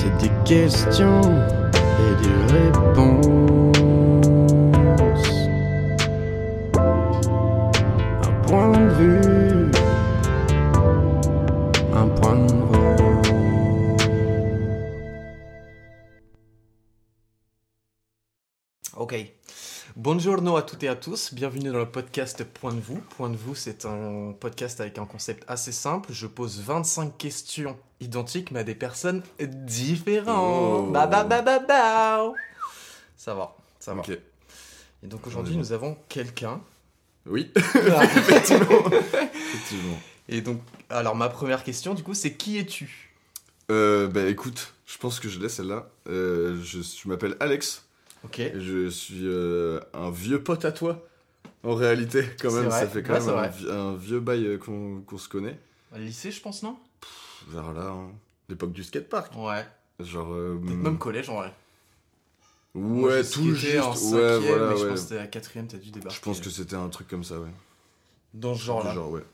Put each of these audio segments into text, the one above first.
C'est des questions et des réponses. Un point Bonjour à toutes et à tous, bienvenue dans le podcast Point de vous. Point de vous, c'est un podcast avec un concept assez simple. Je pose 25 questions identiques, mais à des personnes différentes. Oh. Ba ba ba ba ba. Ça va, ça va. Et donc aujourd'hui, nous avons quelqu'un. Oui, Ah. effectivement. effectivement. Et donc, alors ma première question, du coup, c'est qui es-tu? Euh, bah écoute, je pense que je l'ai celle-là. Euh, je je m'appelle Alex. Ok. Je suis euh, un vieux pote à toi. En réalité, quand même, ça fait quand Ouais, même un, vrai. vi- un vieux bail euh, qu'on se connaît. Lycée, je pense, non? Vers là, hein. l'époque du skatepark. Ouais. Genre. euh, Peut-être même collège en vrai. Ouais, Moi, tout juste. en ouais, cinquième, voilà, mais je ouais. pense que c'était à quatrième, t'as dû débarquer. Je pense que c'était un truc comme ça, ouais. Dans ce genre-là. Genre, ouais.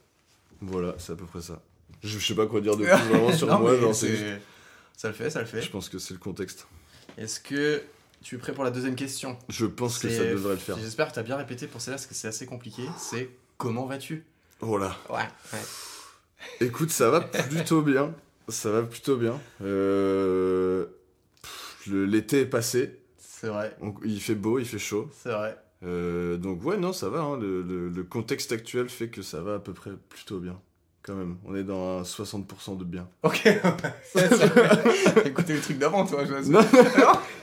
Voilà, c'est à peu près ça. Je, je sais pas quoi dire de plus vraiment sur Non, moi, juste- Ça le fait, ça le fait. Je pense que c'est le contexte. Est-ce que tu es prêt pour la deuxième question Je pense que ça devrait le faire. J'espère que tu as bien répété pour celle-là parce que c'est assez compliqué. C'est comment vas-tu Oh là. Ouais. Écoute, ça va plutôt bien. Ça va plutôt bien. Euh, L'été est passé. C'est vrai, Il fait beau, il fait chaud. c'est vrai. Euh, donc ouais, non, ça va. hein. Le, le- le contexte actuel fait que ça va à peu près plutôt bien. Quand même, on est dans un 60% de bien. Ok. T'as écouté le truc d'avant, toi, je. Non,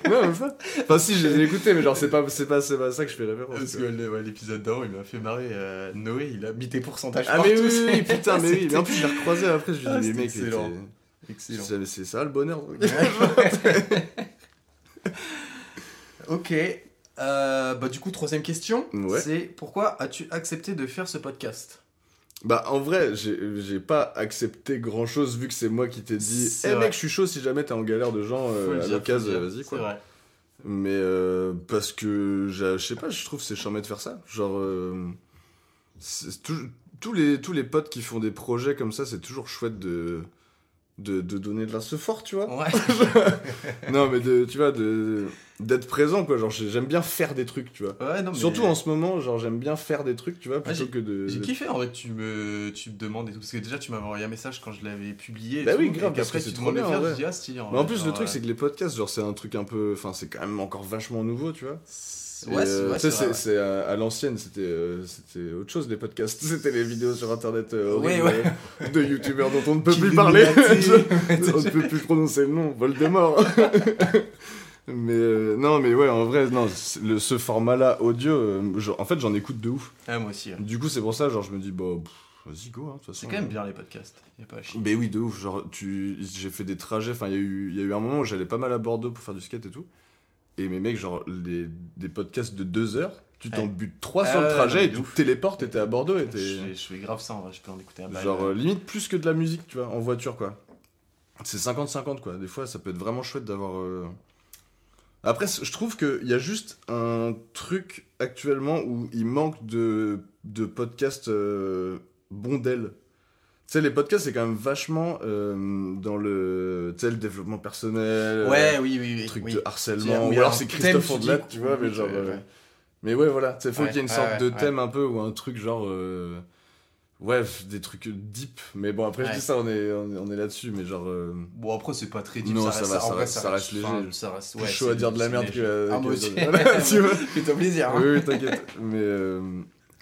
non, même pas. Enfin si, je les ai écoutés, mais genre c'est pas, c'est pas, c'est pas ça que je fais référence. Parce que ouais, l'épisode d'avant, il m'a fait marrer. euh, Noé, il a mis tes pourcentages Ah partout. mais oui, putain, mais oui. Mais en plus, je l'ai recroisé après, je lui ai Ah, dit, mais mec, excellent. Excellent. c'est c'est ça le bonheur. ok. Euh, bah du coup, troisième question. Ouais. C'est pourquoi as-tu accepté de faire ce podcast? Bah en vrai, j'ai pas accepté grand chose vu que c'est moi qui t'ai dit Eh vrai. mec, je suis chaud si jamais t'es en galère de gens euh, à l'occasion, vas-y quoi. vrai. Mais euh, parce que je sais pas, je trouve c'est charmé de faire ça. Genre, euh, tous, les, tous les potes qui font des projets comme ça, c'est toujours chouette de, de, de donner de la ce fort, tu vois. Ouais. non, mais de, tu vois, de d'être présent quoi. Genre, j'ai- j'aime bien faire des trucs, tu vois. Ouais, non, mais... Surtout en ce moment, genre, j'aime bien faire des trucs, tu vois, plutôt que de. J'ai kiffé en que tu me, tu me demandes et tout. Parce que déjà, tu m'avais envoyé un message quand je l'avais publié. Bah tout, oui, grave, parce que tu c'est trop bien, faire. en dis, ah, stylé. Mais en plus, le truc, c'est que les podcasts, genre, c'est un truc un peu. Enfin, c'est quand même encore vachement nouveau, tu vois. c'est. Ouais, c'est à, l'ancienne, c'était euh, c'était autre chose, les podcasts. C'était les vidéos sur internet euh, Ouais, euh, de youtubeurs dont on ne peut plus parler. on ne peut plus prononcer le nom, Voldemort. mais euh, non, mais ouais, en vrai, non, le, ce format-là audio, euh, genre, en fait, j'en écoute de ouf. Ah, moi aussi. ouais. Du coup, c'est pour ça, genre, je me dis, bah, vas-y, go, hein. C'est quand même bien les podcasts. Y a pas à chier. Mais oui, de ouf. Genre, tu... j'ai fait des trajets. Enfin, il y, a eu- il y a eu un moment où j'allais pas mal à Bordeaux pour faire du skate et tout. Et mes mecs, genre, les... des podcasts de deux heures, tu t'en butes trois Ah sur le trajet et tu te téléportes et t'es à Bordeaux et Je t'es. fais, je fais grave ça en vrai. Je peux en écouter un bail. Genre, euh, limite plus que de la musique, tu vois, en voiture, quoi. C'est 50-50, quoi. Des fois, ça peut être vraiment chouette d'avoir. euh, Après, je trouve qu'il y a juste un truc actuellement où il manque de, de podcasts euh, bondels. Tu sais, les podcasts, c'est quand même vachement euh, dans le, tu sais, le développement personnel. Ouais, oui, oui, oui. truc oui. de harcèlement. Ou alors c'est Christophe tu Ondelat, tu vois, mais genre. euh, ouais. Mais ouais, voilà, il faut Ouais, qu'il y ait une sorte de thème un peu ou un truc genre. euh, Ouais, des trucs deep. Mais bon, après, je dis ça, on est, on est, là-dessus, mais genre. euh, Bon, après, c'est pas très deep. Non, ça reste, ça reste- ça reste léger. ça reste, ouais, chaud à dire de la merde que. Ah, moi aussi. Tu vois. Fais-toi plaisir. hein. Oui, oui, t'inquiète. Mais.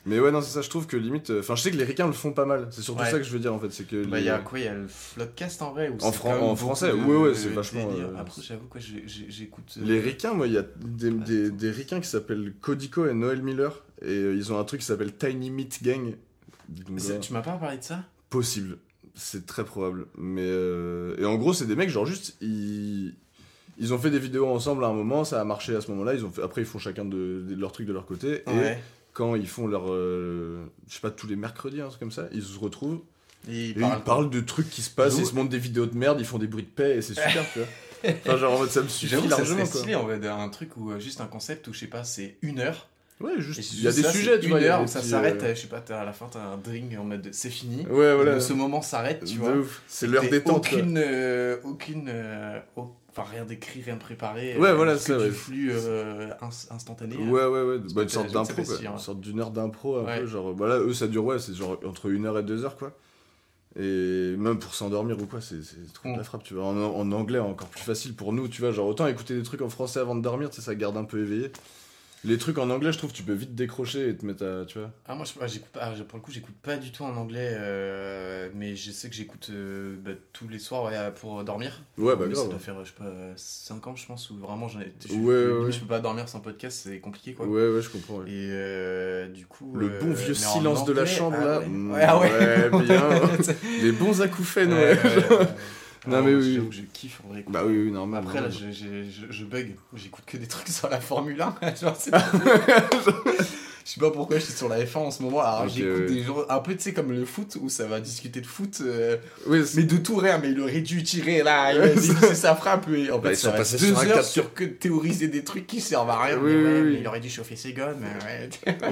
Mais ouais, non, c'est ça, je trouve que limite. euh, Enfin, je sais que les ricains le font pas mal. C'est surtout Ouais. ça que je veux dire en fait. C'est que. Bah, il y a quoi Il y a le Floodcast en vrai où En fran- en français, de- ouais, ouais, c'est vachement, euh, Après, j'avoue, quoi, j'écoute. euh, Les ricains, moi, il y a des, des, des ricains qui s'appellent Codico et Noël Miller. Et euh, ils ont un truc qui s'appelle Tiny Meat Gang. Donc, Tu m'as pas parlé de ça? Possible. C'est très probable. Mais. Et en gros, c'est des mecs, genre, juste. Ils. Ils ont fait des vidéos ensemble à un moment, ça a marché à ce moment-là. Ils ont fait... Après, ils font chacun de, de leurs trucs de leur côté. Et Ouais. Quand ils font leur. euh, Je sais pas, tous les mercredis, un truc comme ça, ils se retrouvent. Et Et il ils parle. parlent de trucs qui se passent, ils se montrent des vidéos de merde, ils font des bruits de paix et c'est super, tu vois. Enfin, genre en mode ça me suffit largement quoi. stylé en vrai, un truc où euh, juste un concept où je sais pas, c'est une heure Ouais, juste. Et Il y a des ça, sujets, c'est tu vois. Une heure où ça s'arrête, euh, je sais pas, à la fin t'as un drink en mode c'est fini. Ouais, voilà. Ce moment s'arrête, tu vois. C'est l'heure détente. Aucune, euh, aucune, euh, enfin rien d'écrit, rien de préparé. Ouais, voilà, ouais. du flux ins- instantané. Ouais, ouais, ouais. Bah, une sorte d'impro, quoi. hein. Une sorte d'une heure d'impro, un peu. Genre, bah là, eux, ça dure, ouais, c'est genre entre une heure et deux heures, quoi. Et même pour s'endormir ou quoi, c'est c'est trop de la Mm. frappe, tu vois. En, en anglais, encore plus facile pour nous, tu vois. Genre, autant écouter des trucs en français avant de dormir, tu sais, ça garde un peu éveillé. Les trucs en anglais, je trouve, tu peux vite décrocher et te mettre à, tu vois. Ah moi je, ah, j'écoute pas, ah, pour le coup j'écoute pas du tout en anglais, euh, mais je sais que j'écoute euh, bah, tous les soirs ouais, pour dormir. Ouais, bah mais ça grave. doit faire je sais pas 5 ans je pense où vraiment j'en ai, je, Ouais, limite, ouais. je peux pas dormir sans podcast c'est compliqué quoi. Ouais, ouais, je comprends. ouais. Et euh, du coup Le bon vieux silence de la chambre, ah là. ouais. Mm, Ouais, ah ouais. bien. Les bons acouphènes, ouais. Non, Ah, mais oui. j'avoue que je kiffe en vrai. Bah oui, oui, normal. Après là je, je, je, je bug, j'écoute que des trucs sur la Formule 1. Genre, c'est- je sais pas pourquoi je suis sur la F1 en ce moment. Alors j'écoute ouais. des gens un peu tu sais comme le foot où ça va discuter de foot. euh, Oui, mais de tout rien, mais il aurait dû tirer là, il a dévissé sa frappe et en Bah, fait ils ça sont passés deux sur heures cap- sur que théoriser des trucs qui servent à rien. Oui, mais oui, ouais, oui. mais il aurait dû chauffer ses gommes. mais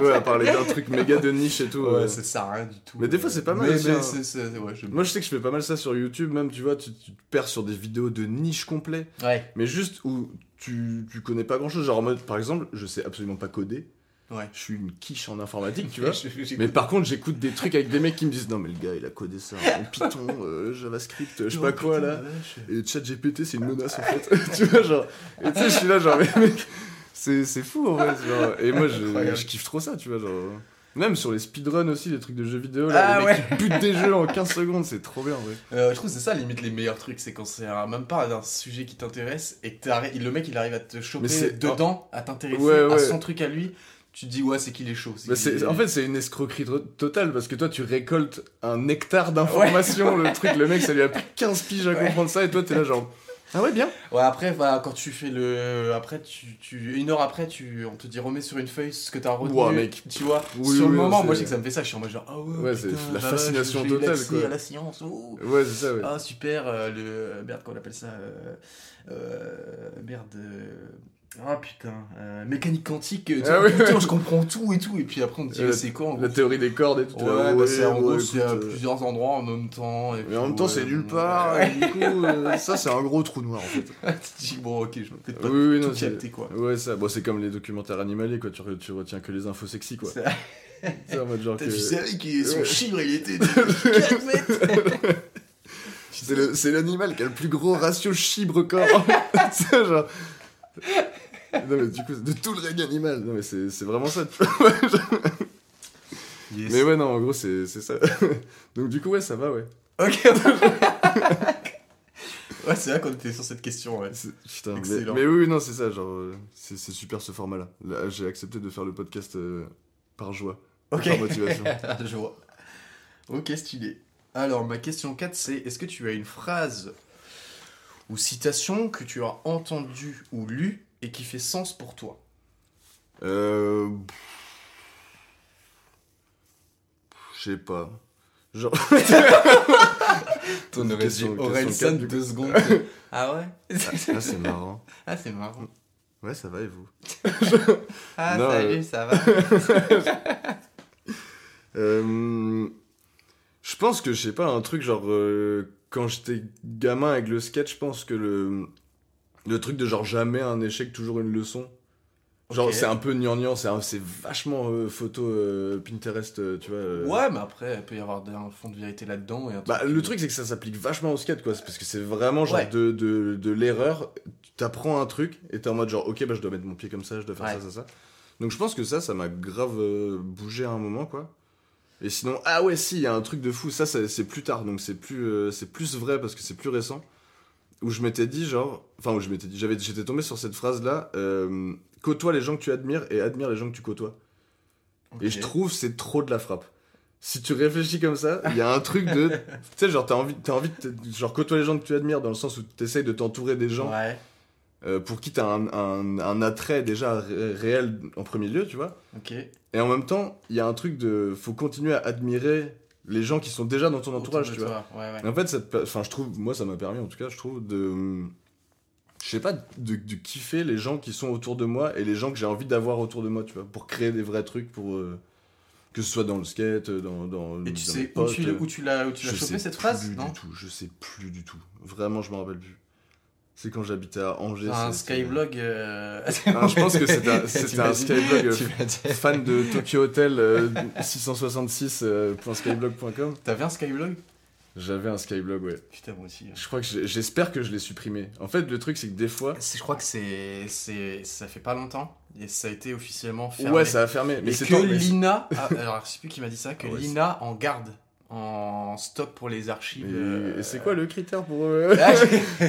Ouais, ouais, à parler d'un truc méga de niche et tout. ouais euh. ça sert à rien du tout. Mais des fois, c'est pas mal Mais, aussi, mais hein. c'est- c'est- ouais, je- Moi, je sais que je fais pas mal ça sur YouTube, même, tu vois, tu, tu te perds sur des vidéos de niche complet, ouais, mais juste où tu, tu connais pas grand chose. Genre, en mode, par exemple, je sais absolument pas coder, ouais. je suis une quiche en informatique, tu vois. Je- Mais par contre, j'écoute des trucs avec des mecs qui me disent Non, mais le gars, il a codé ça en Python, euh, JavaScript, je sais pas quoi là. Et ChatGPT, c'est une menace en fait. tu vois, genre. Et tu sais, je suis là, genre, mais mec, c'est fou en fait. Genre. Et moi, je, kiffe trop ça, tu vois, genre. Même sur les speedruns aussi, les trucs de jeux vidéo, là, Ah les mecs qui butent des jeux en 15 secondes, c'est trop bien en vrai. Euh, je trouve que c'est ça limite les meilleurs trucs, c'est quand c'est un- même pas un sujet qui t'intéresse et que le mec il arrive à te choper dedans, à t'intéresser Ouais, à ouais. son truc à lui. Tu te dis ouais c'est qu'il est chaud. Bah, est- En fait, c'est une escroquerie to- totale parce que toi, tu récoltes un nectar d'informations. Le truc, le mec, ça lui a pris 15 piges à Ouais. comprendre ça et toi, t'es là, genre. Ah ouais, bien. Ouais, après, voilà, quand tu fais le. Après, tu, tu... une heure après, tu... on te dit remets sur une feuille ce que t'as retenu. Ouah, mec. Tu vois, Oui, sur oui, le moment, moi, je sais que ça me fait ça. Je suis en mode genre, ah ouais, Ouais, c'est la vache, fascination totale, quoi. à la science. oh. Ouais, c'est ça, ouais. Ah, super, euh, le. Merde, qu'on appelle ça euh, euh, Merde. Euh, Ah putain, euh, mécanique quantique, Ah oui, putain, ouais. je comprends tout et tout, et puis après on te dit Euh, c'est quoi en La gros théorie des cordes et tout. Ouais, bah c'est en gros, ouais, c'est à euh, plusieurs endroits en même temps. Et Mais en même temps, c'est nulle part, et du coup, euh, ça, c'est un gros trou noir en fait. tu te dis, bon, ok, je vais peut-être pas Oui, non, tout capter quoi. Ouais, ça, bon, c'est comme les documentaires animaliers, quoi. Tu, re- tu retiens que les infos sexy, quoi. T'as que. vu Seri qui son Ouais. chibre il était de 4 mètres C'est l'animal qui a le plus gros ratio chibre-corps. c'est genre. Non, mais du coup, de tout le règne animal. Non, mais c'est c'est vraiment ça. Yes. Mais ouais, non, en gros, c'est c'est ça. Donc, du coup, ouais, ça va, ouais. Ok. ouais, c'est vrai qu'on était sur cette question, ouais. Putain, mais, Excellent. mais oui, oui, non, c'est ça, genre, euh, c'est c'est super ce format-là. Là, j'ai accepté de faire le podcast euh, par joie, Ok. par motivation. Je vois. Ok, stylé. Alors, ma question 4, c'est est-ce que tu as une phrase ou citation que tu as entendue ou lue et qui fait sens pour toi Euh. Je sais pas. Genre. Ton aurais dit Orelsan, deux secondes. ah ouais Ah, c'est marrant. Ah, c'est marrant. Ouais, ça va et vous Ah, Non, salut, euh, ça va Euh, Je pense que, je sais pas, un truc genre. euh, quand j'étais gamin avec le sketch, je pense que le. Le truc de genre jamais un échec, toujours une leçon. Genre, c'est un peu gnangnan, c'est vachement euh, photo euh, Pinterest, euh, tu vois. Ouais, mais après, il peut y avoir un fond de vérité là-dedans. Bah, le truc, c'est que ça s'applique vachement au skate, quoi. Parce que c'est vraiment genre Ouais. de, de, de l'erreur. Tu t'apprends un truc et t'es en mode genre, ok, bah je dois mettre mon pied comme ça, je dois faire Ouais. ça, ça, ça. Donc je pense que ça, ça m'a grave bougé à un moment, quoi. Et sinon, ah ouais, si, il y a un truc de fou. Ça, c'est plus tard, donc c'est plus, c'est plus vrai parce que c'est plus récent. Où je m'étais dit, genre, enfin, où je m'étais dit, j'avais, j'étais tombé sur cette phrase-là euh, côtoie les gens que tu admires et admire les gens que tu côtoies. Et je trouve c'est trop de la frappe. Si tu réfléchis comme ça, il y a un truc de. Tu sais, genre, t'as envie, t'as envie de. Genre, côtoyer les gens que tu admires dans le sens où t'essayes de t'entourer des gens Ouais, euh, pour qui t'as un, un, un attrait déjà ré- réel en premier lieu, tu vois. ok. Et en même temps, il y a un truc de. Faut continuer à admirer les gens qui sont déjà dans ton entourage, tu vois. Ouais, ouais. En fait, enfin, je trouve, moi, ça m'a permis, en tout cas, je trouve, de. Je sais pas, de, de kiffer les gens qui sont autour de moi et les gens que j'ai envie d'avoir autour de moi, tu vois, pour créer des vrais trucs, pour euh, que ce soit dans le skate, dans, dans Et tu dans sais où potes, tu, où tu l'as où tu l'as je chopé sais cette phrase? plus Non? du tout, je sais plus du tout. Vraiment, je me rappelle plus. C'est quand j'habitais à Angers. Un Skyblog. euh, Ah, je pense que c'était un, un Skyblog euh, fan de Tokyo Hotel euh, 666.skyblog.com. T'avais un Skyblog? J'avais un Skyblog, ouais. Putain, moi aussi. hein. Je crois que j'ai- j'espère que je l'ai supprimé. En fait, le truc, c'est que des fois. Je crois que c'est, ça fait pas longtemps et ça a été officiellement fermé. Ouais, ça a fermé. Mais c'est que Lina, alors je sais plus qui m'a dit ça, que Ah ouais, Lina en garde en stock pour les archives. euh, Et, et c'est quoi le critère pour, euh, Ah,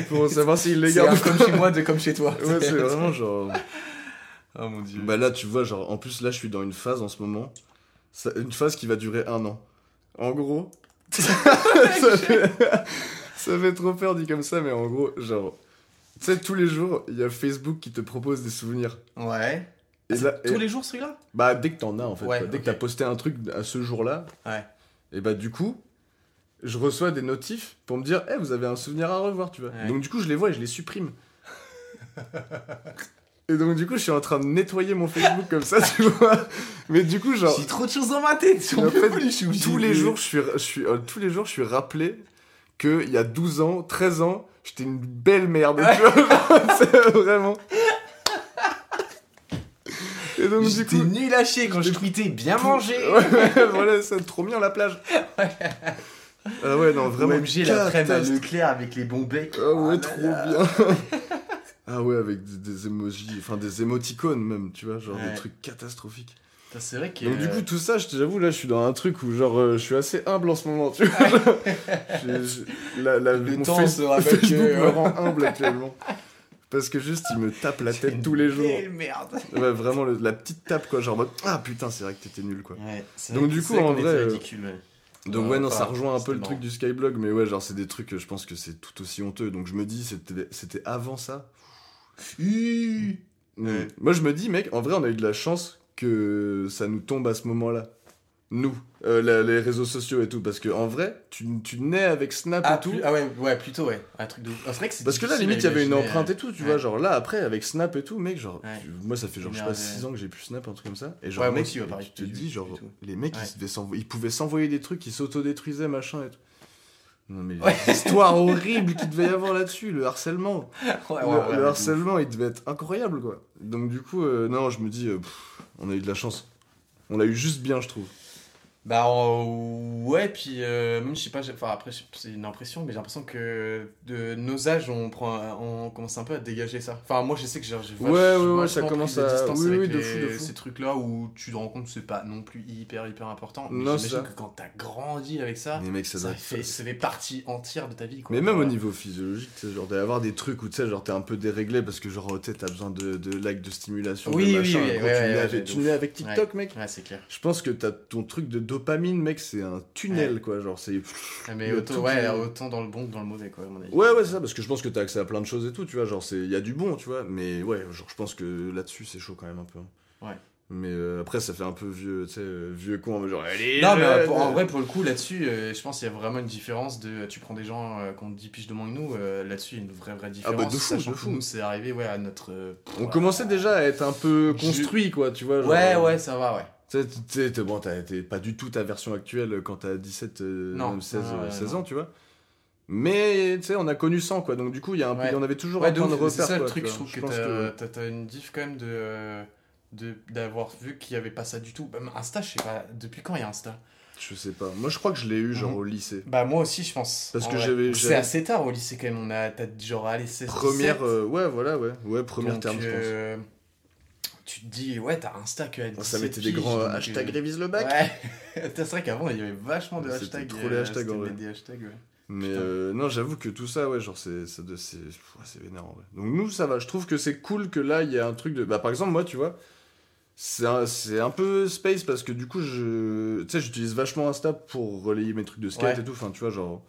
pour savoir s'il les C'est garde ou comme chez moi, de comme chez toi. Ouais, c'est vraiment genre. Oh mon dieu. Bah là, tu vois, genre, en plus, là, je suis dans une phase en ce moment. Ça- une phase qui va durer un an. En gros. ça, fait... ça fait trop peur dit comme ça, mais en gros, genre. Tu sais, tous les jours, il y a Facebook qui te propose des souvenirs. Ouais. Et là, Tous et- les jours celui-là Bah, dès que t'en as, en fait. Ouais, quoi. Dès que t'as posté un truc à ce jour-là, Ouais. Et bah, du coup, je reçois des notifs pour me dire, eh, vous avez un souvenir à revoir, tu vois. Ouais. Donc, du coup, je les vois et je les supprime. et donc, du coup, je suis en train de nettoyer mon Facebook comme ça, tu vois. Mais du coup, genre. J'ai trop de choses dans ma tête. En fait, plus, je suis obligé tous les jours, je suis, je suis, euh, tous les jours, je suis rappelé que il y a 12 ans, 13 ans, j'étais une belle merde. Tu vois C'est vraiment. Et donc du coup, à quand je tweetais bien mangé. Ouais, voilà, c'est trop bien la plage. Ah ouais, non, vraiment. OMG l'après-midi à catastrophe. Leclerc avec les bons becs. Ah ouais, là trop là. bien. ah ouais, avec des, des emojis, enfin des émoticônes même, tu vois, genre Ouais. des trucs catastrophiques. C'est vrai que. Donc du coup, tout ça, je j'avoue, là, je suis dans un truc où, genre, euh, je suis assez humble en ce moment, tu vois. Je- je- la, la, Le temps face- se rappelle que- me rend humble actuellement. Parce que juste, il me tape la tête tous les jours. Quelle merde. Ouais, vraiment, le- la petite tape, quoi, genre, ah putain, c'est vrai que t'étais nul, quoi. Ouais, c'est Donc, du coup, en vrai, euh, ridicule, ouais. Donc Ouais, non, ça rejoint un peu le truc du Skyblog, mais ouais, genre, c'est des trucs, je pense que c'est tout aussi honteux. Donc je me dis, c'était c'était avant ça. Mm. Ouais. Moi, je me dis, mec, en vrai, on a eu de la chance que ça nous tombe à ce moment-là. Nous, euh, la- les réseaux sociaux et tout. Parce que en vrai, tu, tu nais avec Snap Ah, et tout. plus- ah ouais, ouais, plutôt ouais. Un truc de. Ah, vrai que Parce que là, limite, il y avait une empreinte euh, et tout, tu ouais. vois. Genre là, après, avec Snap et tout, mec, genre, Ouais. tu- moi, ça fait genre, je sais pas, Énervé. 6 ans que j'ai plus Snap, un truc comme ça. Et genre, Ouais, mec, aussi, tu te dis, genre, les mecs, ils, ils pouvaient s'envoyer des trucs, ils s'autodétruisaient, machin et tout. Non, mais Ouais. l'histoire horrible qu'il devait y avoir là-dessus, le harcèlement. Ouais, le, ouais, harcèlement, il devait être incroyable, quoi. Donc, du coup, euh, non, je me dis, euh, pff, on a eu de la chance. On l'a eu juste bien, je trouve. Bah euh, ouais, puis euh, même je sais pas, enfin après c'est une impression, mais j'ai l'impression que de nos âges on prend, on commence un peu à dégager ça. Enfin moi je sais que j'ai Ouais, ouais, ouais, ça commence à- distance oui, avec oui, de les- fou, de fou. Ces trucs là où tu te rends compte que c'est pas non plus hyper hyper important. Mais j'imagine que quand t'as grandi avec ça, Mais mec, ça fait, ça fait partie entière de ta vie. Quoi. Mais même au niveau physiologique, tu sais, genre d'avoir des trucs où tu sais, genre t'es un peu déréglé parce que genre tu t'as besoin de, de likes, de stimulation, Oui, de oui, machin. oui, ouais, tu, ouais, ouais, avec TikTok, mec. Ouais, c'est clair. Je pense que t'as ton truc de dopamine, mec, c'est un tunnel, quoi. Genre, c'est. Ah, mais autant, ouais, qui- autant dans le bon que dans le mauvais, quoi, à mon avis. Ouais, ouais, c'est ça, parce que je pense que t'as accès à plein de choses et tout, tu vois. Genre, il y a du bon, tu vois. Mais ouais, genre, je pense que là-dessus, c'est chaud quand même un peu. Ouais. Mais euh, après, ça fait un peu vieux, tu sais, vieux con, genre, allez, Non, mais pour- en vrai, pour le coup, là-dessus, euh, je pense qu'il y a vraiment une différence de. Tu prends des gens euh, qui ont 10 piges de moins que nous, euh, là-dessus, il y a une vraie, vraie différence. bah, de fou, sachant de que fou. nous, c'est arrivé, ouais, à notre. On commençait déjà à être un peu construit, quoi, tu vois. genre, Ouais, ouais, ça va, ouais. Tu sais, bon, t'es pas du tout ta version actuelle quand t'as 17, euh, Non. même 16, Ah, euh, 16 non. ans, tu vois. Mais, tu sais, on a connu 100, quoi. Donc, du coup, il y a un Ouais. on avait toujours Ouais, un point de repère. c'est ça le quoi, truc, tu je trouve que t'as une diff quand même de. euh, de- d'avoir vu qu'il y avait pas ça du tout. Même Insta, je sais pas, depuis quand il y a Insta? Je sais pas. Moi, je crois que je l'ai eu, genre, Mhm. au lycée. Bah, moi aussi, je pense. Parce que j'avais- C'est assez tard au lycée quand même, on a. T'as genre, allez, 16 Première, 17. euh, ouais, voilà, ouais. Ouais, première Donc, terme, je pense. Euh, Tu te dis, ouais, t'as Insta que à Oh, ça 17 mettait des grands euh, hashtags euh, révise le bac. Ouais, c'est vrai qu'avant il y avait vachement de C'était hashtags. trop les euh, hashtags, c'était en vrai. des hashtags, ouais. Mais euh, non, j'avoue que tout ça, ouais, genre, c'est c'est ouais, c'est vénère en vrai. Donc, nous, ça va. Je trouve que c'est cool que là, il y a un truc de. Bah, par exemple, moi, tu vois, c'est un, c'est un peu space parce que du coup, je. Tu sais, j'utilise vachement Insta pour relayer mes trucs de skate Ouais. et tout. Enfin, tu vois, genre.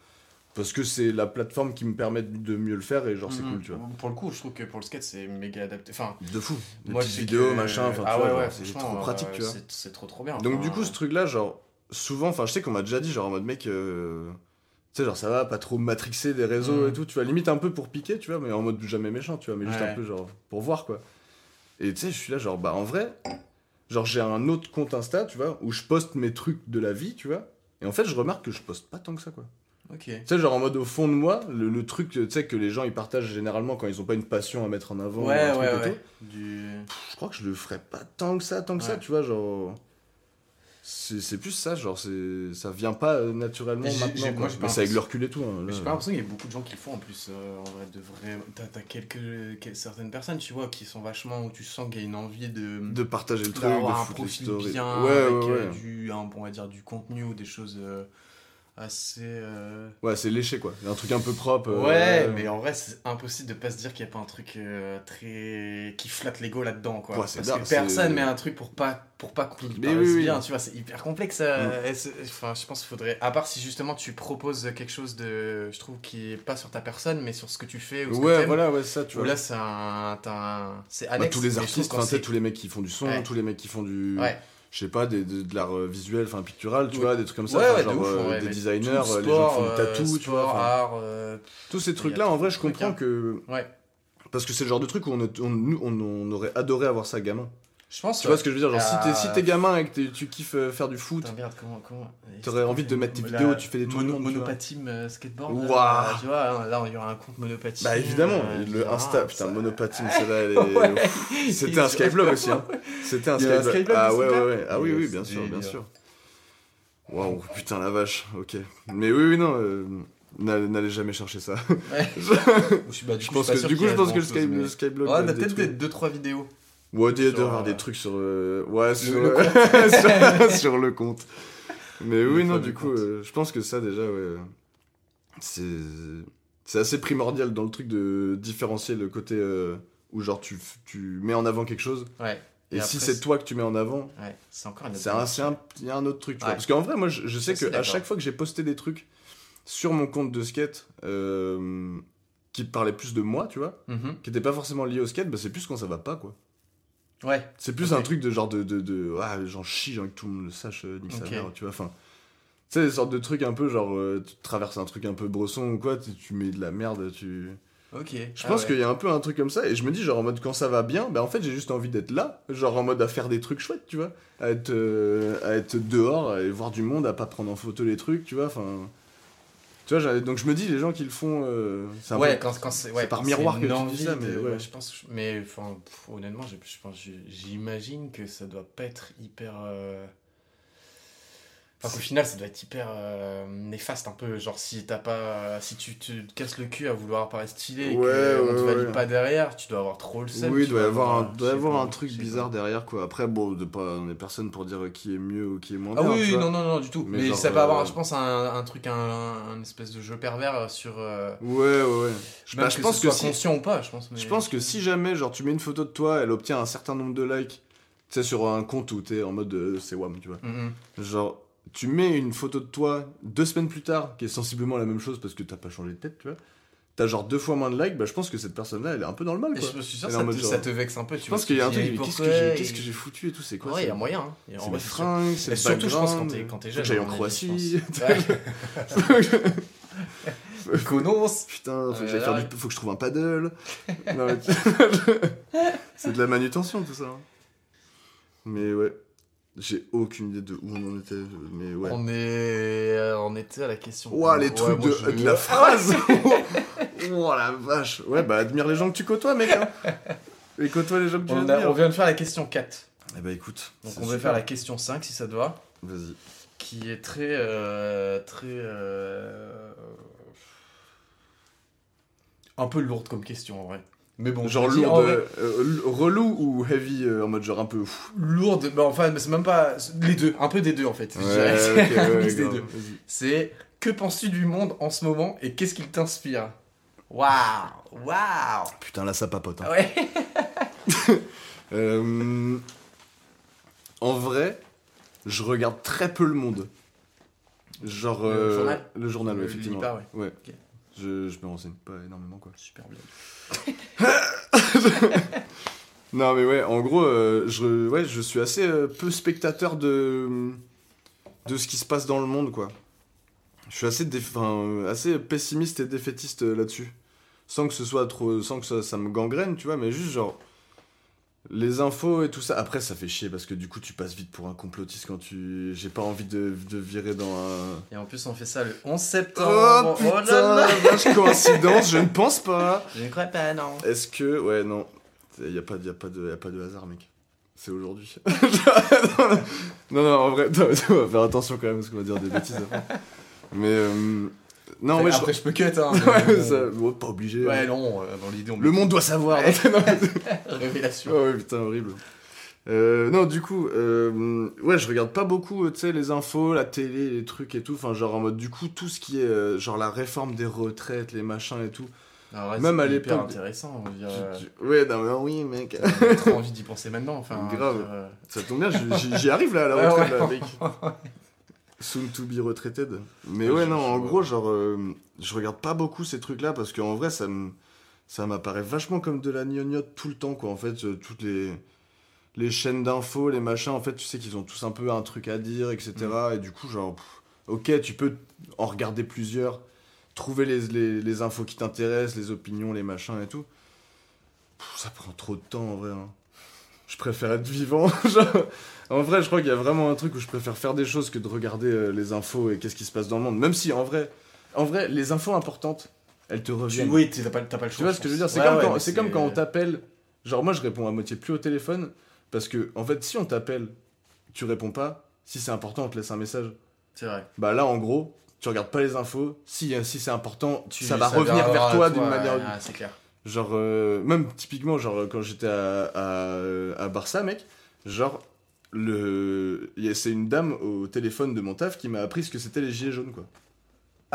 Parce que c'est la plateforme qui me permet de mieux le faire et genre, c'est Mhm. cool, tu vois. Pour le coup, je trouve que pour le skate c'est méga adapté. Enfin, De fou. Des moi petites vidéos, que- machin, enfin, ah tu ouais, ouais, c'est trop pratique, euh, tu vois. c'est- trop trop bien. Donc Enfin, du coup, ce truc-là, genre, souvent, enfin, je sais qu'on m'a déjà dit, genre, en mode mec, euh, sais, genre, ça va, pas trop matrixer des réseaux Mm. et tout, tu vois, limite un peu pour piquer, tu vois, mais en mode jamais méchant, tu vois, mais juste un peu genre pour voir, quoi. Et tu sais, je suis là, genre, bah en vrai, genre, j'ai un autre compte Insta, tu vois, où je poste mes trucs de la vie, tu vois, et en fait, je remarque que je poste pas tant que ça, quoi. Ok. Tu sais, genre en mode au fond de moi, le, le truc, tu sais, que les gens ils partagent généralement quand ils ont pas une passion à mettre en avant, Ouais, un truc ouais, et ouais. Du... je crois que je le ferais pas tant que ça, tant que ça, tu vois, genre. C'est plus ça, genre, ça vient pas euh, naturellement maintenant. quoi. Mais c'est avec le recul et tout. hein, j'ai pas l'impression qu'il y a beaucoup de gens qui le font en plus, euh, en vrai, de vrai. T'as, quelques, quel- certaines personnes, tu vois, qui sont vachement. où tu sens qu'il y a une envie de. De partager le truc, de un profil bien, Ouais, avec ouais, euh, du, un- on va dire, du contenu ou des choses euh, assez. euh, Ouais, c'est léché quoi. Un truc un peu propre. euh, Ouais, mais en vrai, c'est impossible de pas se dire qu'il n'y a pas un truc euh, très. qui flatte l'ego là-dedans, quoi. Ouais, c'est Parce dingue, que c'est- personne met un truc pour pas, pour pas qu'on Mais oui, oui. bien, tu vois, c'est hyper complexe. c'est- Enfin, je pense qu'il faudrait. À part si justement tu proposes quelque chose de. Je trouve qui est pas sur ta personne, mais sur ce que tu fais ou ce Ouais, voilà, ouais, ça, tu vois. là, c'est un. un- C'est Bah, annexe. tous les artistes, tous les mecs qui font du son, Ouais. tous les mecs qui font du. Ouais. Je sais pas, des, de, de l'art euh, visuel, enfin pictural, tu Oui. vois, des trucs comme ça. Ouais, de genre, ouf, euh, des designers, euh, les gens qui font du euh, tatou, tu vois. art, Tous ces trucs-là, en vrai, je comprends hein. que. Ouais. Parce que c'est le genre de truc où on, on, on aurait adoré avoir ça gamin. Je pense. Tu vois ce que je veux dire Genre, si t'es Ah. si t'es gamin et que tu kiffes euh, faire du foot, Putain, merde, comment. comment... T'aurais envie de mettre tes vidéos tu fais des trucs Mono, du monde, tu vois. Monopatim euh, skateboard. Waouh. là, tu vois, là, là, il y aura un compte monopatim. bah évidemment, euh, le Insta, putain, ça- monopathime, celle-là, elle est. Ouais. C'était un skyblog aussi, hein. C'était un skyblog. Ah ouais, ouais, ouais. Ah oui, oui, bien sûr, bien sûr. Waouh, putain, la vache, ok. Mais oui, oui, non, euh, n'allez jamais chercher ça. Ouais. je Bah, du je coup, pense que, du coup, je pense que le, skyblog. Ouais, on a être peut-être détruit. des 2-3 vidéos. Ouais, y sur, euh, des trucs sur. euh, Ouais, sur, le sur, sur le compte. Mais oui, non, du coup, compte. euh, je pense que ça, déjà, ouais. C'est. Assez primordial dans le truc de différencier le côté euh, où, genre, tu, tu mets en avant quelque chose. Ouais. Et, Et si après, c'est c'est- toi que tu mets en avant, Ouais, c'est encore une autre il y a un autre truc. tu vois. Ouais. Parce qu'en vrai, moi, je, je sais Je suis que à d'accord. chaque fois que j'ai posté des trucs sur mon compte de skate euh, qui parlaient plus de moi, tu vois, Mhm. qui n'étaient pas forcément liés au skate, bah, c'est plus quand ça va pas, quoi. Ouais. C'est plus un truc de genre de. de, de ah, j'en chie, j'ai envie que tout le monde le sache, euh, nique sa Ok. mère, tu vois. Enfin. Tu sais, des sortes de trucs un peu genre. euh, tu traverses un truc un peu brosson ou quoi, tu, mets de la merde, tu. Ok. Je Ah pense ouais. qu'il y a un peu un truc comme ça, et je me dis, genre en mode quand ça va bien, bah en fait j'ai juste envie d'être là, genre en mode à faire des trucs chouettes, tu vois. À être, euh, à être dehors, à aller voir du monde, à pas prendre en photo les trucs, tu vois. Enfin. Tu vois, donc je me dis, les gens qui le font. euh, c'est Ouais, quand, quand c'est ouais, par quand miroir que tu dis ça, mais de- ouais. je pense mais enfin pff, honnêtement je, je pense j'imagine que ça doit pas être hyper euh, enfin qu'au final ça doit être hyper euh, néfaste un peu genre si t'as pas si tu te casses le cul à vouloir paraître stylé et Ouais, que on te ouais, valide ouais. pas derrière tu dois avoir trop le seum Oui, il doit y avoir un, doit avoir un truc bizarre derrière, quoi. Après, bon, de pas, on est personne pour dire qui est mieux ou qui est moins ah bien. oui, non, non, non, du tout. Mais Mais, genre, ça peut avoir, euh, je pense, un, un truc, un, un espèce de jeu pervers sur. euh, Ouais, ouais, ouais. Je, que pense que soit si, conscient ou pas, je pense. mais- je pense que si jamais, genre, tu mets une photo de toi, elle obtient un certain nombre de likes, tu sais, sur un compte où t'es en mode euh, c'est wham, tu vois. Mhm. Genre, tu mets une photo de toi deux semaines plus tard, qui est sensiblement la même chose parce que t'as pas changé de tête, tu vois. T'as genre deux fois moins de likes, bah je pense que cette personne-là, elle est un peu dans le mal, Et quoi. je me suis sûr ça, te, ça te vexe un peu. Tu Je pense qu'il y a un truc, qu'est-ce que j'ai qu'est-ce que j'ai foutu et tout, c'est quoi Ouais, il y a moyen. hein. C'est sûr. fringues, c'est surtout, je pense, quand t'es jeune. j'aille en Croatie. Conos. Putain, faut que, j'aille faire du- faut que je trouve un paddle. C'est de la manutention tout ça. hein. Mais ouais, j'ai aucune idée de où on en était. Mais ouais. On est, euh, on était à la question. Ouah, les Ouais, trucs de, je- de la phrase Oh la vache Ouais, bah admire les gens que tu côtoies, mec hein. Et côtoie les gens que tu On, a- on vient de faire la question 4. Eh bah écoute, Donc on va faire la question 5 si ça te va. Vas-y. Qui est très. euh, très. euh, Un peu lourde comme question en vrai. Mais bon, Genre je dis, en lourd, vrai, euh, relou ou heavy euh, en mode genre un peu ouf lourde, bah enfin, c'est même pas. Les deux, un peu des deux en fait. Ouais. C'est ok, un ouais, mix des grave, deux. vas-y. C'est que penses-tu du monde en ce moment et qu'est-ce qu'il t'inspire? Waouh Waouh Putain, là ça papote. hein. Ouais Euh, En vrai, je regarde très peu le monde. Genre. Le journal? Le journal, Le- effectivement. Lipa, ouais. Ouais. Je, je me renseigne pas énormément, quoi. Super bien. Non, mais ouais, en gros, euh, je, ouais, je suis assez euh, peu spectateur de, de ce qui se passe dans le monde, quoi. Je suis assez, déf- enfin, assez pessimiste et défaitiste euh, là-dessus. Sans que ce soit trop. Sans que ça, ça me gangrène, tu vois, mais juste genre. Les infos et tout ça. Après, ça fait chier parce que du coup, tu passes vite pour un complotiste quand tu. J'ai pas envie de, de virer dans un. Et en plus, on fait ça le 11 Oh septembre. putain, là. vache coïncidence, je ne pense pas. Je ne crois pas, non. Est-ce que. Ouais, non. Il n'y a, pas- y a, pas de- y a pas de hasard, mec. C'est aujourd'hui. non, non, en vrai, non, on va faire attention quand même parce qu'on va dire des bêtises après. Mais. euh, non, ouais, je- Après, je peux cut, hein. Ouais, mais bon. ça- bon, pas obligé. Ouais, hein. non, euh, dans l'idée, on Le monde doit savoir. Ouais. Révélation. Oh ouais, putain, horrible. Euh, non, du coup, euh, ouais, je regarde pas beaucoup, euh, tu sais, les infos, la télé, les trucs et tout. Enfin, genre en mode, du coup, tout ce qui est, euh, genre la réforme des retraites, les machins et tout. Ah ouais, Même c'est à hyper l'époque- intéressant, on dire. Tu- tu- Ouais, non, mais oui, mec. J'ai trop envie d'y penser maintenant, enfin. Grave. dire, euh, Ça tombe bien, j'y- arrive là à la Ouais, retraite, ouais. là, mec. Soon to be retraited. Mais Ouais, non, en gros, genre, euh, je regarde pas beaucoup ces trucs-là parce qu'en vrai, ça me. Ça m'apparaît vachement comme de la gnognotte tout le temps, quoi. En fait, euh, toutes les, les chaînes d'infos, les machins, en fait, tu sais qu'ils ont tous un peu un truc à dire, etc. Mm. Et du coup, genre, pff, ok, tu peux en regarder plusieurs, trouver les, les, les infos qui t'intéressent, les opinions, les machins et tout. Pff, ça prend trop de temps, en vrai. hein. Je préfère être vivant. genre. En vrai, je crois qu'il y a vraiment un truc où je préfère faire des choses que de regarder euh, les infos et qu'est-ce qui se passe dans le monde. Même si, en vrai, en vrai, les infos importantes, elles te Tu, reviennent. oui, t'as pas, pas le choix. Tu vois ce que je veux dire? C'est Ouais, comme, ouais, quand- c'est comme quand on t'appelle. Genre, moi, je réponds à moitié plus au téléphone. Parce que, en fait, si on t'appelle, tu réponds pas. Si c'est important, on te laisse un message. C'est vrai. Bah là, en gros, tu regardes pas les infos. Si, euh, si c'est important, Tu- ça va revenir vers toi d'une manière. Ah, c'est clair. Genre, euh, même typiquement, genre, quand j'étais à, à, à Barça, mec, genre, le... c'est une dame au téléphone de mon taf qui m'a appris ce que c'était les gilets jaunes, quoi.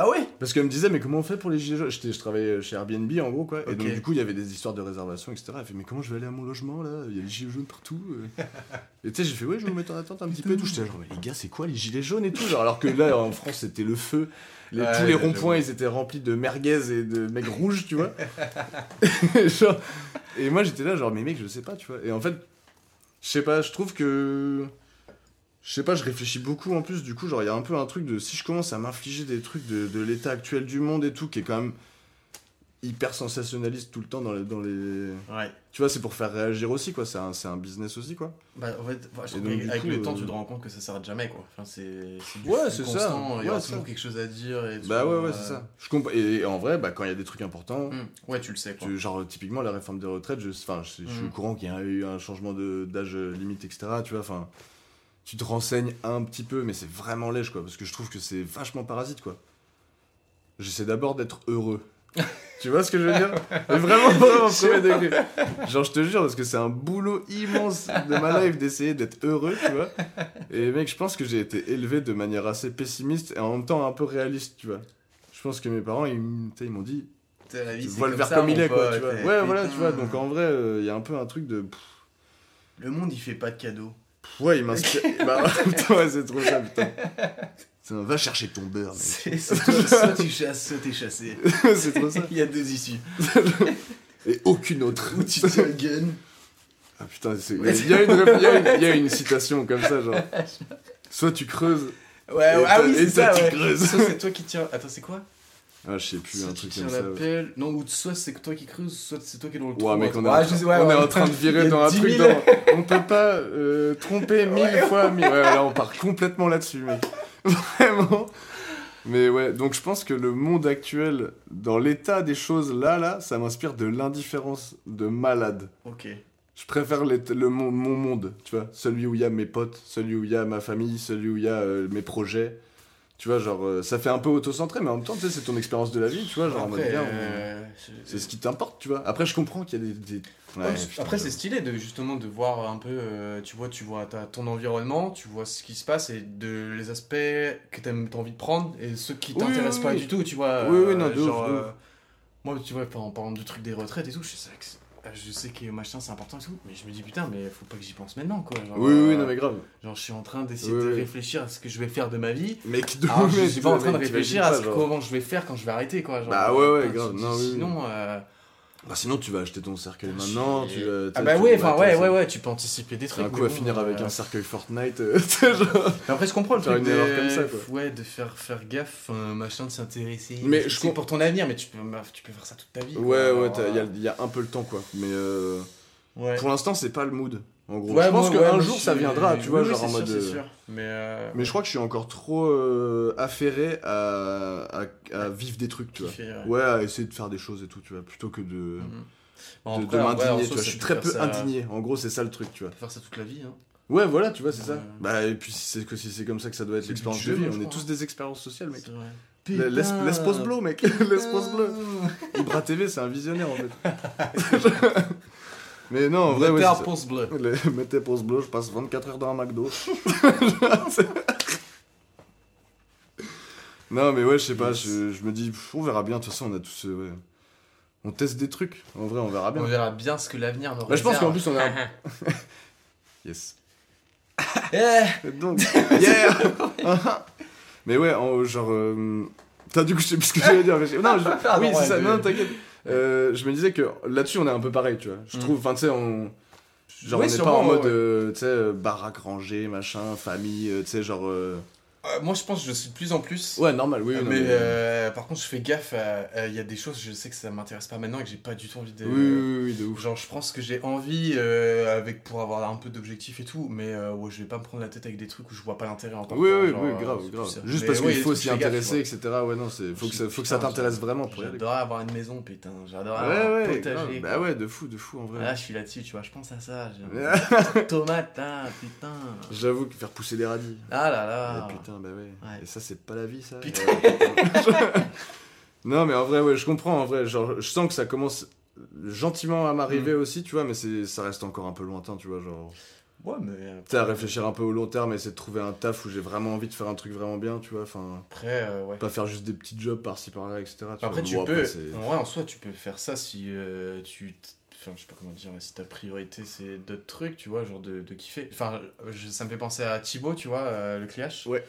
Ah ouais? Parce qu'elle me disait, mais comment on fait pour les gilets jaunes? Je travaillais chez Airbnb, en gros, quoi. Et donc, du coup, il y avait des histoires de réservation, etc. Elle fait, mais comment je vais aller à mon logement, là? Il y a les gilets jaunes partout. euh. et tu sais, j'ai fait, ouais, je vais me mettre en attente un petit peu et tout. J'étais genre, mais les gars, c'est quoi les gilets jaunes et tout? Genre, Alors que là, en France, c'était le feu. Les- Ouais, tous les ronds-points, ils étaient remplis de merguez et de mecs rouges, tu vois. Genre, et moi, j'étais là, genre, mais mec, je sais pas, tu vois. Et en fait, je sais pas, je trouve que. Je sais pas, je réfléchis beaucoup en plus, du coup, genre, il y a un peu un truc de. Si je commence à m'infliger des trucs de, de l'état actuel du monde et tout, qui est quand même hyper sensationnaliste tout le temps dans les. Dans les... Ouais. Tu vois, c'est pour faire réagir aussi, quoi. C'est un, c'est un business aussi, quoi. Bah, en fait, je donc, avec coup, le temps, euh, tu te rends compte que ça s'arrête jamais, quoi. Enfin, c'est Ouais, c'est ça. Il y Ouais, toujours quelque chose à dire. Et Bah ouais, ouais, euh, c'est ça. Je comprends. Et, et en vrai, bah, quand il y a des trucs importants. hum, Ouais, tu le sais, quoi. Tu- genre typiquement la réforme des retraites, je, enfin, je, je suis Mhm. au courant qu'il y a eu un changement de- d'âge limite, etc. Tu vois, enfin, tu te renseignes un petit peu, mais c'est vraiment lèche, quoi, parce que je trouve que c'est vachement parasite, quoi. J'essaie d'abord d'être heureux. Tu vois ce que je veux dire? Mais vraiment, vraiment, premier degré. Genre, je te jure, parce que c'est un boulot immense de ma life d'essayer d'être heureux, tu vois. Et mec, je pense que j'ai été élevé de manière assez pessimiste et en même temps un peu réaliste, tu vois. Je pense que mes parents, ils, ils m'ont dit, la vie, vois le verre comme il est, quoi, tu vois. Ouais, voilà, tu vois. Donc en vrai, il y a un peu un truc de. Le monde, il fait pas de cadeaux. Ouais, il m'inspire. bah, putain, ouais, c'est trop ça, putain. Va chercher ton beurre, mec. Soit tu chasses, soit t'es chassé. c'est trop ça. Il y a deux issues. Et aucune autre. Ou tu tiens le gun. Ah putain, il y, a- y une y y a citation comme ça, genre. Soit tu creuses. Ouais, ouais, Et ah oui, c'est ça, tu ouais. creuses. Soit c'est toi qui tiens. Attends, c'est quoi? Ah, je sais plus, Soit un truc comme ça. la ouais. pelle. Non, ou soit c'est toi qui creuses, soit c'est toi qui est dans le trou. Ouais, mec, on est, je ouais, on est en train de virer dans un 10 truc 000. dans. On peut pas euh, tromper mille Ouais. fois mille. Ouais, là, on part complètement là-dessus, mec. Vraiment. Mais ouais, donc je pense que le monde actuel, dans l'état des choses là, là, ça m'inspire de l'indifférence de malade. Ok. Je préfère le, mon, mon monde, tu vois. Celui où il y a mes potes, celui où il y a ma famille, celui où il y a euh, mes projets. Tu vois, genre, euh, ça fait un peu auto-centré, mais en même temps, tu sais, c'est ton expérience de la vie, tu vois. Genre, en mode euh, c'est ce qui t'importe, tu vois. Après, je comprends qu'il y a des. des- Ouais, après, c'est stylé de justement de voir un peu, euh, tu vois, tu vois t'as ton environnement, tu vois ce qui se passe et de les aspects que t'aimes- t'as envie de prendre et ceux qui Oui, t'intéressent oui, pas oui. du tout, tu vois. Oui, oui, euh, non, de ouf, genre, ouf. euh, moi, tu vois, en parlant du truc des retraites et tout, je sais que, je sais que machin c'est important et tout, mais je me dis putain, mais faut pas que j'y pense maintenant, quoi. Genre, Oui, oui, non, mais grave. Genre, je suis en train d'essayer Oui, de oui. réfléchir à ce que je vais faire de ma vie. Mec, de Alors, je suis pas en train de réfléchir à pas, ce genre. comment je vais faire quand je vais arrêter, quoi. Genre, Bah ouais, ouais, grave. tu Non, oui. Sinon, euh, Bah, sinon, tu vas acheter ton cercueil maintenant. Tu vas, Ah bah tu- ouais, enfin attends, ouais, ça- ouais, ouais, tu peux anticiper des trucs. Un coup mais à finir avec euh, un cercueil Fortnite. euh, après, je comprends le truc une de... erreur comme ça, quoi. Ouais, de faire, faire gaffe, machin, de s'intéresser. Mais C'est je pour ton avenir, mais tu peux, bah, tu peux faire ça toute ta vie. quoi. Ouais, ouais, il y, a- euh, il y a un peu le temps, quoi. Mais euh, ouais. pour l'instant, c'est pas le mood. En gros, Ouais, je pense ouais, qu'un jour, ça viendra, tu vois, oui, genre en mode. sûr, euh, c'est sûr. Mais, euh, Mais je crois que je suis encore trop euh, affairé à, à, à vivre des trucs, tu vois. kiffer, ouais. Ouais, à essayer de faire des choses et tout, tu vois, plutôt que de. Bon, m'indigner, tu vois. Je suis très peu ça- indigné. En gros, c'est ça le truc, tu vois. Faire ça toute la vie. Hein. Ouais, voilà, tu vois, c'est ça. Bah, et puis si c'est que si c'est comme ça que ça doit être l'expérience de vie. je On est tous hein. des expériences sociales, mec. Laisse, laisse pause blow, mec. laisse pause blow. Ibra TV, c'est un visionnaire en fait. Mais non, en vrai, Mettez un pouce bleu. Les- Mettez pause bleu, je passe 24 heures dans un McDo. non, mais ouais, je sais pas, je, je me dis, pff, on verra bien, de toute façon, on a tous. euh, ouais. On teste des trucs, en vrai, on verra bien. On verra bien ce que l'avenir nous Bah, je pense réserve. qu'en plus, on a. yes. Eh, Donc, yeah Mais ouais, en, genre. euh, T'as du coup, je sais plus ce que j'allais dire. mais Non, je- oui, c'est ça, non, t'inquiète. Euh, je me disais que là-dessus, on est un peu pareil, tu vois. Je Mm. trouve, enfin, tu sais, on. Genre, on n'est pas en mode, ouais. euh, tu sais, euh, baraque rangée, machin, famille, tu sais, genre. Euh, moi, je pense que je suis de plus en plus. Ouais, normal, oui. Non, mais euh, par contre, je fais gaffe. Il y a des choses, je sais que ça m'intéresse pas maintenant et que j'ai pas du tout envie de. Oui, oui, oui, de ouf. Genre, je pense que j'ai envie euh, avec pour avoir un peu d'objectif et tout, mais ouais, je vais pas me prendre la tête avec des trucs où je vois pas l'intérêt encore. Oui, quoi, oui, genre, oui, grave, grave. Juste Mais parce qu'il faut s'y gaffe, intéresser, etc. Ouais, non, c'est faut que ça, faut que ça t'intéresse vraiment pour. J'adorerais avoir une maison, putain. J'adorerais Ouais, avoir un potager. Bah ouais, de fou, de fou en vrai. Là, je suis là-dessus, tu vois, je pense à ça. tomate là, putain. J'avoue que faire pousser des radis. Ah là là. Putain, bah ouais. Ouais. Et ça, c'est pas la vie, ça. Putain. Non, mais en vrai, ouais, je comprends. En vrai, genre, je sens que ça commence gentiment à m'arriver Mm. aussi, tu vois, mais ça reste encore un peu lointain, tu vois, genre. Ouais, mais. euh, Tu à réfléchir un peu au long terme, essayer de trouver un taf où j'ai vraiment envie de faire un truc vraiment bien, tu vois, enfin. Après, euh, ouais. Pas faire juste des petits jobs par-ci par-là, etc. tu Après, vois. tu Bon, peux. En vrai, en soi, tu peux faire ça si tu. tu Enfin, je sais pas comment dire, si ta priorité c'est d'autres trucs, tu vois, genre de, de kiffer. Enfin, je- ça me fait penser à Thibaut, tu vois, euh, le clash. Ouais.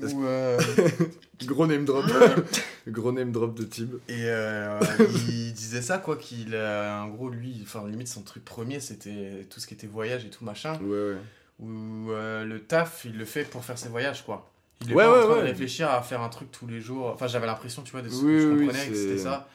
Euh, Gros name drop. Gros name drop de Tib. et euh, il disait ça, quoi, qu'il. euh, en gros, lui, enfin, limite, son truc premier, c'était tout ce qui était voyage et tout machin. Ouais, ouais. Où euh, le taf, il le fait pour faire ses voyages, quoi. Il est Ouais, pas ouais, en train ouais. de réfléchir à faire un truc tous les jours. Enfin, j'avais l'impression, tu vois, de ce Oui, que je oui, comprenais que c'est- c'était ça.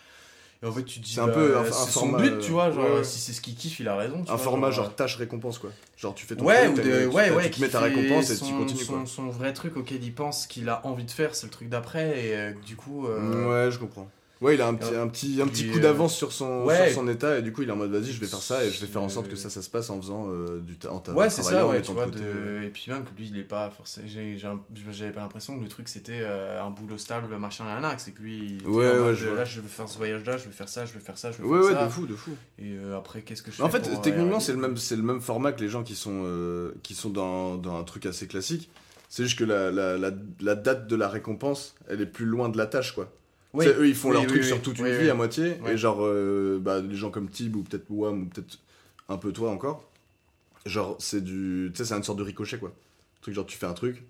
Et en fait, tu te dis, C'est un bah, peu un- un c'est son format, but, tu vois, genre, ouais, ouais. si c'est ce qu'il kiffe, il a raison. tu Un vois, format genre, genre tâche-récompense, quoi. Genre, tu fais ton Ouais, truc, ou de, tu- ouais, t'as- ouais, tu mets ta récompense et tu continues, son, quoi. son vrai truc auquel il pense qu'il a envie de faire, c'est le truc d'après, et euh, du coup. euh, Ouais, je comprends. Ouais, il a un petit, un petit, un petit coup euh, d'avance sur son, ouais. sur son état et du coup il est en mode vas-y je vais faire ça et je vais faire en sorte Euh, que ça ça se passe en faisant euh, du ta- en ta- Ouais, c'est ça, en ouais, tu vois. de. Et puis même que lui, il est pas forcément. J'avais pas l'impression que le truc c'était euh, un boulot stable, machin, rien, c'est que lui, il Ouais, ouais, je euh, là, je veux faire ce voyage-là, je veux faire ça, je veux faire ça, je veux Ouais faire ouais ça. de fou de fou. Et euh, après, qu'est-ce que je fais En fait euh, techniquement c'est le même le même format que les gens qui sont euh, qui sont dans, dans un truc assez classique. C'est juste que la, la, la, la date de la récompense elle est plus loin de la tâche quoi. Oui. Tu sais, eux ils font Oui, leur oui, truc sur toute une vie à moitié et genre euh, bah, les gens comme Tib ou peut-être Wam ou peut-être un peu toi encore. Genre c'est du tu sais c'est une sorte de ricochet quoi. Truc genre tu fais un truc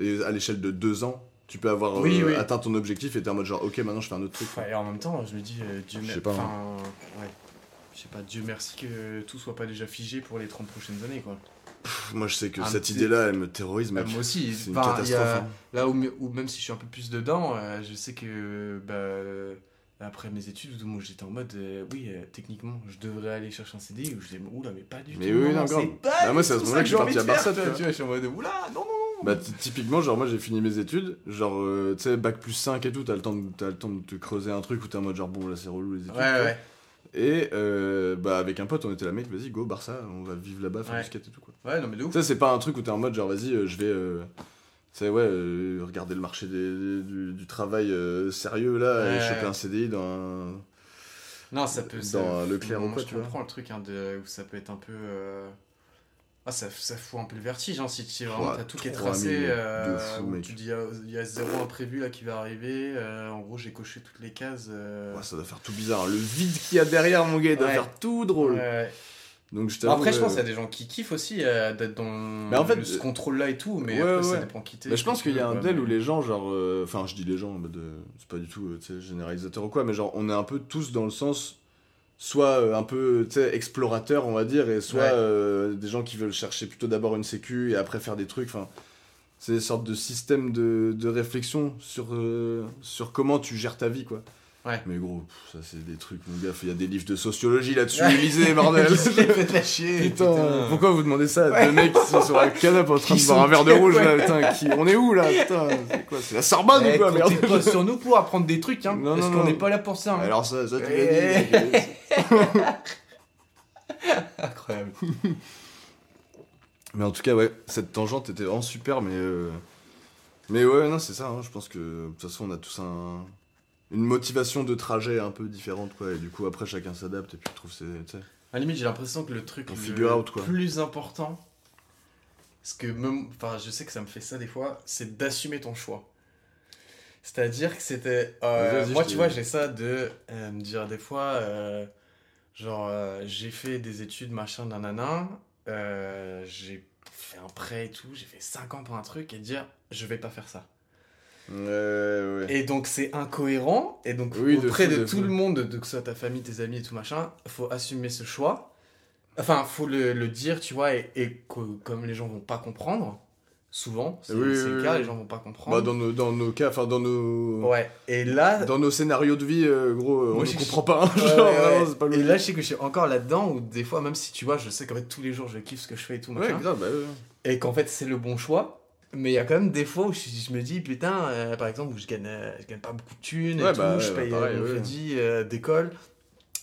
et à l'échelle de deux ans tu peux avoir Oui, euh, oui. atteint ton objectif et t'es en mode genre ok maintenant je fais un autre truc. Et en même temps, je me dis, euh, Dieu Je sais merci. ouais. Je sais pas, Dieu merci que tout soit pas déjà figé pour les 30 prochaines années, quoi. Pff, Moi je sais que Un cette petit- idée là elle me terrorise Bah, mec. moi aussi, C'est une catastrophe. a- hein. Là où, où même si je suis un peu plus dedans, euh, je sais que bah, après mes études, j'étais en mode euh, oui, euh, techniquement, je devrais aller chercher un CDI. Où je disais, oula, mais pas du Mais tout. oui, non, c'est pas Bah, moi, c'est à ce moment-là que je suis parti à Barça, tu vois, je suis en mode oula, non, non, non. Bah, ty- typiquement, genre, moi j'ai fini mes études, genre, tu sais, bac plus 5 et tout, t'as le, temps de- t'as le temps de te creuser un truc où t'es en mode genre, bon, là c'est relou les études. Ouais, ouais. Et euh, bah, avec un pote, on était là, mec, vas-y, go, Barça, on va vivre là-bas, faire Ouais. du skate et tout, quoi. Ouais, non, mais de ouf. Ça, c'est pas un truc où t'es en mode genre, vas-y, euh, je vais. euh, tu sais, ouais, euh, regarder le marché des- du, du travail euh, sérieux là et Ouais. choper un CDI dans un. Non, ça peut. ça- Dans ou quoi, je tu vois. comprends le truc hein, de, où ça peut être un peu. Euh, Ah, ça, ça fout un peu le vertige hein, si tu vraiment t'as tout qui est 3000 tracé. euh, fou, mec. tu dis, il y a- il y, a zéro imprévu là qui va arriver. euh, en gros, j'ai coché toutes les cases. euh, Ouais, ça doit faire tout bizarre. Le vide qu'il y a derrière, mon gars, il doit Ouais. faire tout drôle. ouais. Donc, je Bon, t'avoue, après, je euh, pense qu'il y a des gens qui kiffent aussi euh, d'être dans Mais en fait, le- ce contrôle-là et tout, mais après, ça dépend qui t'es. Bah, je pense qu'il y a un quoi, où les gens, genre. euh, Enfin, je dis les gens, euh, c'est pas du tout euh, généralisateur ou quoi, mais genre, on est un peu tous dans le sens soit euh, un peu explorateurs, on va dire, et soit Ouais. euh, des gens qui veulent chercher plutôt d'abord une sécu et après faire des trucs. Enfin, c'est des sortes de systèmes de, de réflexion sur, euh, sur comment tu gères ta vie, quoi. Ouais. Mais gros, pff, ça c'est des trucs, mon gars, il y a des livres de sociologie là-dessus, lisez, bordel chier. Putain, pourquoi vous demandez ça à deux mecs qui sont sur la canapé en train Qui de boire un verre de rouge là, ouais. putain, qui... on est où là, putain, c'est quoi, c'est la Sorbonne Eh, ou quoi, merde pas sur nous pour apprendre des trucs, hein. Non, parce qu'on n'est pas là pour ça. hein. Alors ça, ça tu Eh. l'as dit. Incroyable. Mais en tout cas, ouais, cette tangente était vraiment super, mais. euh, Mais ouais, non, c'est ça, hein, je pense que de toute façon, on a tous un. Une motivation de trajet un peu différente, quoi, et du coup, après, chacun s'adapte, et puis je trouve c'est. tu sais. À la limite, j'ai l'impression que le truc On le figure out, quoi. plus important, parce que même, enfin, je sais que ça me fait ça des fois, c'est d'assumer ton choix. C'est-à-dire que c'était, euh, moi, tu vois, j'ai ça de euh, me dire des fois, euh, genre, euh, j'ai fait des études, machin, nanana, euh, j'ai fait un prêt et tout, j'ai fait 5 ans pour un truc et dire, je vais pas faire ça. Ouais. Et donc c'est incohérent, et donc Oui, de auprès fou, de, de tout fou. le monde, de que ce soit ta famille, tes amis et tout machin, faut assumer ce choix. Enfin, faut le, le dire, tu vois, et, et que, comme les gens vont pas comprendre, souvent, c'est Oui, c'est oui, le cas, les gens vont pas comprendre. Bah, dans nos, dans nos cas, enfin, dans nos. Ouais, et là, Dans nos scénarios de vie, euh, gros, euh, on je- ne comprend pas. hein, Ouais, genre, ouais, vraiment, ouais. c'est pas et là, je sais que je suis encore là-dedans, où des fois, même si tu vois, je sais qu'en fait, tous les jours, je kiffe ce que je fais et tout, machin, grave, bah et qu'en fait, c'est le bon choix. Mais il y a quand même des fois où je, je me dis, putain, euh, par exemple, où je gagne, euh, je gagne pas beaucoup de thunes et tout, bah, je paye bah, pareil, mon crédit d'école.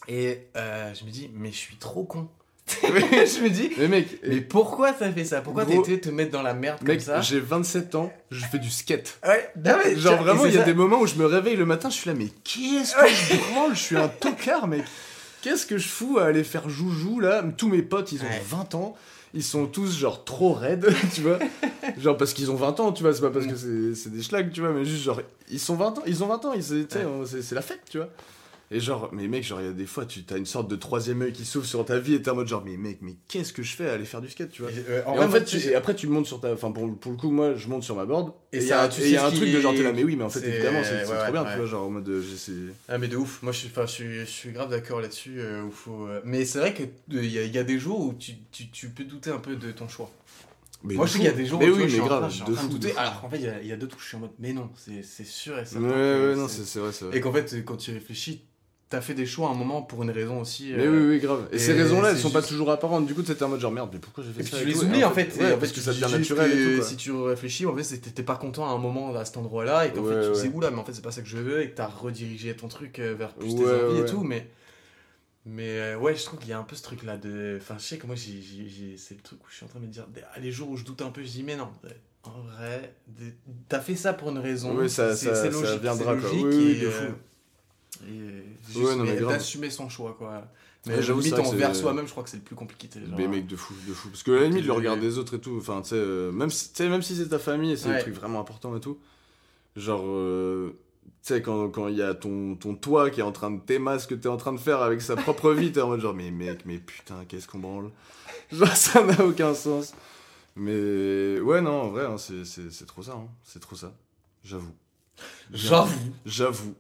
Et je me dis, mais je suis trop con. je me dis, Mais mec, mais pourquoi t'as fait ça? Pourquoi t'as été te mettre dans la merde mec, comme ça? j'ai 27 ans, je fais du skate. Ouais, non, mais Genre vraiment, il y a ça. des moments où je me réveille le matin, je suis là, mais qu'est-ce que je branle? Je suis un tocard, mec. Qu'est-ce que je fous à aller faire joujou là? Tous mes potes, ils ont Ouais. 20 ans. Ils sont tous genre trop raides, tu vois. Genre parce qu'ils ont 20 ans, tu vois. C'est pas parce que c'est c'est des schlags, tu vois. Mais juste genre, ils sont 20 ans, ils ont 20 ans, Ouais. c'est la fête, tu vois. Et genre, mais mec, genre, il y a des fois, tu as une sorte de troisième œil qui s'ouvre sur ta vie et t'es en mode genre, mais mec, mais qu'est-ce que je fais à aller faire du skate, tu vois. Et, euh, Et vrai, en fait, tu tu- et après, tu montes sur ta. Enfin, pour, pour le coup, moi, je monte sur ma board. Et il y a, y un truc de genre, t'es là, mais oui, mais en fait, évidemment, c'est c'est ouais, trop bien, ouais. tu vois. Genre, en mode, euh. Ah mais de ouf, moi je suis, je suis, grave d'accord là-dessus. euh, faut, euh, Mais c'est vrai qu'il y, a- il y a des jours où tu, tu, tu peux douter un peu de ton choix. Mais moi je sais qu'il y a des jours mais oui, vois, je suis mais en train- grave, je suis en de train de fou. de douter, fou. alors qu'en fait il y a, il y je suis en mode mais non, c'est sûr et certain. Ouais, ouais, non, c'est- vrai, c'est vrai. Et qu'en fait quand tu réfléchis, t'as fait des choix à un moment pour une raison aussi. Mais euh, oui, oui, grave. Et, et ces raisons-là, elles sont pas toujours apparentes. Du coup, t'étais en mode genre merde, mais pourquoi j'ai fait Et ça tu les oublies en fait, ouais, en fait, que ça devient naturel et tout. quoi. Si tu réfléchis, en fait, t'étais pas content à un moment à cet endroit-là et qu'en Ouais, fait tu disais oula, mais en fait c'est pas ça que je veux et que t'as redirigé ton truc euh, vers plus tes Ouais, envies et tout, mais. Mais euh, ouais, je trouve qu'il y a un peu ce truc-là de. Enfin, je sais que moi, c'est le truc où je suis en train de me dire. ah, Les jours où je doute un peu, je dis, mais non, en vrai, t'as fait ça pour une raison. Ouais, ça- logique, viendra, quoi. Oui, oui, et, de euh, fou. Et juste Ouais, non, mais d'assumer son choix, quoi. Mais Ouais, j'avoue, limite envers soi-même, je crois que c'est le plus compliqué. genre, Mais mec, de fou, de fou. Parce que à la limite, le regard des autres et tout, enfin, tu sais, euh, même, si- même si c'est ta famille et c'est des trucs vraiment importants et tout, genre, euh, tu sais, quand quand il y a ton, ton toit qui est en train de t'aimer ce que t'es en train de faire avec sa propre vie, t'es en mode genre, mais mec, mais putain, qu'est-ce qu'on branle? Genre, ça n'a aucun sens. Mais ouais, non, en vrai, hein, c'est trop ça, hein. c'est trop ça. J'avoue. J'avoue. J'avoue.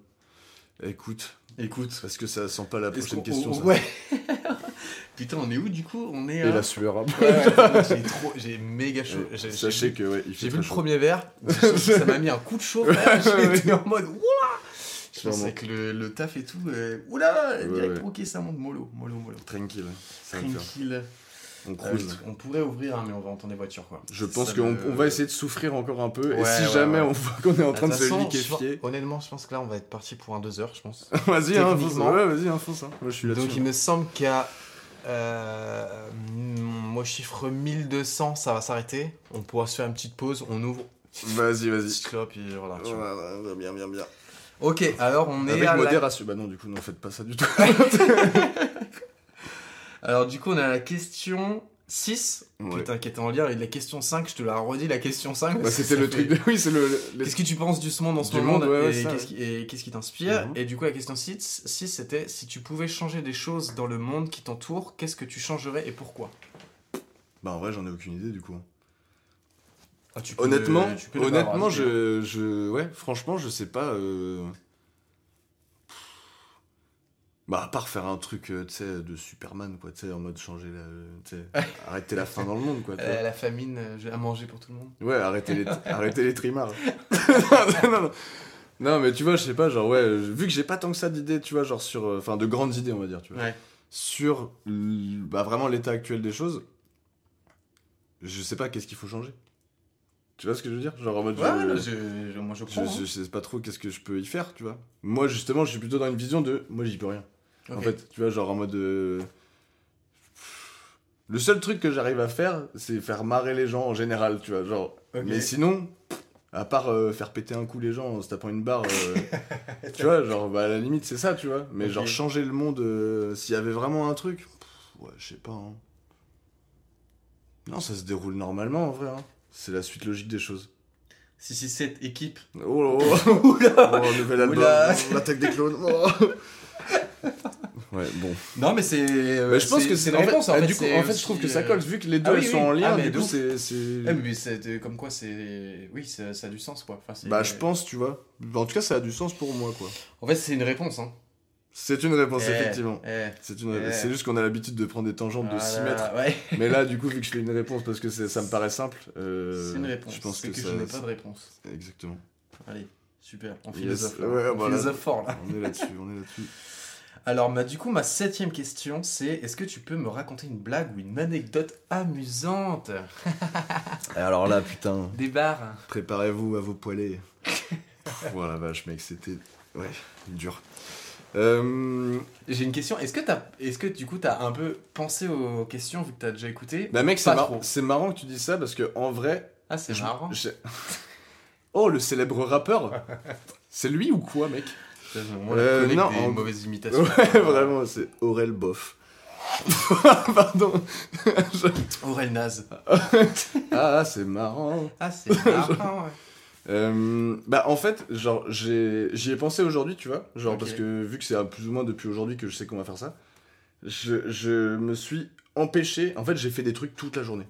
Écoute, Écoute. parce que ça sent pas la prochaine question, ça. Ouais. Putain, on est où du coup? On est. Et à- la sueur. hein. Ouais, j'ai trop, j'ai méga chaud. Ouais, Sachez que, ouais, J'ai vu le chaud. premier verre, ça m'a mis un coup de chaud. J'étais en mode, oula Je pensais que le, le taf et tout, euh, oula direct, ok, ça monte mollo, mollo, mollo. Tranquille, faire. Tranquille. On Euh, on pourrait ouvrir, hein, mais on va entendre des voitures, quoi. Je pense qu'on le- on va essayer de souffrir encore un peu. et si ouais, jamais ouais. on voit qu'on est en train de se liquéfier, Honnêtement, je pense que là, on va être parti pour un 2 heures, je pense. vas-y, hein, fonce. Techniquement. Ouais, vas-y, hein, fonce. hein. Moi, je suis là-dessus. Donc, il me semble qu'à. Euh, moi, chiffre 1200, ça va s'arrêter. On pourra se faire une petite pause, on ouvre, Vas-y, vas-y. petite clope, et voilà. tu vois. Bien, bien, bien. Ok, alors on est Avec la modération. Bah non, du coup, non, faites pas ça du tout. Alors du coup, on a la question 6, Ouais. putain, qui était en lien avec la question 5, je te la redis, la question 5. Bah, c'était le fait- truc de. Oui, c'est le. le- Qu'est-ce que tu penses du monde en ce Du moment monde, ouais, et qu'est-ce qui, et t'inspire Mhm. Et du coup, la question 6, 6 c'était si tu pouvais changer des choses dans le monde qui t'entoure, qu'est-ce que tu changerais et pourquoi? Bah, en vrai, j'en ai aucune idée, du coup. Ah, tu peux Honnêtement, le- tu peux le honnêtement, je, je. Ouais, franchement, je sais pas. euh, Bah, à part faire un truc, euh, tu sais, de Superman, quoi, tu sais, en mode changer la. arrêter la faim dans le monde, quoi. Euh, la famine, euh, j'ai à manger pour tout le monde. Ouais, arrêtez les, arrêtez les trimards. non, non, non. Non, mais tu vois, je sais pas, genre, ouais, vu que j'ai pas tant que ça d'idées, tu vois, genre sur. Enfin, de grandes idées, on va dire, tu vois. Ouais. Sur bah, vraiment l'état actuel des choses, je sais pas qu'est-ce qu'il faut changer. Tu vois ce que je veux dire? Genre en mode. Ouais, je- là, je, je- moi je je, prends. je sais pas trop qu'est-ce que je peux y faire, tu vois. Moi, justement, je suis plutôt dans une vision de. Moi, j'y peux rien. En fait, tu vois, genre en mode. euh, Le seul truc que j'arrive à faire, c'est faire marrer les gens en général, tu vois. Genre. Mais sinon, à part euh, faire péter un coup les gens en se tapant une barre, euh, tu vois, genre, bah, à la limite, c'est ça, tu vois. Mais genre, changer le monde, s'il y avait vraiment un truc, pff, ouais, je sais pas. hein. Non, ça se déroule normalement en vrai. hein. C'est la suite logique des choses. Si c'est cette équipe. Oh, oh, oh. Oula Oh, nouvel album, l'attaque des clones. oh. ouais, bon. Non, mais c'est. euh, je pense que c'est en fait, réponse. en ah, fait, du coup, en fait, je trouve que ça euh, colle vu que les deux ah oui, sont en lien. Ah, mais du coup, c'est, Ouais, mais c'est comme quoi c'est. Oui, ça, ça a du sens quoi. Enfin, bah, je pense, tu vois. En tout cas, ça a du sens pour moi, quoi. En fait, c'est une réponse. Hein. C'est une réponse, Eh, effectivement. eh, C'est une... Eh. c'est juste qu'on a l'habitude de prendre des tangentes de 6 voilà, mètres. Ouais, Mais là, du coup, vu que je fais une réponse parce que ça me paraît simple, euh, c'est une réponse. je pense que, que, ça. je n'ai pas de réponse. Exactement. Allez, super. On Yes. philosophe. là. Ouais, on voilà. philosophe fort là. On est là-dessus, on est là-dessus. Alors, bah, du coup, ma septième question, c'est est-ce que tu peux me raconter une blague ou une anecdote amusante Alors là, putain, Des barres préparez-vous à vos poêlés. Voilà, vache, mec, c'était. Ouais, dur. Euh, J'ai une question. Est-ce que, t'as... est-ce que du coup, t'as un peu pensé aux questions vu que t'as déjà écouté? Bah, mec, c'est mar- marrant que tu dis ça parce que en vrai. Ah, c'est marrant. Oh, le célèbre rappeur C'est lui ou quoi, mec? Moi, Euh, non, des en- mauvaises imitations. Ouais, vraiment, c'est Aurel Boff. Pardon. Aurel Naz. Ah, c'est marrant. Ah, c'est marrant. ouais. Euh, bah en fait, genre j'ai j'y ai pensé aujourd'hui, tu vois, genre Ok. parce que vu que c'est à plus ou moins depuis aujourd'hui que je sais qu'on va faire ça, je, je me suis empêché. En fait, j'ai fait des trucs toute la journée.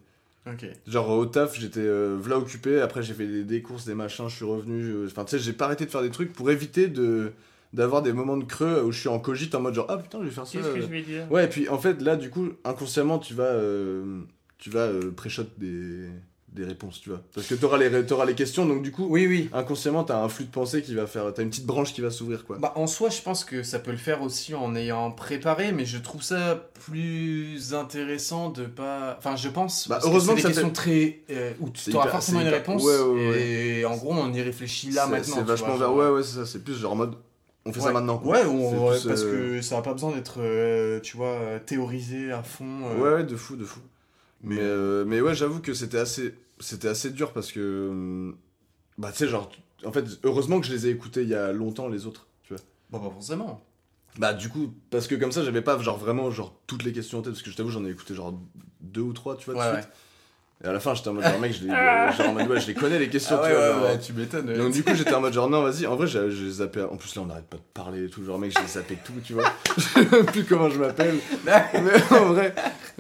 Genre au taf, j'étais euh, occupé. Après, j'ai fait des, des courses, des machins. Je suis revenu. Enfin, tu sais, j'ai pas arrêté de faire des trucs pour éviter de d'avoir des moments de creux où je suis en cogite en mode genre ah putain, je vais faire ça. euh. vais dire? Ouais, et puis en fait, là, du coup, inconsciemment, tu vas, euh, tu vas euh, pré-shot des, des réponses, tu vois. Parce que t'auras les, t'auras les questions, donc du coup, Oui, oui. inconsciemment, t'as un flux de pensée qui va faire. T'as une petite branche qui va s'ouvrir, quoi. Bah, en soi, je pense que ça peut le faire aussi en ayant préparé, mais je trouve ça plus intéressant de pas. Enfin, je pense. Bah, heureusement que c'est ça des questions très. euh, où tu auras forcément une hyper- réponse. ouais, ouais, Et en gros, on y réfléchit là maintenant. C'est vachement vois, vers. genre, Ouais, ouais, c'est ça. C'est plus genre en mode. On fait ça Ouais. maintenant, quoi. Ouais, on- ouais, plus, parce euh, que ça n'a pas besoin d'être, euh, tu vois, euh, théorisé à fond. euh. Ouais, ouais, de fou, de fou. Mais, euh, mais ouais, j'avoue que c'était assez, c'était assez dur parce que. hum, Bah, tu sais, genre. En fait, heureusement que je les ai écoutés il y a longtemps, les autres, tu vois. Bon, pas forcément. Bah du coup, parce que comme ça, j'avais pas genre vraiment genre toutes les questions en tête, parce que je t'avoue, j'en ai écouté genre deux ou trois, tu vois, de Ouais, suite. Et à la fin, j'étais en mode genre, mec, je les, euh, genre, en mode, ouais, je les connais les questions, Ah tu vois. ouais, genre. ouais, tu m'étonnes. Donc du coup, j'étais en mode genre, non, vas-y, en vrai, j'ai zappé. En plus, là, on n'arrête pas de parler et tout, genre, mec, j'ai zappé tout, tu vois. je sais plus comment je m'appelle. Mais en vrai,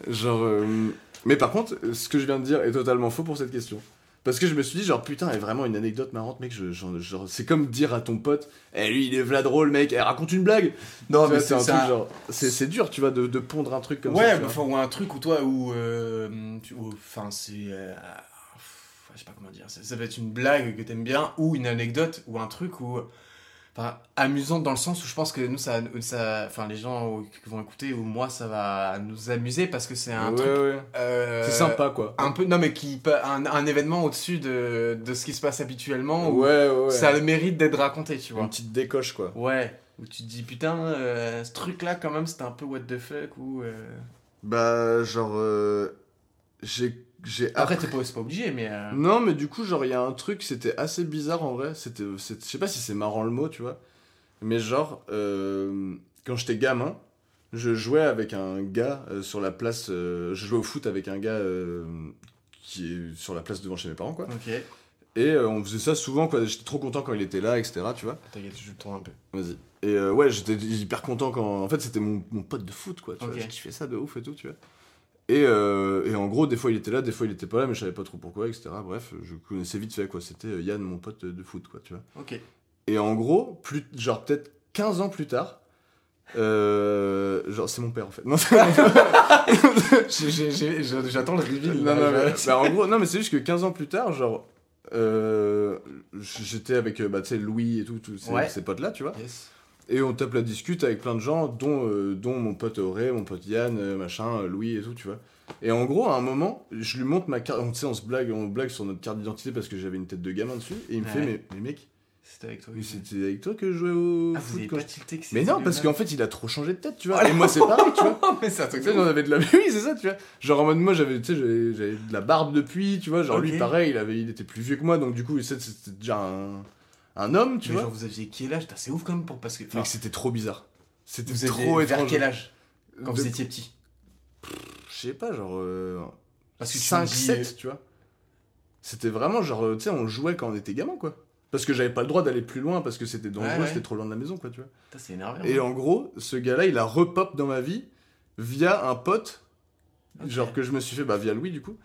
genre. euh, Mais par contre, ce que je viens de dire est totalement faux pour cette question. Parce que je me suis dit, genre, putain, est vraiment une anecdote marrante, mec. Je, genre, genre, c'est comme dire à ton pote, eh, lui, il est v'là drôle, mec, eh, raconte une blague. non, mais c'est un truc genre. C'est dur, tu vois, de, de pondre un truc comme ouais, ça. enfin, ou un truc où toi, où. euh, Enfin, c'est. euh, pff, je sais pas comment dire. Ça, ça va être une blague que t'aimes bien, ou une anecdote, ou un truc où. Enfin, amusante dans le sens où je pense que nous, ça. ça enfin, les gens qui vont écouter, ou moi, ça va nous amuser parce que c'est un ouais, truc. ouais. euh, C'est sympa, quoi. Un peu. Non, mais qui. Un, un événement au-dessus de, de ce qui se passe habituellement, où Ouais, ouais, ouais. ça a le mérite d'être raconté, tu vois. Une petite décoche, quoi. Ouais. Où tu te dis, putain, euh, ce truc-là, quand même, c'était un peu what the fuck, ou. euh, Bah, genre. euh, J'ai. J'ai Après, appris- pas, c'est pas obligé, mais. euh, Non, mais du coup, genre, il y a un truc, c'était assez bizarre en vrai. C'était, je sais pas si c'est marrant le mot, tu vois. Mais genre, euh, quand j'étais gamin, je jouais avec un gars euh, sur la place. je jouais au foot avec un gars qui est sur la place devant chez mes parents, quoi. Et on faisait ça souvent, quoi. J'étais trop content quand il était là, etc., tu vois. T'inquiète, je le tourne un peu. Vas-y. Et ouais, j'étais hyper content quand. En fait, c'était mon, mon pote de foot, quoi. Tu Ok. vois, je kiffais ça de ouf et tout, tu vois. Et, euh, et en gros, des fois il était là, des fois il était pas là, mais je savais pas trop pourquoi, etc. Bref, je connaissais vite fait, quoi. C'était euh, Yann, mon pote de foot, quoi, tu vois. Ok. Et en gros, plus, genre peut-être 15 ans plus tard, Euh, genre, c'est mon père en fait. Non, J'attends le reveal. non, non, mais, bah, en gros, non, mais c'est juste que 15 ans plus tard, genre, euh, j'étais avec, bah, tu sais, Louis et tout, tous ces, Ouais. ces potes-là, tu vois. Yes. Et on tape la discute avec plein de gens, dont, euh, dont mon pote Auré, mon pote Yann, euh, machin, euh, Louis et tout, tu vois. Et en gros, à un moment, je lui montre ma carte, on, on se blague, on blague sur notre carte d'identité parce que j'avais une tête de gamin dessus, et il me Ouais. fait, mais, mais mec, C'était avec toi. mais c'était avec toi que je jouais au Ah, vous foot avez quand pas je- tilté que Mais non, parce qu'en fait, il a trop changé de tête, tu vois. Et moi, c'est pareil, tu vois. mais c'est un truc Tu sais, on avait de la. Oui, c'est ça, tu vois. Genre en mode, moi, j'avais, tu sais, j'avais, de la barbe depuis, tu vois. Genre lui, pareil, il, avait, il était plus vieux que moi, donc du coup, c'était déjà un, un homme, tu Mais vois. genre, vous aviez quel âge? C'est ouf quand même pour parce que. enfin, c'était trop bizarre. C'était trop vers étrange. quel âge Quand De- vous étiez petit? Je sais pas, genre. euh, Parce que tu 5, me dis, 7, tu vois. C'était vraiment genre, euh, tu sais, on jouait quand on était gamin, quoi. Parce que j'avais pas le droit d'aller plus loin parce que c'était dangereux, Ouais, ouais. c'était trop loin de la maison, quoi, tu vois. C'est énervé. Et hein. en gros, ce gars-là, il a repop dans ma vie via un pote, genre que je me suis fait, bah via Louis du coup,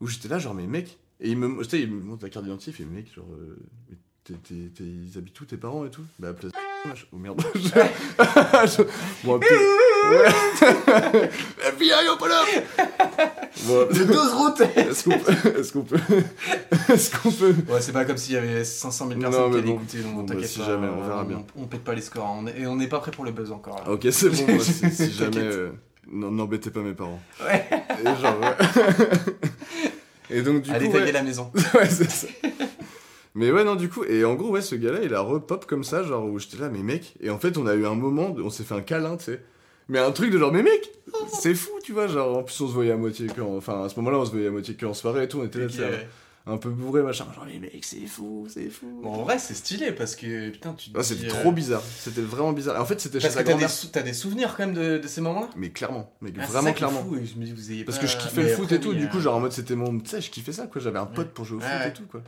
où j'étais là, genre, mais mec, et il me, tu sais, il me montre la carte d'identité, fait, mec, genre, euh, t'es- t'es- ils habitent où tes parents et tout? Bah, à place. machin. Oh merde. Je- bon, un peu- Ouais. FBI, hop là Bon, Le 12 route Est-ce qu'on peut. Est-ce qu'on peut. Est-ce qu'on peut. Ouais, c'est pas comme s'il y avait 500 000 Non, personnes qui mais allaient écouter, donc bah, t'inquiète si pas. jamais, on verra on- bien. On, pète pas les scores, hein, on est- et on n'est pas prêt pour le buzz encore. là. Ok, c'est bon, moi, si, si jamais. Euh, non, N'embêtez pas mes parents. Ouais. Et genre, ouais. Et donc, du coup. taguer ouais. la maison. ouais, c'est ça. Mais ouais, non, du coup, et en gros, ouais, ce gars-là, il a repop comme ça, genre, où j'étais là, mais mec, et en fait, on a eu un moment, on s'est fait un câlin, tu sais. Mais un truc de genre, mais mec, c'est fou, tu vois, genre, en plus, on se voyait à moitié que, en- enfin, à ce moment-là, on se voyait à moitié que en soirée et tout, on était là, tu sais, Ok, ouais. un peu bourré, machin, genre, mais mec, c'est fou, c'est fou. Bon, en vrai, c'est stylé parce que putain, tu. te Ah, dis, c'était euh, trop bizarre, c'était vraiment bizarre. Et en fait, c'était chez Parce sa que t'as des, grand-mère. t'as des souvenirs quand même de, de ces moments-là? Mais clairement, mais Ah, vraiment clairement. fou, et je me dis, vous ayez Parce pas- que je kiffais mais le foot et tout, du coup, euh, genre en mode c'était mon. Tu sais, je kiffais ça quoi, j'avais un pote pour jouer au foot et tout quoi.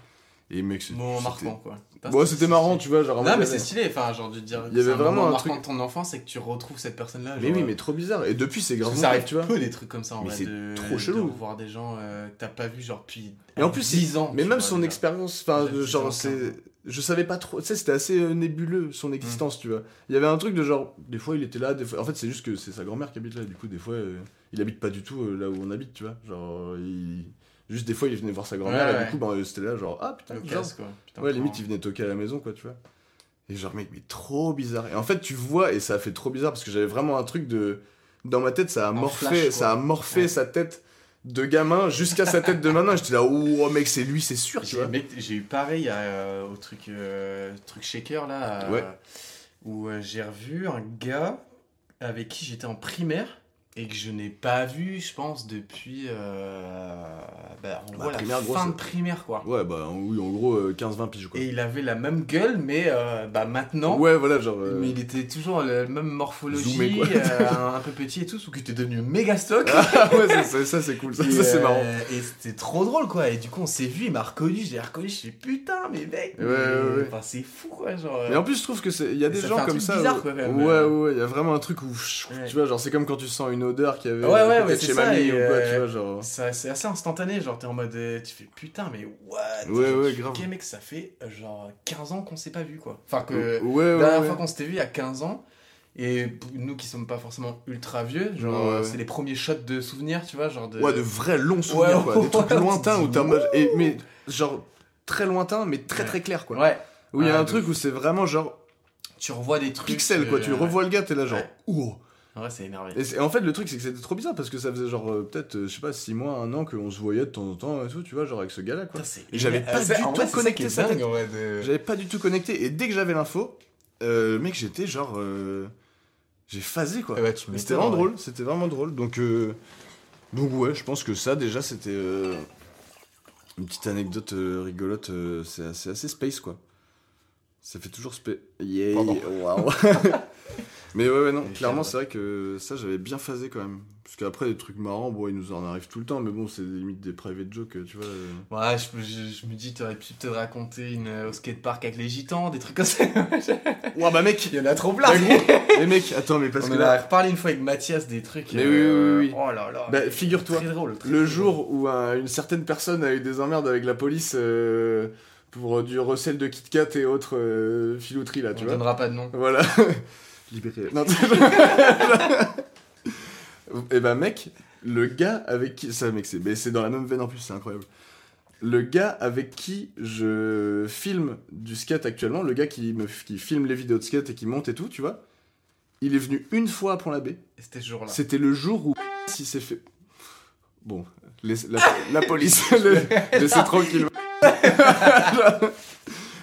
Et mec, c'est- Moment marquant quoi. Bon, c'est- c'était c'est marrant, tu vois, genre en Non, mais ouais. c'est stylé, enfin, genre de dire. Il y avait c'est un vraiment un marquant truc- de ton enfance et que tu retrouves cette personne-là. Mais oui, euh, mais trop bizarre. Et depuis, c'est grave ça arrive tu vois. peu des trucs comme ça en Mais vrai. c'est de- trop de chelou. voir des gens euh, que t'as pas vu genre depuis. Et en plus, 10 ans. Mais même son expérience, enfin, Déjà 10 ans, genre, 15 c'est. Je savais pas trop, tu sais, c'était assez euh, nébuleux son existence, tu vois. Il y avait un truc de genre, des fois il était là, des fois. En fait, c'est juste que c'est sa grand-mère qui habite là, du coup, des fois, euh, il habite pas du tout euh, là où on habite, tu vois. Genre, il. Juste des fois, il venait voir sa grand-mère Ouais, et ouais. du coup, ben, c'était là, genre, ah putain, Le bizarre. casse quoi. Putain, Ouais, limite, il venait toquer à la maison, quoi, tu vois. Et genre, mec, mais trop bizarre. Et en fait, tu vois, et ça a fait trop bizarre parce que j'avais vraiment un truc de. Dans ma tête, ça a En morphé, flash, ça a morphé Ouais. sa tête de gamin jusqu'à sa tête de maintenant. J'étais là, oh mec, c'est lui, c'est sûr, tu J'ai vois. j'ai eu pareil euh, au truc, euh, truc shaker là, euh, Ouais. où j'ai revu un gars avec qui j'étais en primaire et que je n'ai pas vu, je pense, depuis euh, bah, en Bah, gros, la primaire, fin de primaire quoi. Ouais, bah oui, en gros, euh, 15-20 piges, quoi. Et il avait la même gueule, mais euh, bah, maintenant. Ouais, voilà, genre. euh, Mais il était toujours la même morphologie, Zoomé, quoi. euh, un, un peu petit et tout, sauf qu'il était devenu méga stock. Ah ouais, ça, ça, ça, c'est cool, ça, c'est euh, marrant. Et c'était trop drôle quoi. Et du coup, on s'est vu, il m'a reconnu, je l'ai reconnu, je suis putain, mais mec, Ouais, mais- ouais, ouais. Enfin, c'est fou quoi. Genre, euh, Mais en plus, je trouve que c'est. Il y a des gens comme ça. bizarre, où- quoi, quand même. Ouais, ouais, ouais, il y a vraiment un truc où. Tu vois, genre, c'est comme quand tu sens une odeur qu'il y avait Ouais, ouais, ouais, chez ça, mamie ou quoi, euh, tu vois, genre. ça- c'est assez instantané, genre t'es en mode euh, tu fais putain mais what? Ouais, ouais, grave. Ok mec ça fait euh, genre 15 ans qu'on s'est pas vu quoi. Enfin que la dernière fois qu'on s'était vu il y a 15 ans et nous qui sommes pas forcément ultra vieux, genre Ouais, c'est les premiers shots de souvenirs tu vois genre de... Ouais, de vrais longs souvenirs, Ouais, quoi. Des trucs lointains où en mode. et- mais genre, très lointain, mais très très clair, quoi. Ouais, Où il y a un truc où c'est vraiment genre tu revois des trucs... pixel, quoi. euh, Tu revois le gars, t'es là, genre. Ouh. Ouais c'est énervé. Et, en fait, le truc, c'est que c'était trop bizarre parce que ça faisait genre euh, peut-être, euh, je sais pas, 6 mois, 1 an qu'on se voyait de temps en temps et tout, tu vois, genre avec ce gars-là, quoi. Putain, Et j'avais pas Ah, du en tout ça connecté de- J'avais pas du tout connecté. Et dès que j'avais l'info, euh, mec, j'étais genre. j'ai phasé, quoi. Ah ouais, c'était vraiment ouais. drôle, c'était vraiment drôle. Donc, euh, donc ouais, je pense que ça, déjà, c'était une petite anecdote rigolote. c'est assez, assez space, quoi. Ça fait toujours space. Yeah, Pardon. Mais ouais, ouais, non, Et clairement, c'est vrai que ça, j'avais bien phasé quand même. Parce qu'après, les trucs marrants, bon, ils nous en arrivent tout le temps, mais bon, c'est limite des private jokes, tu vois. euh. Ouais, je, je- je me dis, t'aurais pu te raconter une, euh, au skatepark avec les gitans, des trucs comme ça. Ouah, bah mec Il y en a trop plein. Mais mec, attends, mais parce On que en là, a reparlé une fois avec Mathias des trucs. Mais euh, oui, oui, oui, oui. Oh là là. Bah, figure-toi, Le drôle. jour où un- une certaine personne a eu des emmerdes avec la police euh, pour euh, du recel de Kit Kat et autres euh, filouteries là, tu On vois. donnera pas de nom. Voilà. libéré. Non, Et bah, mec, le gars avec qui. Ça, mec, c'est mais c'est dans la même veine en plus, c'est incroyable. Le gars avec qui je filme du skate actuellement, le gars qui, me, qui filme les vidéos de skate et qui monte et tout, tu vois, il est venu une fois à Pont-l'Abbé. Et c'était ce jour-là. C'était le jour où s'il s'est fait. Bon, laisse- la, la police, le- laissez tranquille.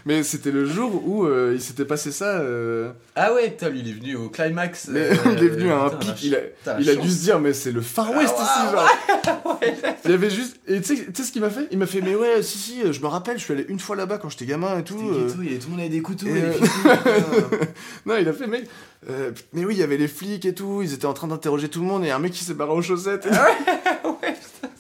Mais c'était le jour où euh, il s'était passé ça. euh, Ah ouais, putain, lui, il est venu au climax. mais euh, il est venu à un putain, pic. Il a, ch- putain, la il a dû chance. se dire, mais c'est le Far West Ah, ici, genre. Il y avait juste. Et tu sais tu sais ce qu'il m'a fait? Il m'a fait, mais ouais, si, si, je me rappelle, je suis allé une fois là-bas quand j'étais gamin et tout. C'était euh, ghetto, il y avait- tout le monde avait des couteaux et et des fusils, putain. Non, il a fait, mec. euh, mais oui, il y avait les flics et tout, ils étaient en train d'interroger tout le monde et un mec qui s'est barré aux chaussettes. Et, ouais, putain.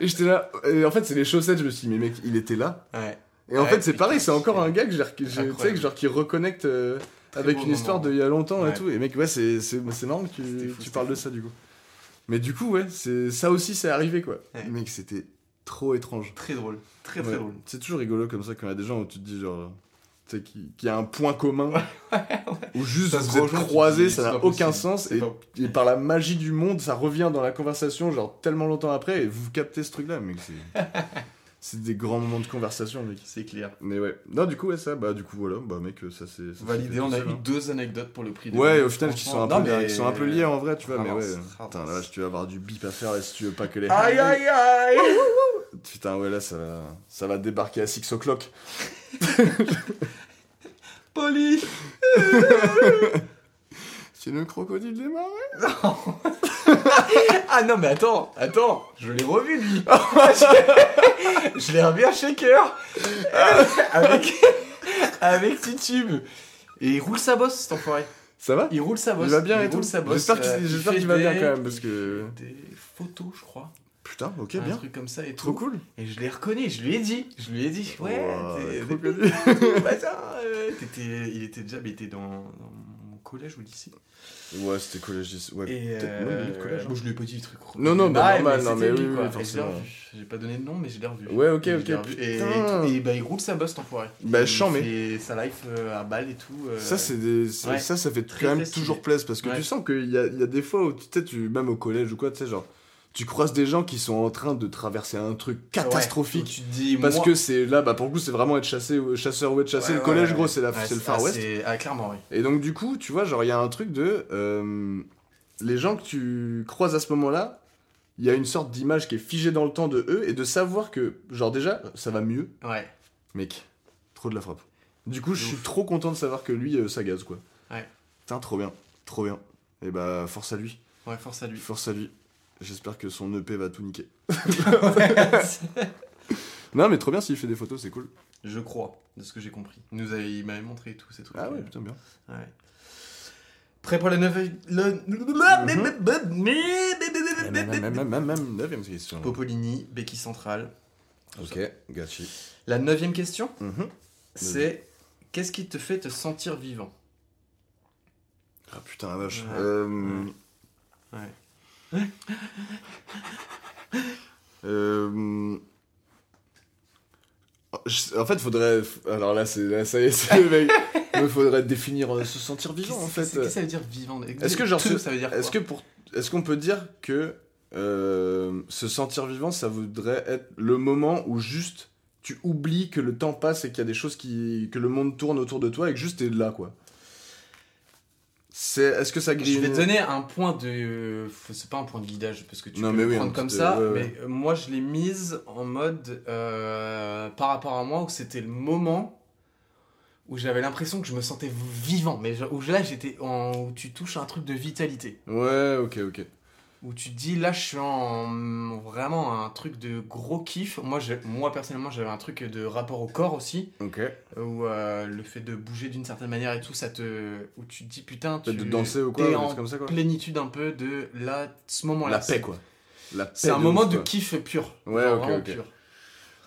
et j'étais là. Et en fait, c'est les chaussettes, je me suis dit, mais mec, il était là. Ouais. Et en fait, c'est pareil, c'est encore un gars que j'ai, genre qui reconnecte euh, avec une histoire d'il y a longtemps Ouais. et tout. Et mec, ouais, c'est, marrant que tu, fou, parles de ça du coup. Mais du coup, ouais, c'est, ça aussi, c'est arrivé quoi. Ouais. Mec, c'était trop étrange. Très drôle. Très très drôle. C'est toujours rigolo comme ça quand il y a des gens où tu te dis genre. Tu sais, qui- qu'il y a un point commun. Ou juste Ça vous êtes croisés, ça n'a aucun possible. sens. Et, et par la magie du monde, ça revient dans la conversation, genre tellement longtemps après, et vous captez ce truc-là, mec. C'est, c'est des grands moments de conversation, mec. C'est clair. Mais ouais. Non, du coup, ouais, ça, bah, du coup, voilà, bah, mec, ça c'est. ça s'est Validé, on a eu hein. deux anecdotes pour le prix de Ouais, au final, qui sont, un peu, mais- qui sont un peu liés en vrai, tu vois, mais Avance, ouais. Putain, là, tu vas avoir du bip à faire là, si tu veux pas que les. Aïe aïe aïe Putain, ouais, là, ça va, ça va débarquer à 6 o'clock. Poli C'est le crocodile des marais Ah non mais attends, attends, je l'ai revu lui. Je l'ai revu à Shaker. Avec... Avec Titube. Et il roule sa bosse cet enfoiré. Ça va? Il roule sa bosse. Il va bien et tout J'espère qu'il euh, qu'il va bien quand même, parce que. Des photos je crois. Putain, ok, Un bien. truc comme ça et Trop tout. cool. Et je l'ai reconnu, je lui ai dit Je lui ai dit. Ouais t'es- euh, Il était déjà mais il était dans, collège ou lycée Ouais, c'était collège. Ouais, peut-être même euh, le collège. hein. bon, je lui ai pas dit le truc. Non, non, bah, normal, non, mais oui, quoi. oui, forcément. J'ai pas donné de nom, mais je l'ai revu. Ouais, ok, ok. Et, et, bah, il roule sa bosse, t'enfoiré. Bah, Il chant, mais- sa life euh, à balle et tout. euh, Ça, c'est des... c'est- ouais. ça, ça fait Très, quand même toujours plaisir parce que Ouais. tu sens qu'il y a, y a des fois où tu sais, tu, même au collège ou quoi, tu sais, genre, tu croises des gens qui sont en train de traverser un truc ouais, catastrophique. tu te dis, Parce moi- que c'est là, bah pour le coup, c'est vraiment être chassé, ou- chasseur ou être chassé. Ouais, le collège, ouais, gros, c'est la, c'est le Far West. Ah, clairement, oui. Et donc, du coup, tu vois, genre, il y a un truc de. euh, les gens que tu croises à ce moment-là, il y a une sorte d'image qui est figée dans le temps de eux et de savoir que, genre, déjà, ça va mieux. Ouais. Mec, trop de la frappe. Du coup, je suis trop content de savoir que lui, euh, ça gaze, quoi. Ouais. Putain, trop bien. Trop bien. Et bah, force à lui. Ouais, force à lui. Force à lui. J'espère que son EP va tout niquer. Non, mais trop bien s'il fait des photos, c'est cool. Je crois, de ce que j'ai compris. Il nous avait- il m'avait montré tous ces trucs. Ah ouais, putain, bien. Ouais. Prêt pour la neuvième... Même, neuvième question. Popolini, Becky Central. Ok, gâchis. La neuvième question, Mhm. c'est qu'est-ce qui te fait te sentir vivant Ah putain, la vache. Ouais. Euh, Ouais. Euh, En fait, faudrait. Alors là, c'est là, ça y est, c'est le mec. Il faudrait définir euh, se sentir vivant en fait. Qu'est-ce que ça veut dire vivant? Est-ce que genre Te, ce- ça veut dire Est-ce que pour est-ce qu'on peut dire que euh, se sentir vivant, ça voudrait être le moment où juste tu oublies que le temps passe et qu'il y a des choses qui que le monde tourne autour de toi et que juste t'es là quoi? C'est est-ce que ça grille Je vais te donner un point de. C'est pas un point de guidage parce que tu Non, peux mais le oui, prendre comme petit- ça, ouais, ouais. mais euh, moi je l'ai mise en mode euh, par rapport à moi où c'était le moment où j'avais l'impression que je me sentais vivant, mais où là j'étais en. où tu touches un truc de vitalité. Ouais, ok, ok. Où tu te dis là je suis en vraiment un truc de gros kiff moi moi personnellement j'avais un truc de rapport au corps aussi Ok. où euh, le fait de bouger d'une certaine manière et tout ça te où tu te dis putain tu de danser ou quoi, des en trucs comme ça quoi. plénitude un peu de là ce moment là La paix quoi. La paix c'est un de moment ouf, de kiff pur Ouais, Genre ok, ok. pur.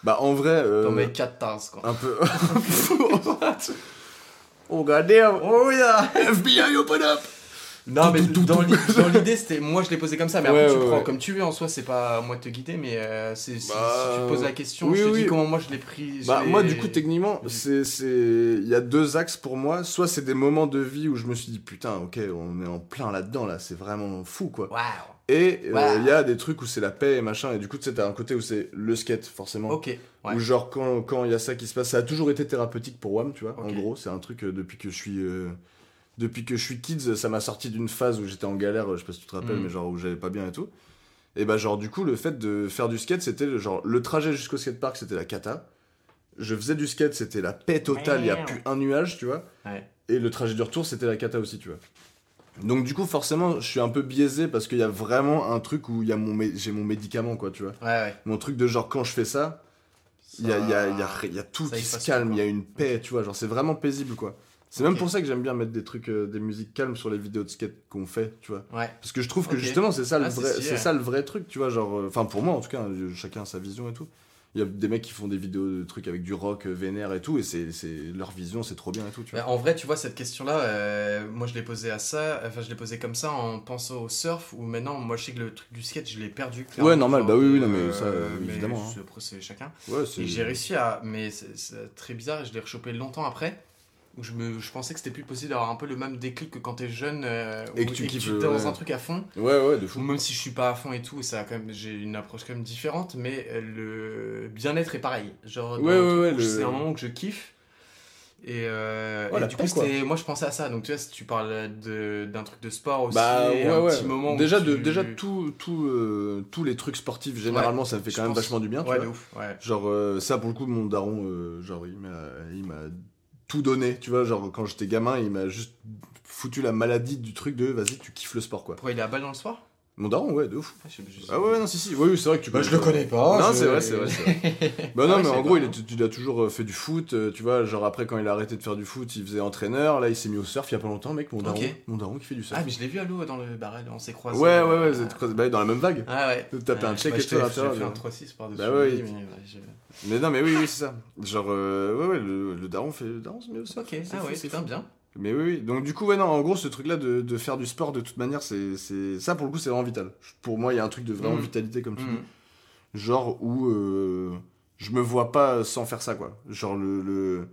Bah en vrai. euh, dans mes 4 tasses quoi Un peu. oh god damn. oh yeah FBI open up. Non, mais dans l'idée, c'était. Moi, je l'ai posé comme ça, mais Ouais, après, tu ouais, prends ouais. comme tu veux. En soi, c'est pas à moi de te guider, mais euh, c'est, si, Bah, si tu poses la question, oui, je te oui. dis comment moi je l'ai pris. je Bah, l'ai- moi, du coup, techniquement, c'est, c'est, il y a deux axes pour moi. Soit c'est des moments de vie où je me suis dit, putain, ok, on est en plein là-dedans, là, c'est vraiment fou, quoi. Waouh! Et euh, il Waouh. y a des trucs où c'est la paix et machin, et du coup, tu sais, t'as un côté où c'est le skate, forcément. Ok, ouais. Ou genre, quand quand il y a ça qui se passe, ça a toujours été thérapeutique pour WAM, tu vois. En gros, c'est un truc euh, depuis que je suis. euh, depuis que je suis kids, ça m'a sorti d'une phase où j'étais en galère, je sais pas si tu te rappelles, Mm. mais genre où j'allais pas bien et tout. Et bah, genre, du coup, le fait de faire du skate, c'était le- genre le trajet jusqu'au skatepark, c'était la cata. Je faisais du skate, c'était la paix totale, il y a plus un nuage, tu vois. Ouais. Et le trajet du retour, c'était la cata aussi, tu vois. Donc, du coup, forcément, je suis un peu biaisé parce qu'il y a vraiment un truc où il y a mon mé- j'ai mon médicament, quoi, tu vois. Ouais, ouais. Mon truc de genre, quand je fais ça, il y a, y, a, y, a, y a tout Ça qui se calme, il y a une paix, tu vois, genre c'est vraiment paisible quoi. C'est même Ok. pour ça que j'aime bien mettre des trucs, euh, des musiques calmes sur les vidéos de skate qu'on fait, tu vois. Ouais. Parce que je trouve que Ok. justement c'est ça, le Ah, vrai- c'est ouais. ça le vrai truc, tu vois, genre, euh, enfin pour moi en tout cas, hein, chacun a sa vision et tout. Il y a des mecs qui font des vidéos de trucs avec du rock euh, vénère et tout, et c'est c'est- leur vision, c'est trop bien et tout, tu vois. Bah, en vrai, tu vois, cette question-là, euh, moi je l'ai posée à ça, enfin je l'ai posée comme ça en pensant au surf, où maintenant, moi je sais que le truc du skate, je l'ai perdu. Ouais, normal, bah oui, oui, non, mais ça, euh, euh, évidemment, hein. c'est- chacun. Ouais. Et j'ai réussi à. Mais c'est c'est très bizarre, et je l'ai rechopé longtemps après. Où je, me, je pensais que c'était plus possible d'avoir un peu le même déclic que quand t'es jeune euh, Et que tu kiffes, t'es euh, dans ouais. un truc à fond. Ouais, ouais, de Ou fou. même si je suis pas à fond et tout, ça a quand même, j'ai une approche quand même différente, mais euh, le bien-être est pareil. Genre, dans Ouais, ouais, le- c'est un moment que je kiffe. Et, euh, et la du coup, c'était, moi je pensais à ça. Donc tu vois, si tu parles d'un truc de sport aussi, Bah et ouais, un ouais. petit moment où déjà, de, tu- déjà tout, tout, euh, tous les trucs sportifs, généralement, ça me fait quand même vachement du bien, tu vois. ouf. Genre, euh, ça, pour le coup, mon daron, genre, il m'a tout donné, tu vois. Genre, quand j'étais gamin, il m'a juste foutu la maladie du truc de vas-y, tu kiffes le sport, quoi. Pourquoi il est à balle dans le sport? Mon daron, ouais, de ouf. Ah, Ah ouais, non, si, si. Oui, oui, c'est vrai que tu Bah, peux- je le connais pas. Non, je- c'est vrai, c'est vrai, c'est vrai. Bah non, Ah ouais, mais en gros, il, est- il a toujours euh, fait du foot, euh, tu vois. Genre, après, quand il a arrêté de faire du foot, il faisait entraîneur. Là, il s'est mis au surf il y a pas longtemps, mec, mon daron. Mon daron qui fait du surf. Ah, mais je l'ai vu à l'eau dans le barrel, on s'est croisés. ouais, ouais, ouais, euh, vous êtes croisés- bah, dans la même vague. Ah ouais. T'as tapé un Ouais, check bah, et tout l'intérieur, fait un mais- 3-6 par-dessus. Bah ouais, mais, ouais, non, mais oui, oui, c'est ça. Genre, euh, ouais, ouais, le, daron fait le daron, se met au surf. Ok, C'est ah ouais, c'est bien. Mais oui, oui. Donc, du coup, ouais, non, en gros, ce truc-là de, de faire du sport, de toute manière, c'est, c'est... ça, pour le coup, c'est vraiment vital. Pour moi, il y a un truc de vraiment Mhm. vitalité, comme tu Mhm. dis. Genre où euh, je me vois pas sans faire ça, quoi. Genre, le, le...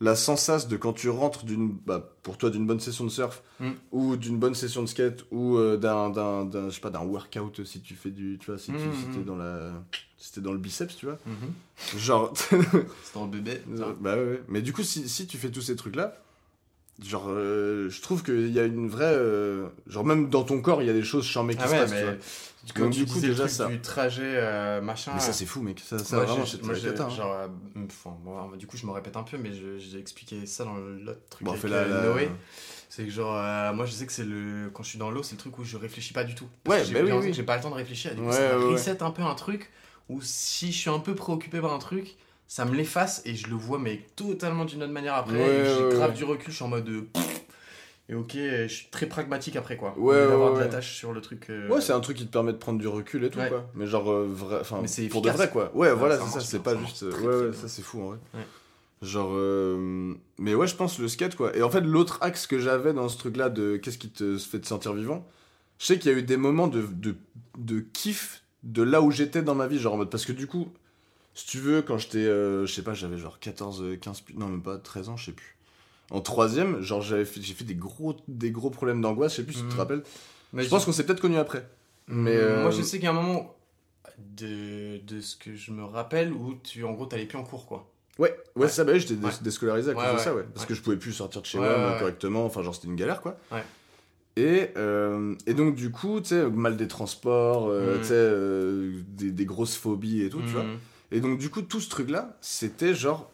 la sensation de quand tu rentres d'une, bah, pour toi, d'une bonne session de surf, Mhm. ou d'une bonne session de skate, ou euh, d'un, d'un, d'un, je sais pas, d'un workout, si tu fais du, tu vois, si, tu, si t'es dans la... T'es dans le biceps, tu vois. Genre, C'est dans le bébé. bah ouais, ouais. Mais du coup, si, si tu fais tous ces trucs-là, genre, euh, je trouve qu'il y a une vraie. euh, genre, même dans ton corps, il y a des choses charmées qui Ah se ouais, passent, tu mais vois. comme Donc, tu du coup, déjà, ça. du trajet, euh, machin. Mais ça, c'est fou, mec. Ça, ça moi, vraiment, moi, hein. genre, enfin, bon, du coup, je me répète un peu, mais j'ai expliqué ça dans l'autre truc Bon, avec fais la. la- Noé. C'est que genre, moi je sais que c'est le. Quand je suis dans l'eau, c'est le truc où je réfléchis pas du tout. Parce Ouais, j'ai bah oui, oui. pas le temps de réfléchir. Et du coup, Ouais, ça reset un peu un truc où si je suis un peu préoccupé par un truc, ça me l'efface et je le vois, mais totalement d'une autre manière après. Ouais, j'ai grave ouais. du recul, je suis en mode. euh, et ok, je suis très pragmatique après quoi. Ouais, d'avoir de l'attache sur le truc. euh, Ouais, c'est un truc qui te permet de prendre du recul et tout, quoi. Mais genre, euh, vrai. Enfin, pour de vrai, quoi. Ouais, voilà, c'est ça. C'est pas juste. très, ouais, ouais, ça, c'est fou, en vrai. Genre. euh, Mais ouais, je pense le skate, quoi. Et en fait, l'autre axe que j'avais dans ce truc-là de qu'est-ce qui te fait te sentir vivant, je sais qu'il y a eu des moments de, de, de kiff de là où j'étais dans ma vie. Genre en mode. Parce que du coup, si tu veux, quand j'étais. euh, je sais pas, j'avais genre 14, euh, 15. pu- Non, même pas 13 ans, je sais plus. En troisième, genre j'avais fait, j'ai fait des gros, des gros problèmes d'angoisse, je sais plus si tu te Mhm. rappelles. mais Je pense qu'on s'est peut-être connus après. Mais, euh, Moi je sais qu'il y a un moment de, de ce que je me rappelle où tu en gros t'allais plus en cours quoi. Ouais, ouais, Ouais. ça, bah j'étais Ouais. déscolarisé à cause Ouais, de ça, ouais. Parce que je pouvais plus sortir de chez moi correctement, enfin, genre, c'était une galère, quoi. Ouais. Et, euh, et donc, du coup, tu sais, mal des transports, euh, Mhm. tu sais, euh, des, des grosses phobies et tout, tu vois. Et donc, du coup, tout ce truc-là, c'était genre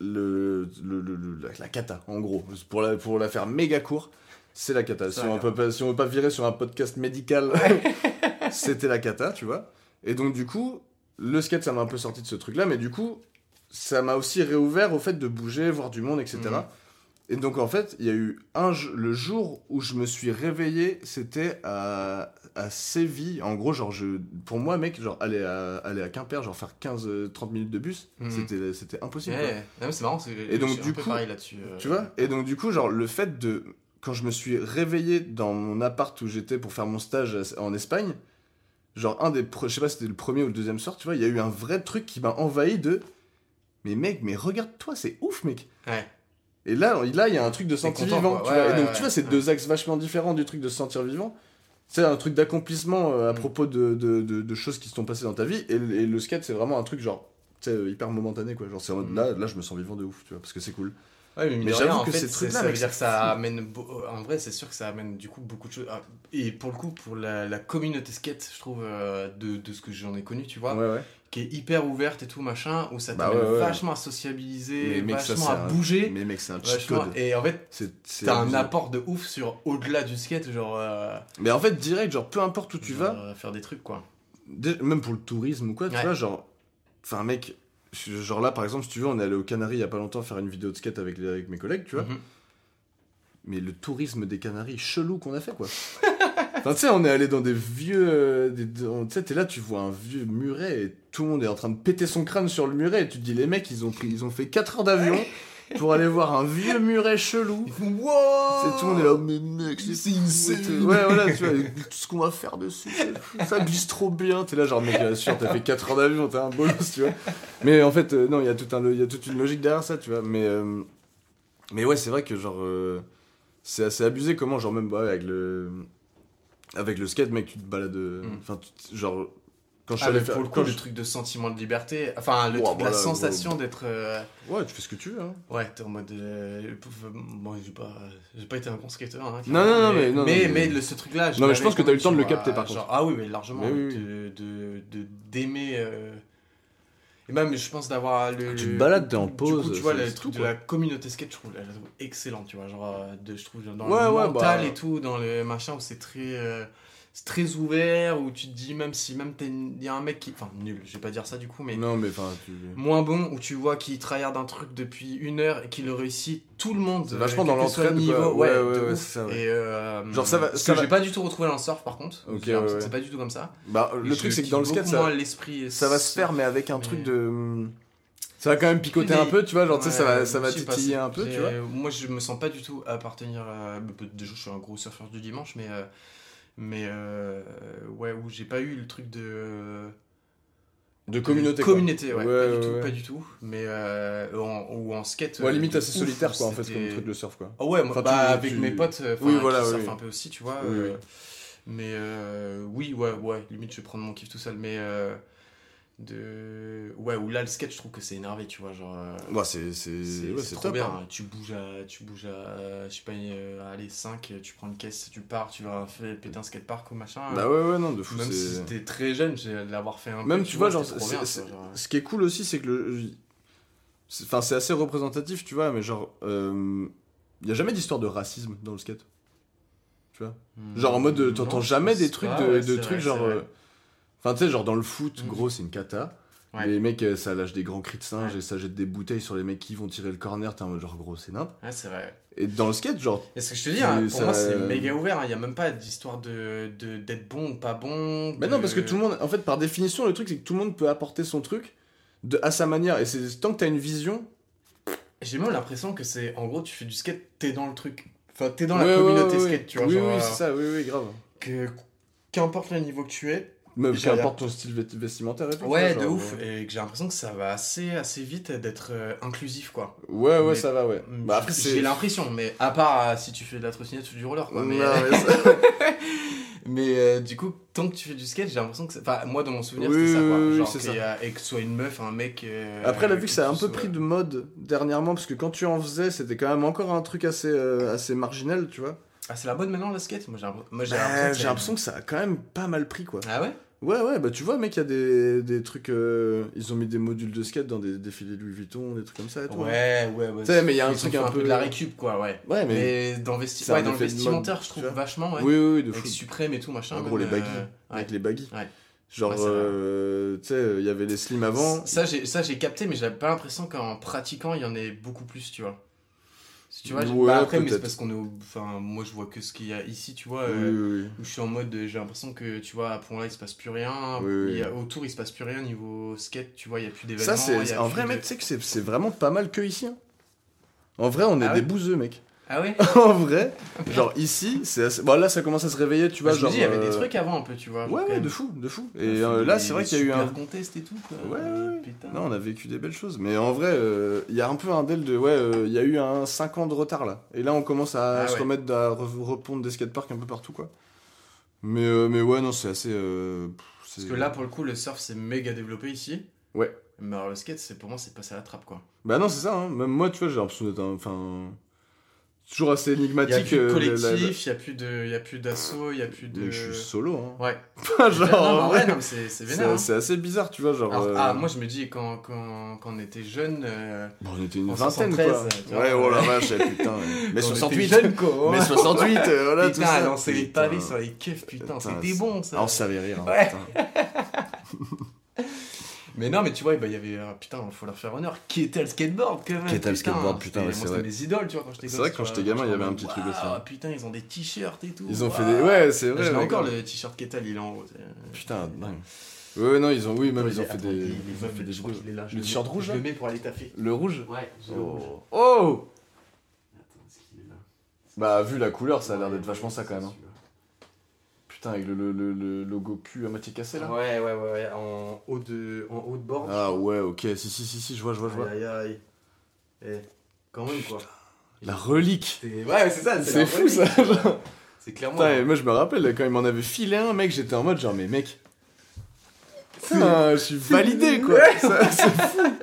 le, le, le- le- la, la cata, en gros. Pour la, pour la faire méga court, c'est la cata. Si on, peut pas, si on veut pas virer sur un podcast médical, c'était la cata, tu vois. Et donc, du coup, le skate, ça m'a un peu sorti de ce truc-là, mais du coup, ça m'a aussi réouvert au fait de bouger, voir du monde, etc. Mhm. Et donc, en fait, il y a eu un le jour où je me suis réveillé, c'était à, à Séville. En gros, genre, je, pour moi, mec, genre, aller à, aller à Quimper, genre, faire 15-30 minutes de bus, Mhm. c'était, c'était impossible. Ouais, c'est marrant, c'est Et donc, je suis du un peu coup, pareil là-dessus. euh. Tu vois? Et donc, du coup, genre, le fait de. quand je me suis réveillé dans mon appart où j'étais pour faire mon stage en Espagne, genre un des. Je sais pas si c'était le premier ou le deuxième soir, tu vois, il y a eu un vrai truc qui m'a envahi de. Mais mec, mais regarde-toi, c'est ouf, mec. Ouais. Et là, là, il y a un truc de sentir content, vivant. quoi. tu Ouais, vois. Et donc, ouais, tu vois, c'est deux axes vachement différents du truc de se sentir vivant. C'est un truc d'accomplissement euh, à Mm. propos de, de, de- de choses qui se sont passées dans ta vie. Et, le- et le skate, c'est vraiment un truc genre. tu sais, euh, hyper momentané quoi genre c'est Mm. là là je me sens vivant de ouf tu vois parce que c'est cool Ouais, mais, Mais j'avoue que fait, trucs-là, ça veut mec, dire que c'est ça fou. amène. beau- En vrai, c'est sûr que ça amène du coup beaucoup de choses. Ah, Et pour le coup, pour la, la communauté skate, je trouve, euh, de, de ce que j'en ai connu, tu vois, ouais ouais qui est hyper ouverte et tout, machin, où ça Bah ouais, ouais. vachement à sociabiliser, Mais mec, ça, vachement à bouger. mais mec c'est un cheat code et en fait, t'as un apport de ouf sur au-delà du skate, genre. euh, mais en fait direct genre peu importe où tu genre, vas euh, Faire des trucs, quoi. même pour le tourisme ou quoi tu Ouais. vois genre enfin mec genre là par exemple si tu veux on est allé aux Canaries il y a pas longtemps faire une vidéo de skate avec, les- avec mes collègues tu vois Mhm. mais le tourisme des Canaries chelou qu'on a fait quoi. enfin tu sais on est allé dans des vieux euh, des- tu sais t'es là tu vois un vieux muret et tout le monde est en train de péter son crâne sur le muret. Et tu te dis les mecs ils ont pris ils ont fait 4 heures d'avion pour aller voir un vieux muret chelou. Ils font, Wow C'est tout le monde est là mais mec c'est insane. Ouais voilà tu vois tout ce qu'on va faire dessus ça glisse trop bien. T'es là genre mec bien sûr t'as fait 4 heures d'avion t'es un bolos tu vois. Mais en fait euh, non il y a tout un il y a toute une logique derrière ça tu vois. Mais euh, mais ouais c'est vrai que genre euh, c'est assez abusé. Comment genre même bah, avec le avec le skate mec tu te balades euh, Mm. enfin genre quand je Ah, allé faire pour le coup, le truc de sentiment de liberté, enfin, le truc, la sensation d'être. euh, ouais tu fais ce que tu veux hein. Ouais, t'es en mode. euh, Bon, j'ai pas, pas été un bon skateur. Hein, Non, non, non, mais- mais, non, mais mais- le- ce truc-là. Non, mais je pense que t'as eu le temps de le capter, par genre, contre. Ah oui, mais largement. Mais oui, oui. de- de- de- D'aimer. euh, Et même, je pense d'avoir le. Tu te balades, t'es en du pause, coup, tu vois, le truc de la communauté skate, je trouve, la trouve excellente, tu vois. Genre, euh, de, je trouve, dans Ouais, le ouais, mental bah. et tout, dans le machin où c'est très. euh, c'est très ouvert, où tu te dis, même si même il y a un mec qui. Enfin, nul, je vais pas dire ça du coup, mais non mais enfin tu moins bon où tu vois qu'il tryhard un truc depuis une heure et qu'il le réussit tout le monde vachement euh, dans l'entraide, niveau Ouais, ouais, ouais, ouais, ça, et euh, Genre, ça va- ça j'ai pas du tout retrouvé dans le surf par contre. C'est pas du tout comme ça. Bah le Et truc c'est que dans le skate ça l'esprit ça va se faire mais avec un mais- truc de ça va quand même picoter Mais- un peu tu vois genre tu sais ça va ça va pas, titiller un peu tu vois. moi je me sens pas du tout appartenir à... déjà je suis un gros surfeur du dimanche mais euh, mais euh, ouais où j'ai pas eu le truc de de communauté communauté ouais, Ouais, pas, ouais, du tout, pas du tout mais euh, en, ou en skate ouais euh, limite de assez ouf, solitaire quoi en fait comme truc de surf quoi Ah ouais, moi, Enfin, bah, tu- avec tu- mes potes, euh, Oui, voilà, oui, oui. un peu aussi, tu vois. Oui, euh. Mais euh, oui, ouais, ouais, limite, je vais prendre mon kiff tout seul. Mais euh, de... ouais, ou là, le skate, je trouve que c'est énervé, tu vois. Genre, euh, ouais c'est c'est c'est ouais, c'est c'est trop top bien. hein. Tu bouges à, tu bouges à, je sais pas, euh, allez, 5, tu prends une caisse, tu pars, tu vas faire péter un skatepark ou machin. bah ouais ouais non de fou Même si c'était très jeune, j'ai l'avoir fait un même peu. tu vois genre bien, quoi, genre. ce qui est cool aussi c'est que le enfin c'est assez représentatif tu vois mais genre il y a jamais d'histoire de racisme dans le skate tu vois Genre en mode, euh, t'entends jamais des trucs pas, de, ouais, de c'est trucs vrai, genre. Enfin, tu sais, genre dans le foot, Mhm. gros, c'est une cata. Ouais. Les mecs, euh, ça lâche des grands cris de singe Ouais. et ça jette des bouteilles sur les mecs qui vont tirer le corner. T'es en mode genre gros, c'est nimp. Ouais, c'est vrai. Et dans le skate, genre. Et ce que je te dis, hein, pour ça- moi, c'est méga ouvert. Il n'y a même pas d'histoire de de- d'être bon ou pas bon. Mais de- non, parce que tout le monde. En fait, par définition, le truc, c'est que tout le monde peut apporter son truc de, à sa manière. Et c'est tant que t'as une vision. J'ai même l'impression que c'est. En gros, tu fais du skate, t'es dans le truc. Enfin, t'es dans la Ouais, communauté skate, tu vois. Oui, genre, oui, euh, c'est ça, oui, oui, grave. que qu'importe le niveau que tu es. J'ai qu'importe ton style vestimentaire et tout. Ouais, de ouf. euh, Et que j'ai l'impression que ça va assez, assez vite d'être euh, inclusif, quoi. Ouais, ouais, Mais- ça va, ouais. Bah J'ai- l'impression, mais à part euh, si tu fais de la trottinette ou du roller, quoi. Non, Mais, mais ça- mais euh, du coup, tant que tu fais du skate, j'ai l'impression que. c'est- Enfin, moi, dans mon souvenir, Oui, c'était ça, quoi. oui, Genre, ça. a- et que ce soit une meuf, un mec. Après, là, vu que ça a un peu pris de mode dernièrement, parce que quand tu en faisais, c'était quand même encore un truc assez, assez marginal, tu vois. Ah, c'est la mode maintenant, le skate? Moi, j'ai l'impression Bah, que J'ai ça- l'impression que ça a quand même pas mal pris, quoi. Ah ouais? Ouais, ouais, bah tu vois, mec, il y a des, des trucs. euh, ils ont mis des modules de skate dans des défilés Louis Vuitton, des trucs comme ça et tout. hein. Ouais, ouais, ouais. Tu sais, mais il y a un truc un peu- de la récup, quoi, ouais. Ouais, mais. Mais, dans, vesti... ouais, dans le vestimentaire, je trouve vachement, ouais. Oui, oui, oui, de Avec fou. Suprême et tout, machin. En gros, les baggy. euh, Avec les baggy. Ouais. Genre, Ouais, euh, tu sais, il y avait les slim avant. Ça, j'ai, ça, j'ai capté, mais j'avais pas l'impression qu'en pratiquant, il y en ait beaucoup plus, tu vois. Tu vois, Ouais, bah après, mais c'est parce qu'on est. au- Enfin, moi, je vois que ce qu'il y a ici, tu vois. Oui, euh, oui, oui. Où je suis en mode, euh, j'ai l'impression que, tu vois, à Pont-là, il se passe plus rien. Oui, oui. Il y a- autour, il se passe plus rien niveau skate, tu vois, il y a plus d'événements. Ça, c'est. En vrai, de- mec, tu sais que c'est vraiment pas mal que ici. hein. En vrai, on est Ah des bouseux, mec. Ah ouais en vrai, genre ici, c'est assez... Bon, là, ça commence à se réveiller, tu vois, Je me genre... dis, il y avait des euh, trucs avant un peu, tu vois. Ouais, ouais, de fou, de fou. Et euh, là, c'est vrai qu'il y a eu un... super contests et tout, quoi. Ouais, ouais. Non, on a vécu des belles choses. Mais en vrai, euh, il y a un peu un del de... Ouais, euh, il y a eu un 5 ans de retard, là. Et là, on commence à Ah se ouais. remettre à re- repondre des skateparks un peu partout, quoi. Mais, mais ouais, non, c'est assez... Parce que là, pour le coup, le surf, c'est méga développé ici. Ouais. Mais alors, le skate, pour moi, c'est passé à la trappe, quoi. Bah non, c'est ça, hein. Même moi, tu vois, j'ai l'impression d'être un... Enfin... Toujours assez Il y a énigmatique. plus de euh, la- collectif, la- il y a plus de, il y a plus d'assaut, il y a plus de. Mais je suis solo, hein. Ouais. Pas genre... non, c'est vénère. hein. c'est assez bizarre, tu vois, genre... Alors, euh, Ah, moi, je me dis, quand, quand, quand on était jeunes. euh, Bon, on était une en vingtaine, 73, quoi. tu vois, Ouais, oh la euh, vache, eh, putain. ouais. Mais on 68, était jeunes, quoi. mais 68, euh, voilà, tout putain, ça. à lancer les Putain. pavés sur les keufs, putain, Putain, c'était bon, ça. Ah, on savait rire. hein, Ouais. putain. Mais non, mais tu vois, bah, il y avait. euh, putain, faut leur faire honneur. Qui était le skateboard, quand même. Qui était le skateboard, putain, c'était- ouais, c'est moi, vrai. c'était mes idoles, tu vois, quand j'étais C'est gosse, vrai que quand j'étais gamin, il y avait un petit truc aussi, hein. putain, ils ont des t-shirts et tout. Ils ont fait des. Ouais, c'est vrai. J'ai encore le t-shirt Ketal, il est en haut. c'est- Putain, dingue. Ouais, non, ils ont. Oui, même ils ont fait des. il- il- Ils ont fait des vidéos. Le t-shirt rouge, Je le mets pour aller taffer. Le rouge Ouais. Oh Oh Attends, est-ce qu'il est là? Bah, vu la couleur, ça a l'air d'être vachement ça quand même. Putain, avec le, le, le, le logo cul à moitié cassé là. Ouais, ouais, ouais, ouais, en haut de, en haut de bord. Ah ouais, ok, si, si, si, si, je vois, je vois, je vois. Aïe, aïe, aïe. Eh, quand même, quoi. La relique Ouais, c'est ça. C'est fou ça, genre. C'est clairement. Putain, moi je me rappelle quand il m'en avait filé un, mec, j'étais en mode genre, mais mec. Putain, je suis validé quoi. C'est fou.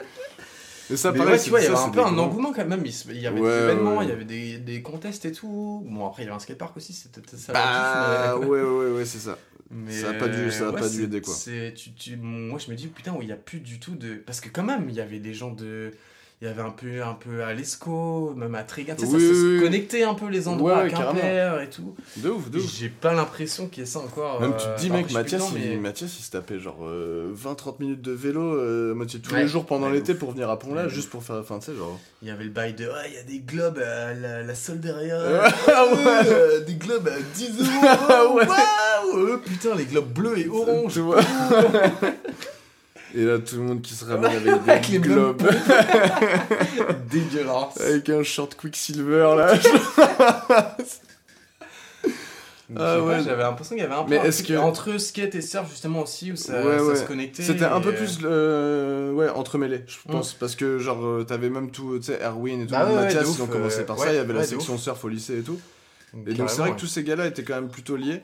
Ça, Mais pareil, ouais, tu vois, il y ça, avait un peu un engouement quand même. Il y avait Ouais, des événements, il y avait des, des contests et tout. Bon, après, il y avait un skatepark aussi, c'était peut-être ça. Bah ouais, ouais, ouais, c'est ça. mais- ça a pas dû- ça a ouais, pas dû aider, quoi. Tu, tu, moi, je me dis, putain, il n'y a plus du tout de. Parce que quand même, il y avait des gens de. Il y avait un peu, un peu à l'ESCO, même à sais, Oui, ça oui, se oui. connectait un peu les endroits Ouais, à. Quimper et tout. De ouf, de ouf. J'ai pas l'impression qu'il y ait ça encore. Même euh, tu te dis, alors mec, Mathias, plus il, mais- Mathias, il se tapait genre euh, 20-30 minutes de vélo, euh, moitié tous Ouais. les jours pendant l'été pour venir à Pont-là, juste pour faire. Enfin, tu sais, genre. Il y avait le bail de ouais, il y a des globes à la, la solde derrière. Ah ouais. Euh, des globes à 10 euros. Ah. Waouh euh, Putain, les globes bleus et orange. Tu vois Et là, tout le monde qui se ramène avec Avec des les globes. Dégueulasse. avec un short Quicksilver là. Ah ouais. J'avais l'impression qu'il y avait un peu Mais un est-ce truc que- entre skate et surf justement aussi où ça, Ouais, ça ouais. se connectait. C'était un peu euh, plus euh, ouais, entremêlé, je Mm. pense. Parce que, genre, euh, t'avais même tout, tu sais, Erwin et tout. Bah ouais, Mathias, ils ont commencé euh, par ça. Il y avait la section surf au lycée et tout. Et donc, c'est vrai que tous ces gars-là étaient quand même plutôt liés.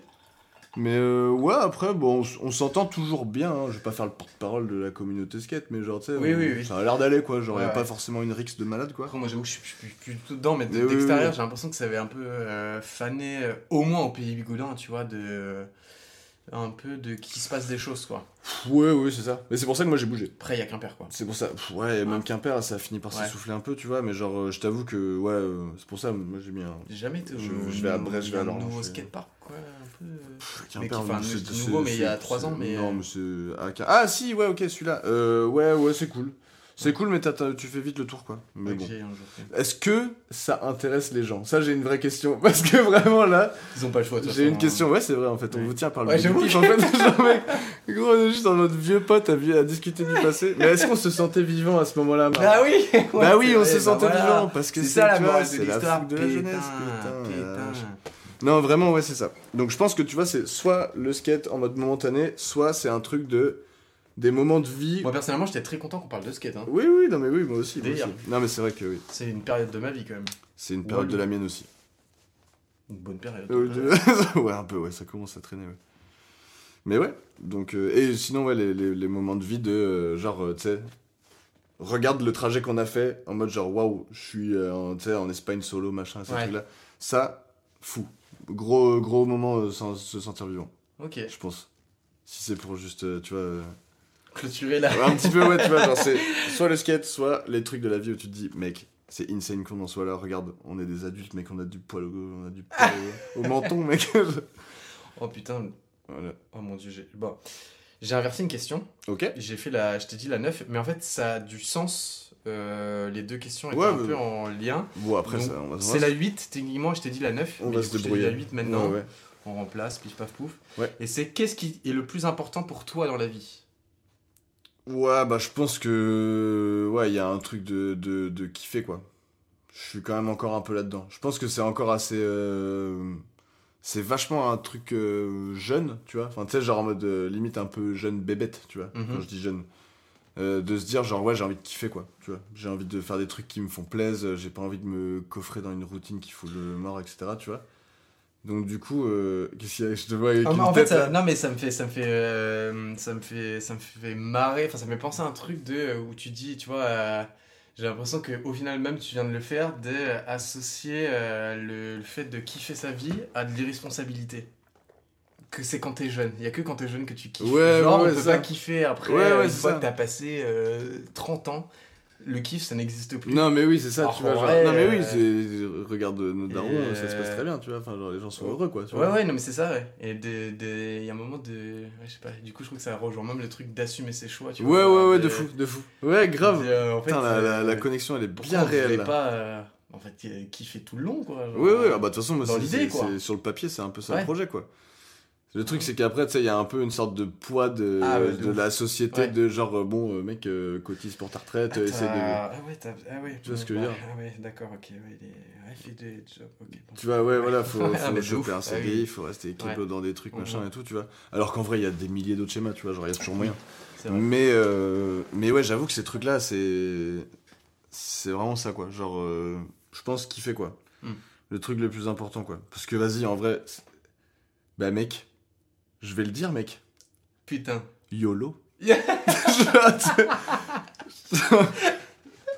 Mais euh, ouais, après, bon, on, s'entend toujours bien. hein. Je vais pas faire le porte-parole de la communauté skate, mais genre, tu sais, Oui, on- oui, oui. ça a l'air d'aller quoi. Genre, y a Ouais, pas ouais. forcément une rixe de malade quoi. Après, moi j'avoue que je suis plus, tout dedans, mais d'extérieur, j'ai l'impression que ça avait un peu euh, fané, euh, au moins au pays Bigoudin, tu vois, de. euh, un peu de qu'il se passe des choses, quoi. Ouais, ouais, c'est ça. Mais c'est pour ça que moi j'ai bougé. Après, il y a Quimper, quoi. C'est pour ça. Pff, ouais, et même Quimper, ça a fini par Ouais. s'essouffler un peu, tu vois. Mais genre, euh, je t'avoue que, ouais, euh, c'est pour ça, moi j'ai mis un. J'ai jamais été au Je- je vais à Brest, je vais à nouveau skatepark, quoi, peu. Pff, Mais Quimper, qui- enfin, c'est- nouveau, mais il y a c'est- trois ans, c'est- mais, Non, euh, mais c'est. Ah, si, ouais, ok, celui-là. Euh, ouais, ouais, c'est cool. C'est cool, mais tu fais vite le tour, quoi. Mais bon. Est-ce que ça intéresse les gens? Ça, j'ai une vraie question. Parce que vraiment, là, Ils ont pas le choix, j'ai une question. Ouais, c'est vrai, en fait. On Ouais. vous tient par le Ouais, j'avoue en fait. Genre, mec, gros, on est juste en mode vieux pote à, discuter du passé. Mais est-ce qu'on se sentait vivant à ce moment-là Bah oui Bah oui, on vrai, se bah sentait voilà. vivant. Parce que C'est ça la de c'est la l'histoire, de la putain, jeunesse, putain. Non, vraiment, ouais, c'est ça. Donc je pense que tu vois, c'est soit le skate en mode momentané, soit c'est un truc de. des moments de vie. Moi personnellement, j'étais très content qu'on parle de skate. Hein. Oui, oui, non, mais oui, moi aussi. moi Délire. aussi. Non, mais c'est vrai que oui. C'est une période de ma vie quand même. C'est une période de la mienne aussi. Une bonne période. Euh, de- ouais, un peu, ouais, ça commence à traîner, ouais. Mais ouais, donc. euh, et sinon, ouais, les, les, les moments de vie de. euh, genre, euh, tu sais. Regarde le trajet qu'on a fait en mode genre waouh, je suis euh, en, tu sais, en Espagne solo, machin, ces Ouais. trucs-là. Ça, fou. Gros, gros moment euh, sans se sentir vivant, Ok. je pense. Si c'est pour juste, euh, tu vois. euh, Clôturer là. Un petit peu, ouais, tu vois, genre c'est soit le skate, soit les trucs de la vie où tu te dis, mec, c'est insane qu'on en soit là, regarde, on est des adultes, mec, on a du poil au, on a du poil au, au menton, mec. Oh putain. voilà. Oh mon dieu. J'ai bon. J'ai inversé une question. Ok. J'ai fait la. Je t'ai dit la 9, mais en fait ça a du sens. Euh, les deux questions étaient Ouais, un mais- peu en lien. Bon, après, Donc, ça, on va C'est la 8, techniquement, je t'ai dit la 9. On mais va du se coup, je débrouiller. la 8 maintenant. Ouais, ouais. On remplace, pif paf pouf. Et c'est qu'est-ce qui est le plus important pour toi dans la vie? Ouais, bah, je pense que. Ouais, il y a un truc de, de, de kiffer, quoi. je suis quand même encore un peu là-dedans. Je pense que c'est encore assez. euh, C'est vachement un truc euh, jeune, tu vois. Enfin, tu sais, genre en mode limite un peu jeune bébête, tu vois. Mhm. Quand je dis jeune. Euh, de se dire, genre, ouais, j'ai envie de kiffer, quoi. Tu vois. J'ai envie de faire des trucs qui me font plaisir. J'ai pas envie de me coffrer dans une routine qui fout le mort, etc. Tu vois. Donc, du coup, euh, qu'est-ce qu'il y a? Je te vois avec Ah, une fait, ça- non mais ça me fait, ça me fait, euh, ça me fait, ça me fait marrer. Enfin, ça me fait penser à un truc de où tu dis, tu vois, j'ai l'impression que au final même tu viens de le faire, d'associer le, le fait de kiffer sa vie à de l'irresponsabilité. Que c'est quand t'es jeune. Il y a que quand t'es jeune que tu kiffes. Ouais, Genre, ouais, on peut ça. pas kiffer après Ouais, euh, ouais, une fois ça. que t'as passé euh, 30 ans. Le kiff, ça n'existe plus. Non, mais oui, c'est ça, Alors tu vois. Genre... vrai, Non, mais oui, euh, c'est... regarde nos darons, et, ça se passe euh, très bien, tu vois. Enfin, genre, les gens sont heureux, quoi. Tu Ouais, vois. ouais, non, mais c'est ça, ouais. Et de- de- il y a un moment de. Ouais, je sais pas. Du coup, je trouve que ça rejoint même le truc d'assumer ses choix, tu Ouais, vois. ouais, ouais, de fou, de fou. Ouais, grave. de, euh, en fait, Putain, la, la, euh, la connexion, elle est bien réelle. là. pas. euh, en fait, euh, kiffer tout le long, quoi. genre, Ouais, ouais, euh, ah bah de toute façon, moi, dans c'est- l'idée, c'est- quoi. c'est- sur le papier, c'est un peu ça Ouais. le projet, quoi. Le truc, c'est qu'après, tu sais, il y a un peu une sorte de poids de, Ah ouais, de la société, Ouais. de genre, euh, bon, euh, mec, euh, cotise pour ta retraite, Ah, euh, essaie de. Ah ouais, ah ouais. Tu vois ce que je veux dire Ah ouais, d'accord, ok. Ouais, il est... il fait des jobs, ok. bon. Tu vois, ouais, voilà, faut, Ah, faut de choper un Ah CDI, oui. faut rester équipé dans des trucs, machin Mhm. et tout, tu vois. Alors qu'en vrai, il y a des milliers d'autres schémas, tu vois, genre, il y a toujours moyen. Mais, euh, mais ouais, j'avoue que ces trucs-là, c'est. C'est vraiment ça, quoi. Genre, euh, je pense qu'il fait quoi. Hmm. Le truc le plus important, quoi. Parce que vas-y, en vrai. Bah, mec, je vais le dire, mec. Putain. YOLO. Yeah.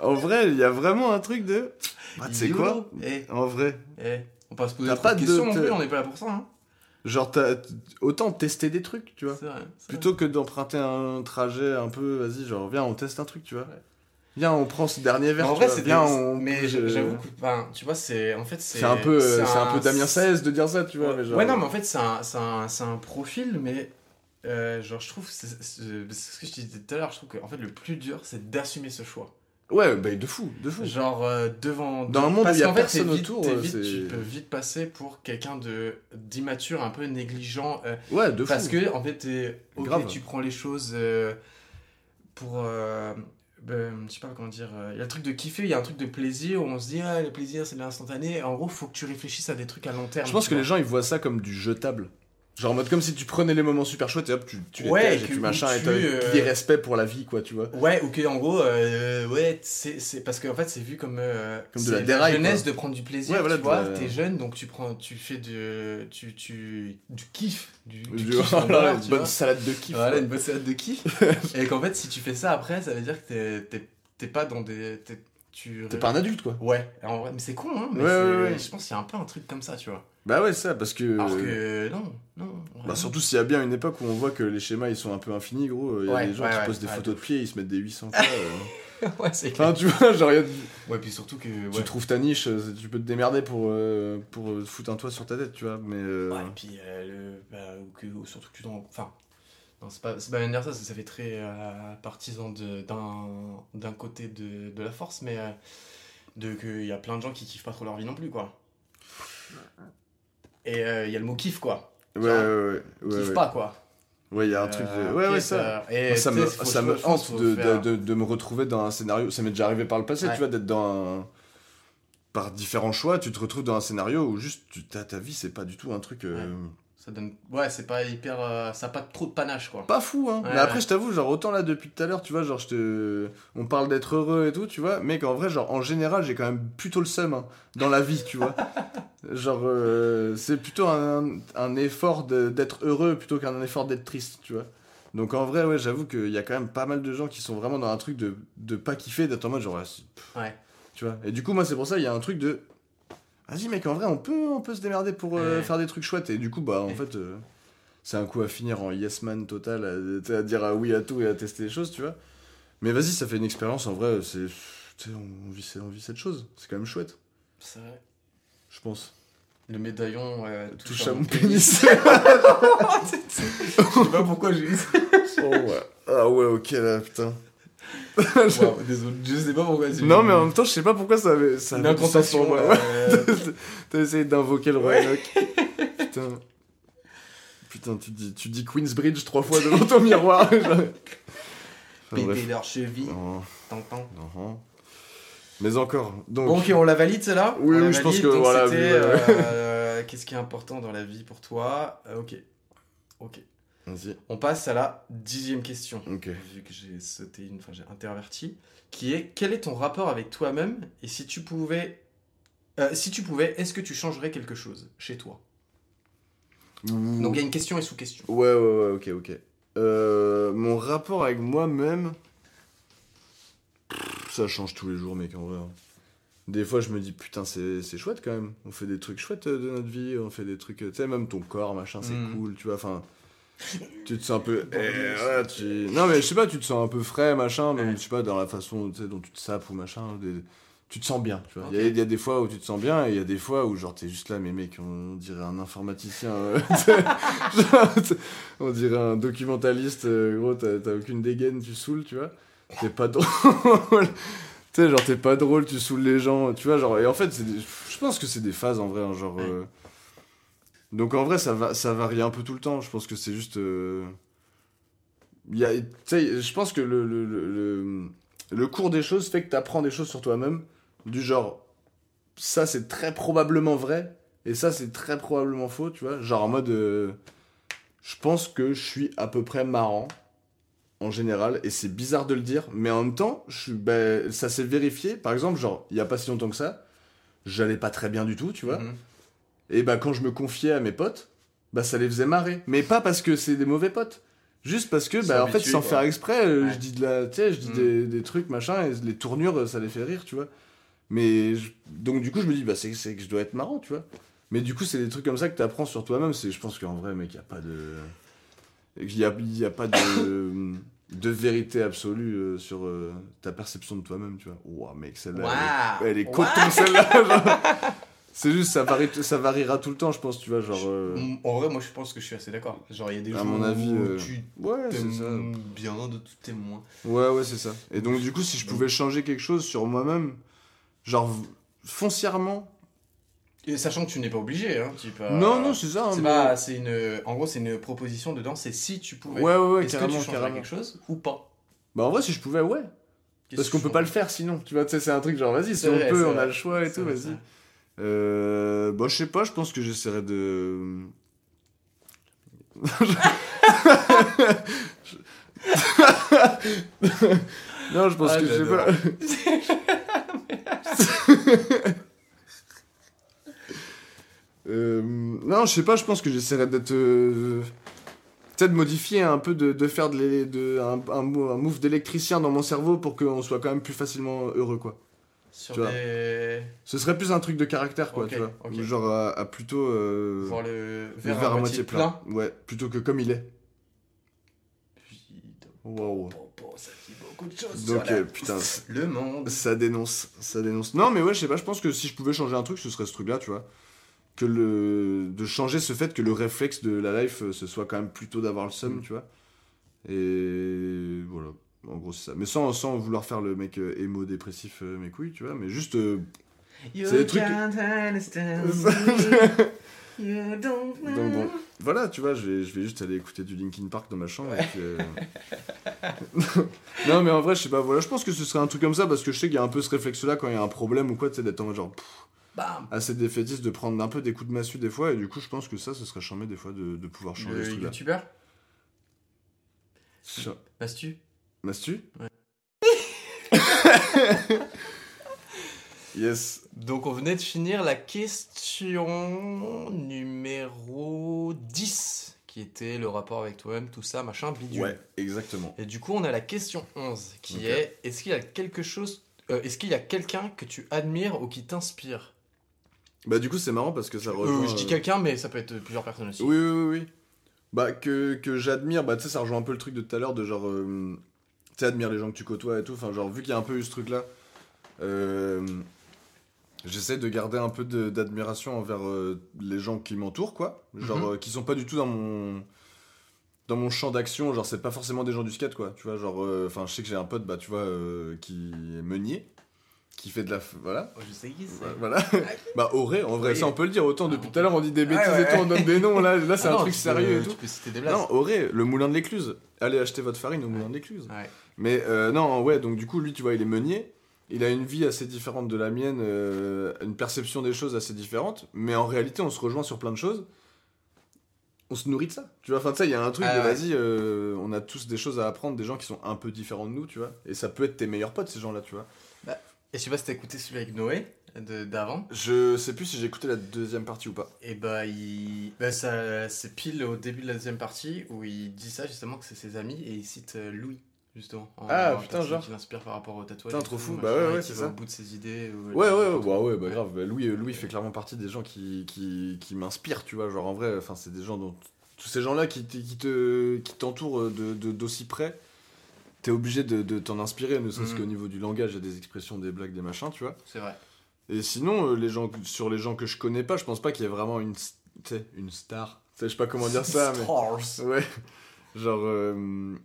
en vrai, il y a vraiment un truc de. Bah, tu sais quoi. Eh, En vrai. eh. On peut se poser pas de questions non plus, on n'est pas là pour ça, hein. Genre, t'as- autant tester des trucs, tu vois. C'est vrai. Plutôt que d'emprunter un trajet un peu, vas-y, genre, viens, on teste un truc, tu vois. Ouais. Viens, on prend ce dernier verre, en vrai, c'est Viens, des- on. Mais je- j'avoue que, enfin, tu vois, c'est. En fait, c'est. Un peu, euh, c'est un peu Damien Saez de dire ça, tu vois. Ouais, mais genre- ouais, non, mais en fait, c'est un, un, un profil, mais. euh, genre, je trouve. C'est ce que je te disais tout à l'heure, je trouve que en fait, le plus dur, c'est d'assumer ce choix. Ouais, bah de fou, de fou. Genre, euh, devant. Dans un monde où parce il y a fait, personne vite- autour, euh, vite- tu peux vite passer pour quelqu'un de d'immature, un peu négligent. euh, Ouais, de fou. parce que, en fait, t'es. ok, Grave. tu prends les choses euh, pour. Ben, je sais pas comment dire. euh, Il y a le truc de kiffer, il y a un truc de plaisir où on se dit, ah, le plaisir, c'est de l'instantané. En gros, faut que tu réfléchisses à des trucs à long terme. Je pense que vois. les gens ils voient ça comme du jetable. Genre en mode comme si tu prenais les moments super chouettes et hop tu, tu les Ouais, et tu machin et t'as euh, des respects pour la vie quoi tu vois. Ouais, ou que en gros, euh, ouais, c'est c'est- parce qu'en fait, c'est vu comme euh, Comme de la déraille, jeunesse quoi. de prendre du plaisir. Ouais, voilà, tu vois, t'es jeune, donc tu prends, tu fais de, tu, tu, du kiff, du, du Du- kiff voilà, bonheur, une bonne salade de kiff. Voilà, une bonne salade de kiff. et qu'en fait, si tu fais ça après, ça veut dire que t'es- pas dans des, tu. T'es pas un adulte quoi. Ouais, en vrai, mais c'est con, hein. Mais Ouais, ouais, ouais. Je pense qu'il y a un peu un truc comme ça, tu vois. Bah ouais ça parce que. Alors que non, non. Bah surtout s'il y a bien une époque où on voit que les schémas ils sont un peu infinis gros. Il y a des gens qui posent des photos de pieds ils se mettent des 800 quoi. euh. ouais, c'est clair. Enfin tu vois genre y a- Ouais, puis surtout que. tu trouves ta niche euh, tu peux te démerder pour euh, pour foutre un toit sur ta tête tu vois mais. euh, Ouais, et puis le, bah, ou que, ou surtout que tu t'en. Enfin, c'est pas, c'est pas bien dire ça, ça, fait très euh, partisan d'un d'un côté de, de la force, mais euh, de qu'il y a plein de gens qui kiffent pas trop leur vie non plus, quoi. Et euh, il y a le mot kiff, quoi. Ouais ouais ouais. ouais, Kiff ouais. pas, quoi. Ouais il y a un truc Euh, de... Ouais ok, ouais ça. Et ça me, ça me hante de, de, faire- de, de me retrouver dans un scénario. Ça m'est déjà arrivé par le passé, tu vois, d'être dans un. Par différents choix, tu te retrouves dans un scénario où juste tu, ta, ta vie, c'est pas du tout un truc. euh, Ça donne... Ouais, c'est pas hyper. euh, ça a pas trop de panache, quoi. Pas fou, hein. Ouais, mais après, ouais. je t'avoue, genre, autant là depuis tout à l'heure, tu vois, genre, je te. On parle d'être heureux et tout, tu vois, mais qu'en vrai, genre, en général, j'ai quand même plutôt le seum hein, dans la vie, tu vois. genre, euh, c'est plutôt un, un effort d'être heureux plutôt qu'un effort d'être triste, tu vois. Donc en vrai, ouais, j'avoue qu'il y a quand même pas mal de gens qui sont vraiment dans un truc de, de pas kiffer, d'être en mode genre, pff, Ouais. tu vois. Et du coup, moi, c'est pour ça, il y a un truc de. Vas-y, mec, en vrai, on peut, on peut se démerder pour euh, Ouais. faire des trucs chouettes. Et du coup, bah, en Ouais. fait, euh, c'est un coup à finir en yes man total, à, à dire ah oui à tout et à tester les choses, tu vois. Mais vas-y, ça fait une expérience, en vrai, c'est. On vit, on vit cette chose. C'est quand même chouette, C'est vrai. je pense. Le médaillon euh, Touche à mon pénis. Je sais pas pourquoi j'ai eu ça. oh, ouais. Ah ouais, ok, là, putain. Wow, désolé, je sais pas pourquoi. non, mais en même temps, je sais pas pourquoi ça avait. Ça une incantation. euh, T'as essayé d'invoquer le roi Ouais. Enoch. Putain. Putain, tu dis, tu dis Queensbridge trois fois devant ton miroir. Péter bref. leur cheville. Non, Tant, tant. non. Mais encore. Donc, Bon, ok, on la valide celle-là? Oui, oui, je pense que voilà, euh, Qu'est-ce qui est important dans la vie pour toi? Euh, Ok. Ok. On passe à la dixième question. Ok. Vu que j'ai sauté une, enfin j'ai interverti, qui est quel est ton rapport avec toi-même et si tu pouvais, euh, si tu pouvais, est-ce que tu changerais quelque chose chez toi? Donc il y a une question et sous-question. Ouais, ouais, ouais, ok, ok. Euh, mon rapport avec moi-même. Ça change tous les jours, mec, en vrai. hein. Des fois, je me dis, putain, c'est c'est chouette quand même. On fait des trucs chouettes euh, de notre vie, on fait des trucs. Tu sais, même ton corps, machin, c'est Mm. cool, tu vois. Enfin, tu te sens un peu. eh, ouais, tu- Non, mais je sais pas, tu te sens un peu frais, machin, même, Ouais. je sais pas, dans la façon dont tu te sapes ou machin. des- Tu te sens bien, tu vois. Il y a- y, des fois où tu te sens bien et il y a des fois où, genre, t'es juste là, mais mec, on dirait un informaticien. euh, on dirait un documentaliste, euh, gros, t'as aucune dégaine, tu saoules, tu vois. T'es pas drôle. tu sais, genre, t'es pas drôle, tu saoules les gens, tu vois. Genre, et en fait, des- je pense que c'est des phases en vrai, hein, genre. euh, Donc en vrai, ça, va, ça varie un peu tout le temps. Je pense que c'est juste. euh, tu je pense que le, cours des choses fait que t'apprends des choses sur toi-même. Du genre, ça c'est très probablement vrai, et ça c'est très probablement faux, tu vois. Genre en mode. euh, je pense que je suis à peu près marrant en général et c'est bizarre de le dire mais en même temps ben, ça s'est vérifié par exemple genre il y a pas si longtemps que ça j'allais pas très bien du tout tu vois Mhm. Et bah quand je me confiais à mes potes bah ça les faisait marrer mais pas parce que c'est des mauvais potes juste parce que bah en fait sans quoi. faire exprès euh, Ouais. je dis de la je dis Mhm. des, des trucs machin et les tournures ça les fait rire tu vois mais je- donc du coup je me dis bah c'est que je dois être marrant tu vois mais du coup c'est des trucs comme ça que tu apprends sur toi-même je pense qu'en vrai mec il y a pas de il a, y a pas de de vérité absolue euh, sur euh, ta perception de toi-même tu vois Ouah, mec celle-là elle est- elle est Waouh coton celle-là. c'est juste ça varie ça variera tout le temps je pense tu vois genre euh, En vrai, moi je pense que je suis assez d'accord. Genre, il y a des À jours mon avis, où euh, tu ouais ça t'aimes bien, d'autres t'aimes moins. Ouais, ouais, c'est ça. Et donc, du coup, si je pouvais changer quelque chose sur moi-même, genre foncièrement. Et sachant que tu n'es pas obligé, hein. Tu peux, non, non, c'est ça. hein, C'est mais- pas, c'est une, en gros, c'est une proposition dedans. C'est si tu pouvais. Ouais, ouais, ouais, Est-ce que tu changerais carrément. quelque chose ou pas? Bah, en vrai, si je pouvais, ouais. Qu'est-ce Parce qu'on peut pas le faire sinon. Tu vois, tu sais, c'est un truc genre, vas-y, si on vrai, peut, on a le choix et tout, vas-y. Euh. Bah, je sais pas, je pense que j'essaierais de. non, je pense Ah, que je sais pas. Euh, non, je sais pas, je pense que j'essaierais d'être. euh, Peut-être modifier un peu, de, de faire de de, un, un, un move d'électricien dans mon cerveau pour qu'on soit quand même plus facilement heureux, quoi. Sur Tu vois. des... Ce serait plus un truc de caractère, quoi, tu vois. Genre à, à plutôt. euh, voir le verre, à moitié plein. Ouais, plutôt que comme il est. Popo, ça dit beaucoup de choses. Donc, euh, putain, Le monde. ça dénonce, ça dénonce. Non, mais ouais, je sais pas, je pense que si je pouvais changer un truc, ce serait ce truc-là, tu vois. Que le. De changer ce fait que le réflexe de la life, euh, ce soit quand même plutôt d'avoir le seum, Mm. tu vois. Et voilà. En gros, c'est ça. Mais sans, sans vouloir faire le mec euh, émo dépressif, euh, mes couilles, tu vois. Mais juste. euh, You C'est des trucs- can't understand me. You don't know. Donc bon, voilà, tu vois, je vais, je vais juste aller écouter du Linkin Park dans ma chambre. et puis, euh, non, mais en vrai, je sais pas, voilà, je pense que ce serait un truc comme ça parce que je sais qu'il y a un peu ce réflexe-là quand il y a un problème ou quoi, tu sais, d'être en mode genre pff, Bam. assez défaitiste, de prendre un peu des coups de massue des fois, et du coup, je pense que ça, ce serait charmé des fois de, de pouvoir changer Le ce truc-là. youtubeur? Cha- Mastu Mastu Ouais. Yes. Donc on venait de finir la question numéro 10, qui était le rapport avec toi-même, tout ça, machin, bidule. Ouais, exactement. Et du coup, on a la question 11, qui est est-ce qu'il y a quelque chose, euh, est-ce qu'il y a quelqu'un que tu admires ou qui t'inspire? Bah, du coup, c'est marrant parce que ça Euh, rejoint. Je dis euh, quelqu'un, mais ça peut être plusieurs personnes aussi. Oui, oui, oui, oui. Bah, que, que j'admire, bah, tu sais, ça rejoint un peu le truc de tout à l'heure de genre. euh, sais, admire les gens que tu côtoies et tout. Enfin, genre, vu qu'il y a un peu eu ce truc-là, euh, j'essaie de garder un peu d'admiration envers euh, les gens qui m'entourent, quoi. Genre, Mhm. euh, qui sont pas du tout dans mon. Dans mon champ d'action, genre, c'est pas forcément des gens du skate, quoi. Tu vois, genre. Enfin, je sais que j'ai un pote, bah, tu vois, qui est meunier, qui fait de la. Voilà. Oh, je sais qui c'est. Voilà. bah, Auré, en vrai, Oui. ça on peut le dire. Autant Ah, depuis tout à l'heure, on dit des Ouais, bêtises ouais, et tout, on donne des noms. Là, là c'est Ah un non, truc sérieux peux- et tout. Tu peux citer des blagues. Non, Auré, le moulin de l'écluse. Allez acheter votre farine au moulin de l'écluse. Ouais. Mais euh, non, ouais, donc du coup, lui, tu vois, il est meunier. il a une vie assez différente de la mienne, euh, une perception des choses assez différente, mais en réalité, on se rejoint sur plein de choses. On se nourrit de ça, tu vois. Enfin, tu sais, il y a un truc Ah de ouais. vas-y, euh, on a tous des choses à apprendre, des gens qui sont un peu différents de nous, tu vois. Et ça peut être tes meilleurs potes, ces gens-là, tu vois. Et je sais pas si t'as écouté celui avec Noé d'avant. Je sais plus si j'ai écouté la deuxième partie ou pas. Et bah, il... bah ça, c'est pile au début de la deuxième partie où il dit ça justement que c'est ses amis et il cite euh, Louis justement. En, Ah, en putain, genre. Qui l'inspire par rapport au tatouage. Putain, trop tout, fou. Bah ouais, ouais, c'est ça. Au bout de ses idées. ou- Ouais, ouais, ou- ouais, bah ouais, bah grave. Bah, Louis, Louis fait clairement partie des gens qui, qui, qui m'inspirent, tu vois. Genre, en vrai, enfin, c'est des gens dont. Tous ces gens-là qui, qui te qui t'entourent de- d'aussi près, t'es obligé de, de t'en inspirer, ne serait-ce Mhm. qu'au niveau du langage, il y a des expressions, des blagues, des machins, tu vois. C'est vrai. Et sinon, euh, les gens, sur les gens que je connais pas, je pense pas qu'il y ait vraiment une, une star. Je sais pas comment dire ça, mais. Stars. Ouais. Genre. euh,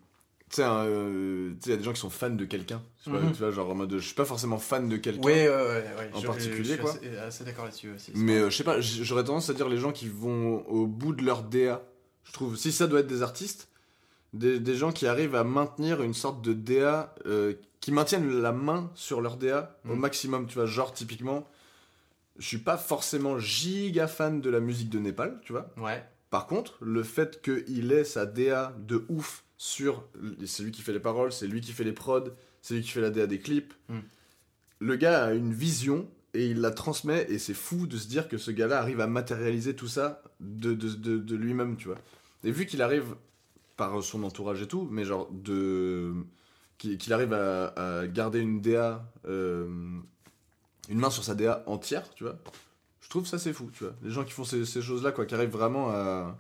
tu sais, euh, il y a des gens qui sont fans de quelqu'un. Mhm. Tu vois, genre en mode. Je suis pas forcément fan de quelqu'un. Ouais, ouais, ouais, ouais. En Je- particulier, je quoi. Assez, assez d'accord là-dessus aussi. Mais euh, je sais pas, j'aurais tendance à dire les gens qui vont au bout de leur DA. Je trouve, si ça doit être des artistes, des, des gens qui arrivent à maintenir une sorte de DA, euh, qui maintiennent la main sur leur DA au Mm. maximum, tu vois. Genre, typiquement, je suis pas forcément giga fan de la musique de Népal, tu vois. Ouais. Par contre, le fait qu'il ait sa DA de ouf sur. C'est lui qui fait les paroles, c'est lui qui fait les prods, c'est lui qui fait la DA des clips. Mm. Le gars a une vision et il la transmet, et c'est fou de se dire que ce gars-là arrive à matérialiser tout ça de, de, de, de lui-même, tu vois. Et vu qu'il arrive par son entourage et tout, mais genre de. qu'il arrive à, à garder une DA. euh, une main sur sa DA entière, tu vois. Je trouve ça c'est fou, tu vois. Les gens qui font ces, ces choses-là, quoi, qui arrivent vraiment à,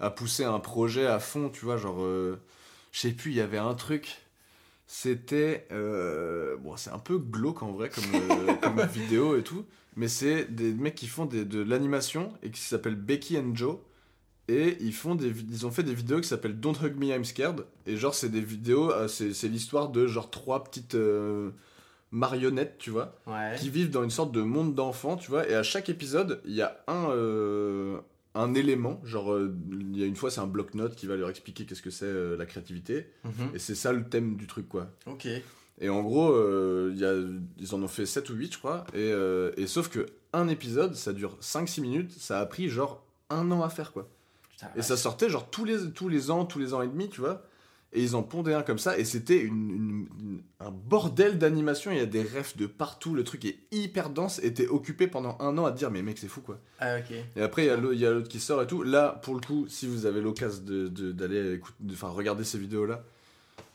à pousser un projet à fond, tu vois, genre, euh, je sais plus, il y avait un truc, c'était, euh, bon, c'est un peu glauque en vrai comme, comme vidéo et tout, mais c'est des mecs qui font des- de l'animation et qui s'appellent Becky and Joe. Et ils, font des, ils ont fait des vidéos qui s'appellent Don't Hug Me, I'm Scared. Et genre, c'est des vidéos, euh, c'est c'est l'histoire de genre trois petites euh, marionnettes, tu vois Ouais. qui vivent dans une sorte de monde d'enfants, tu vois. Et à chaque épisode, il y a un, euh, un élément. Genre, il y a une fois, c'est un bloc-notes qui va leur expliquer qu'est-ce que c'est euh, la créativité. Mhm. Et c'est ça le thème du truc, quoi. Ok. Et en gros, il y a, ils en ont fait 7 ou 8, je crois. Et, et sauf que un épisode, ça dure 5-6 minutes. Ça a pris genre un an à faire, quoi. Putain, Et ça sortait genre tous les, tous les ans, tous les ans et demi, tu vois. Et ils en pondaient un comme ça, et c'était une, une- une- un bordel d'animation. Il y a des refs de partout, le truc est hyper dense. Et t'es occupé pendant un an à te dire, mais mec, c'est fou quoi. Ah, ok. Et après, il y a l'autre- qui sort et tout. Là, pour le coup, si vous avez l'occasion d'aller de- enfin, regarder ces vidéos-là,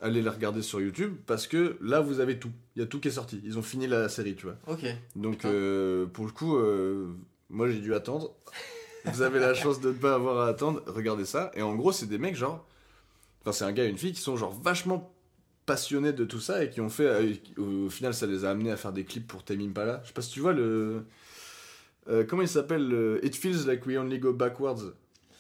allez les regarder sur YouTube, parce que là, vous avez tout. Il y a tout qui est sorti. Ils ont fini la série, tu vois. Ok. Donc, euh, pour le coup, euh, moi j'ai dû attendre. Vous avez la chance de ne pas avoir à attendre. Regardez ça. Et en gros, c'est des mecs, genre. Enfin, c'est un gars et une fille qui sont, genre, vachement passionnés de tout ça et qui ont fait. euh, Au, final, ça les a amenés à faire des clips pour Tame Impala. Je sais pas si tu vois le. euh, comment il s'appelle le- It feels like we only go backwards.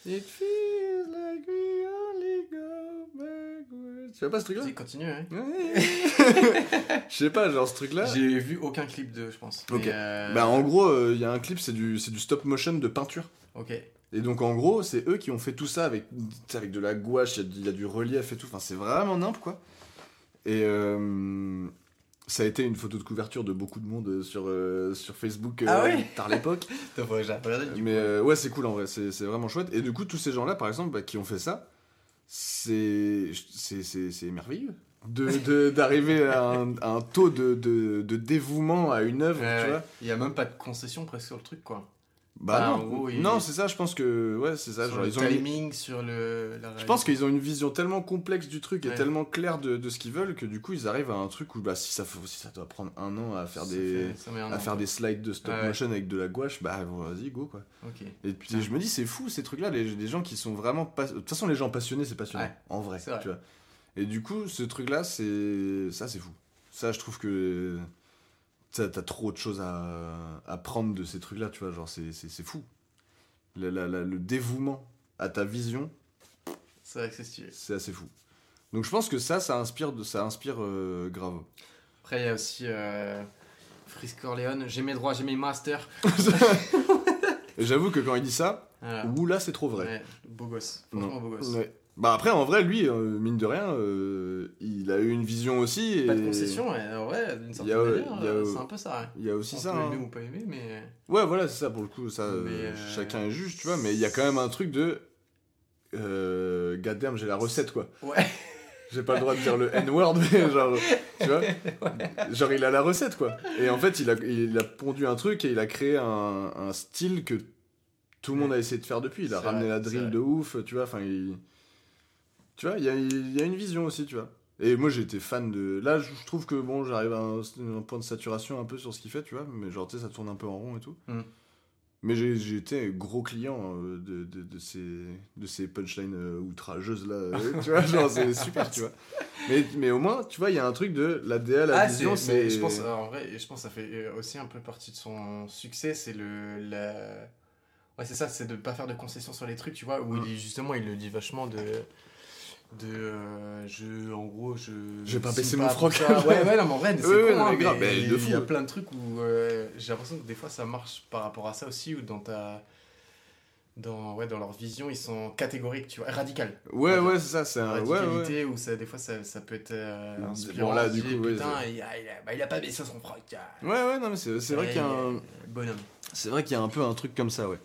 It feels like we only go backwards. Tu vois pas ce truc-là? Continue, hein. Je sais pas, genre ce truc-là. J'ai vu aucun clip de, je pense. Ok. Euh, Bah en gros, euh, il y a un clip, c'est du, c'est du stop motion de peinture. Ok. Et donc en gros, c'est eux qui ont fait tout ça avec, avec de la gouache, il y a du- il y, a du relief et tout. Enfin, c'est vraiment nimp quoi. Et euh, ça a été une photo de couverture de beaucoup de monde euh, sur, euh, sur Facebook euh, Ah tard l'époque. Mais euh, ouais, c'est cool en vrai, c'est c'est vraiment chouette. Et du coup, tous ces gens-là, par exemple, bah, qui ont fait ça, c'est c'est- c'est- c'est merveilleux. D'arriver de, d'arriver à, un, à un taux de, de, de dévouement à une œuvre, tu vois. Il y a même pas de concession presque sur le truc, quoi. Bah Bah, non, en gros, il- non c'est ça, je pense que. Ouais, c'est ça. sur Genre, le ils ont une- timing, sur le. la Je pense qu'ils ont une vision tellement complexe du truc et Ouais. tellement claire de, de ce qu'ils veulent que du coup, ils arrivent à un truc où bah, si, ça, faut- si ça doit prendre un an à faire Ça des. fait- À an, faire quoi. des slides de stop ouais. motion avec de la gouache, bah vas-y, go quoi. Et puis je me dis, c'est fou ces trucs-là, les, les gens qui sont vraiment. pas- De toute façon, les gens passionnés, c'est passionnant, Ouais, en vrai, vrai. tu vois. Et du coup, ce truc-là, c'est. Ça, c'est fou. Ça, je trouve que. T'as trop de choses à, à prendre de ces trucs-là, tu vois. Genre, c'est fou. Le, la- la- le dévouement à ta vision, C'est vrai que c'est stylé. c'est assez fou. Donc je pense que ça, ça inspire, de, ça inspire euh, grave. Après, il y a aussi euh, Frisk Corleone. J'ai mes droits, j'ai mes masters. J'avoue que quand il dit ça, Voilà. ouh là, c'est trop vrai. Ouais, beau gosse. Franchement, beau gosse. Ouais. Bah après, en vrai, lui, euh, mine de rien, euh, il a eu une vision aussi. Et... Pas de concession, ouais, en vrai, d'une certaine a, euh, manière, euh, euh, c'est un peu ça. ouais. Il y a aussi On ça. peut hein. aimer ou pas aimer, mais. Ouais, voilà, c'est ça pour le coup. Ça, euh, euh, chacun est juge, tu vois. Mais il y a quand même un truc de. Euh, goddamn, j'ai la recette, quoi. Ouais. J'ai pas le droit de dire le N-word, mais genre. Tu vois Genre, il a la recette, quoi. Et en fait, il a, il a pondu un truc et il a créé un, un style que tout le monde a essayé de faire depuis. Il a ramené vrai, la drill de ouf, tu vois. Enfin, il. Tu vois, il y a, il y a une vision aussi, tu vois. Et moi, j'étais fan de. Là, je trouve que bon, j'arrive à un, un point de saturation un peu sur ce qu'il fait, tu vois. Mais genre, tu sais, ça tourne un peu en rond et tout. Mm. Mais j'ai j'ai été gros client euh, de, de, de ces, de ces punchlines euh, outrageuses là. euh, tu vois, genre, c'est super, tu vois. Mais, mais au moins, tu vois, il y a un truc de la DA, la Ah, vision, c'est. Je pense, en vrai, je pense que ça fait aussi un peu partie de son succès, c'est le. La... Ouais, c'est ça, c'est de pas faire de concessions sur les trucs, tu vois, où Mm. il justement, il le dit vachement de. De. euh, je. En gros, je. Je vais pas baisser mon froc. Ouais, ouais, non, mais en vrai, c'est Ouais, ouais, con, non, hein, mais grave, Il y a plein de trucs où euh, j'ai l'impression que des fois ça marche par rapport à ça aussi, ou dans ta. Dans, ouais, dans leur vision, ils sont catégoriques, tu vois, radical. Ouais, ouais, c'est ça, c'est un. Ouais, ouais. radicalité où ça, des fois ça, ça peut être euh, Bon, inspirant. là, du coup, ouais, putain, c'est- il, a, il, a, bah, il a pas baissé son froc. Ouais, ouais, non, mais c'est c'est vrai Ouais, qu'il y a un. est Bonhomme. C'est vrai qu'il y a un peu un truc comme ça, ouais.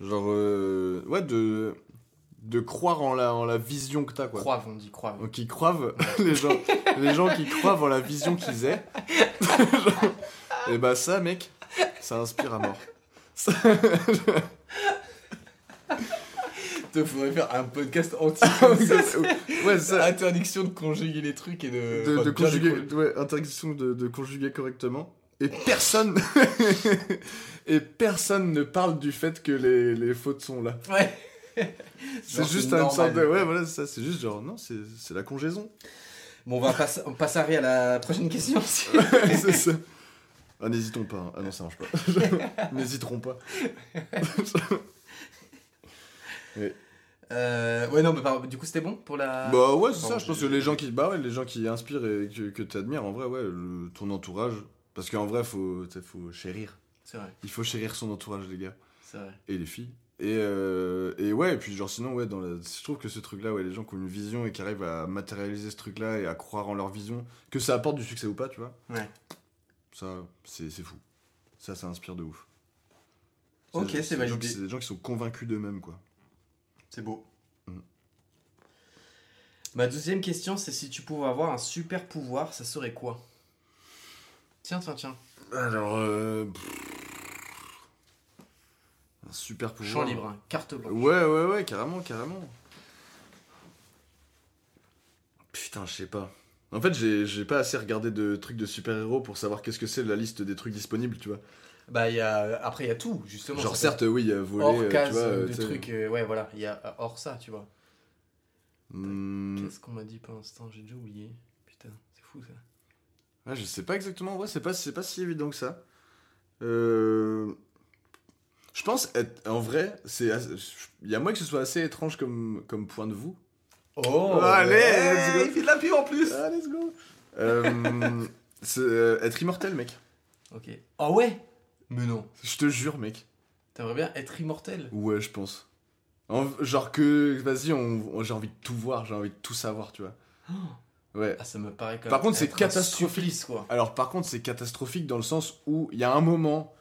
Genre, euh, ouais, de, de croire en la, en la vision que t'as, quoi. Croive, on dit croive. Donc, ils croivent, les gens, les gens qui croivent en la vision qu'ils aient. Genre, et bah, ça, mec, ça inspire à mort. Ça- Il faudrait faire un podcast anti ouais, ça. Interdiction de conjuguer les trucs et de. De, enfin, de bien les conjuguer, con- ouais, interdiction de, de conjuguer correctement. Et personne, et personne ne parle du fait que les, les fautes sont là. Ouais. C'est juste une sorte de, ouais, voilà, c'est ça, c'est juste genre, non, c'est c'est la congeaison. Bon, on va passer, on passe à la prochaine question. c'est ça. Ah, n'hésitons pas. hein. Ah non, ça marche pas. N'hésiterons pas. Euh, ouais, non, mais par- du coup, c'était bon pour la. Bah ouais, c'est ça. Je pense que les gens qui, bah ouais, les gens qui inspirent et que, que tu admires, en vrai, ouais, le- ton entourage. Parce qu'en vrai, faut, faut chérir. C'est vrai, Il faut chérir son entourage, les gars. c'est vrai. Et les filles. Et, euh, et ouais, et puis genre sinon, ouais, dans la... je trouve que ce truc-là, ouais, les gens qui ont une vision et qui arrivent à matérialiser ce truc-là et à croire en leur vision, que ça apporte du succès ou pas, tu vois. Ouais. Ça, c'est fou. Ça, ça inspire de ouf. Ok, c'est validé. C'est des gens qui sont convaincus d'eux-mêmes, quoi. C'est beau. Mm. Ma deuxième question, c'est si tu pouvais avoir un super pouvoir, ça serait quoi? Tiens, tiens, tiens. Alors, euh... pff, un super pouvoir. Champ libre, hein, carte blanche. Ouais, ouais, ouais, carrément, carrément. Putain, je sais pas. En fait, j'ai pas assez regardé de trucs de super-héros pour savoir qu'est-ce que c'est la liste des trucs disponibles, tu vois. Bah, il y a... après, il y a tout, justement. Genre, certes, oui, il y a volé, Hors euh, case tu vois. euh, de sais. trucs, euh, ouais, voilà. Il y a euh, hors ça, tu vois. Hmm, Qu'est-ce qu'on m'a dit pour l'instant? J'ai déjà oublié. Putain, c'est fou ça. ouais, je sais pas exactement, ouais, c'est pas, c'est pas si évident que ça. Euh... Je pense, être, en vrai, c'est il y a moins que ce soit assez étrange comme, comme point de vue. Oh Allez, ouais, let's go. Il fait de la pub en plus Ah, let's go Euh, euh, Être immortel, mec. Ok. Ah ouais? Mais non. Je te jure, mec. T'aimerais bien être immortel? Ouais, je pense. En- genre que, vas-y, j'ai envie de tout voir, j'ai envie de tout savoir, tu vois. Ouais. Ah, ça me paraît quand Par contre, c'est catastrophique. supplice, quoi. Alors, par contre, c'est catastrophique dans le sens où il y a un moment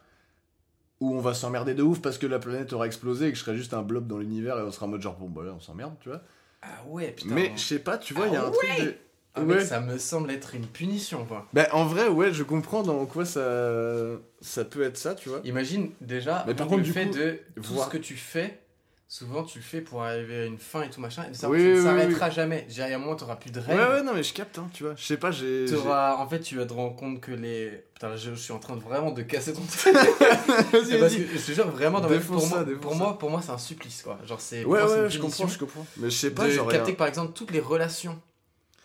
où on va s'emmerder de ouf parce que la planète aura explosé et que je serai juste un blob dans l'univers et on sera en mode genre, bon, bah là, on s'emmerde, tu vois. Ah ouais, putain. Mais je sais pas, tu vois, il y a Ah un truc de. Ah, mec, ça me semble être une punition, quoi. Bah, en vrai, ouais, je comprends dans quoi ça, ça peut être ça, tu vois. Imagine déjà Mais par contre, le du fait coup, de tout voir- ce que tu fais, souvent tu le fais pour arriver à une fin et tout machin, et Oui, ça oui, ne oui, s'arrêtera jamais. J'ai à un moment, t'auras plus de Ouais, rêve. ouais, non, mais je capte, hein, tu vois. Je sais pas, j'ai. en fait, tu vas te rendre compte que les. Putain, là, je, je suis en train de vraiment de casser ton truc. Vas-y, parce que je te jure, vraiment, dans ma- pour, moi, ça, défonce pour, ça. moi, pour moi, c'est un supplice, quoi. Genre, c'est. Ouais, moi, ouais, je comprends, je comprends. Mais je sais pas, de genre. capter que par exemple, toutes les relations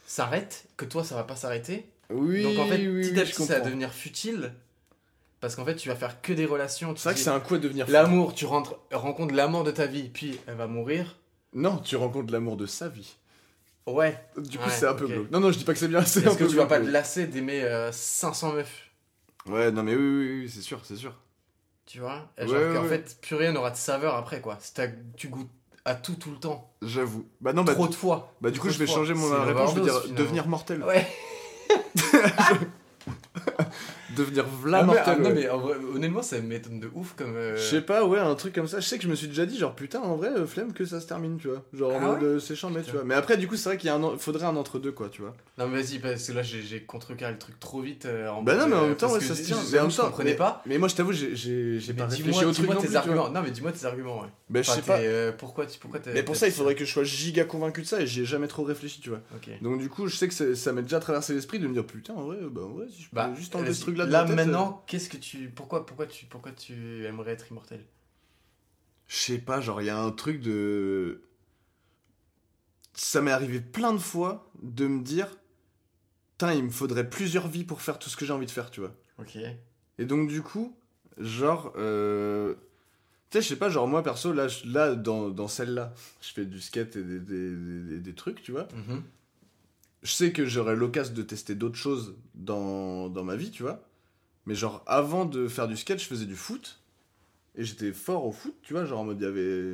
s'arrêtent, que toi, ça va pas s'arrêter. Oui, Donc en fait, petit à petit, ça va devenir futile. Parce qu'en fait, tu vas faire que des relations. C'est vrai que c'est un coup à devenir fou. L'amour, tu rentres, rencontres l'amour de ta vie, puis elle va mourir. Non, tu rencontres l'amour de sa vie. Ouais. Du coup, Ouais, c'est un peu ok. glauque. Non, non, je dis pas que c'est bien, Est-ce que peu tu vas pas te lasser d'aimer euh, 500 meufs Ouais, non, mais oui, oui, oui, c'est sûr, c'est sûr. Tu vois? Et Ouais, Genre ouais, qu'en ouais. fait, plus rien n'aura de saveur après, quoi. Si tu goûtes à tout tout le temps. J'avoue. Bah non, bah, Trop de fois. bah du coup, je vais fois. changer mon réponse. Je vais dire finalement. devenir mortel. Ouais. Devenir vla Ah, mortel. ah, non, ouais. mais en vrai, honnêtement, ça m'étonne de ouf comme. euh, Je sais pas, ouais, un truc comme ça. Je sais que je me suis déjà dit, genre, putain, en vrai, euh, flemme que ça se termine, tu vois. Genre, en Ah mode, euh, c'est chiant, mais tu Putain. vois. Mais après, du coup, c'est vrai qu'il y a un en- faudrait un entre-deux, quoi, tu vois. Non, mais vas-y, parce que là, j'ai j'ai contrecarré le truc trop vite. euh, en Bah mode, non, mais en euh, même temps, parce ouais, que ça se tient. Mais en même je temps, comprenais mais- pas. Mais moi, je t'avoue, j'ai- j'ai j'ai Mais pas dis-moi réfléchi au truc dis-moi non tes plus, tu vois. arguments. Non, mais dis-moi tes arguments, ouais. Bah, je Enfin, sais pas. t'es, euh, pourquoi tu pourquoi t'as- Mais pour t'as ça, il dit faudrait que je sois giga convaincu de ça et j'y ai jamais trop réfléchi, tu vois. Ok. Donc, du coup, je sais que ça, ça m'est déjà traversé l'esprit de me dire, putain, en vrai, bah, en vrai, si je peux Bah, juste enlever vas-y. ce Là, tête, maintenant, qu'est-ce que tu. Pourquoi, pourquoi, tu, pourquoi tu aimerais être immortel? Je sais pas, genre, il y a un truc de. Ça m'est arrivé plein de fois de me dire, il me faudrait plusieurs vies pour faire tout ce que j'ai envie de faire, tu vois. Ok. Et donc, du coup, genre. euh, Tu sais, je sais pas, genre, moi perso, là, là dans, dans celle-là, je fais du skate et des, des, des- des trucs, tu vois. Mhm. Je sais que j'aurai l'occasion de tester d'autres choses dans, dans ma vie, tu vois. Mais genre, avant de faire du skate, je faisais du foot. Et j'étais fort au foot, tu vois. Genre, en mode, il y avait.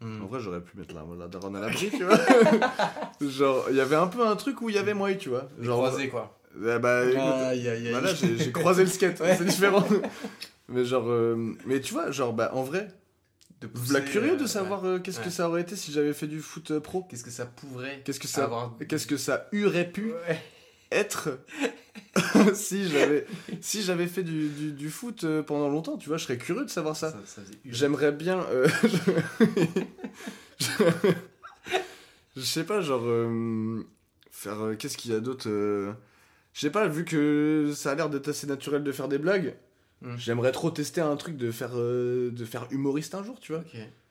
Mhm. En vrai, j'aurais pu mettre la, la daronne à l'abri, tu vois. genre, il y avait un peu un truc où il y avait moi, tu vois. Genre, Croisé, quoi. Eh bah, écoute, bah là, j'ai croisé le skate, Ouais. c'est différent. mais genre, euh, mais tu vois, genre, bah, en vrai, De pousser, curieux euh, de savoir euh, qu'est-ce que Ouais. ça aurait été si j'avais fait du foot euh, pro? Qu'est-ce que ça pourrait Qu'est-ce que ça, avoir. qu'est-ce que ça aurait pu Ouais. Être si j'avais, si j'avais fait du, du, du foot euh, pendant longtemps, tu vois, je serais curieux de savoir ça. J'aimerais bien. euh, je... je sais pas, genre. euh, faire. euh, Qu'est-ce qu'il y a d'autre Je sais pas, vu que ça a l'air d'être assez naturel de faire des blagues, Hmm. j'aimerais trop tester un truc de faire, de faire humoriste un jour, tu vois.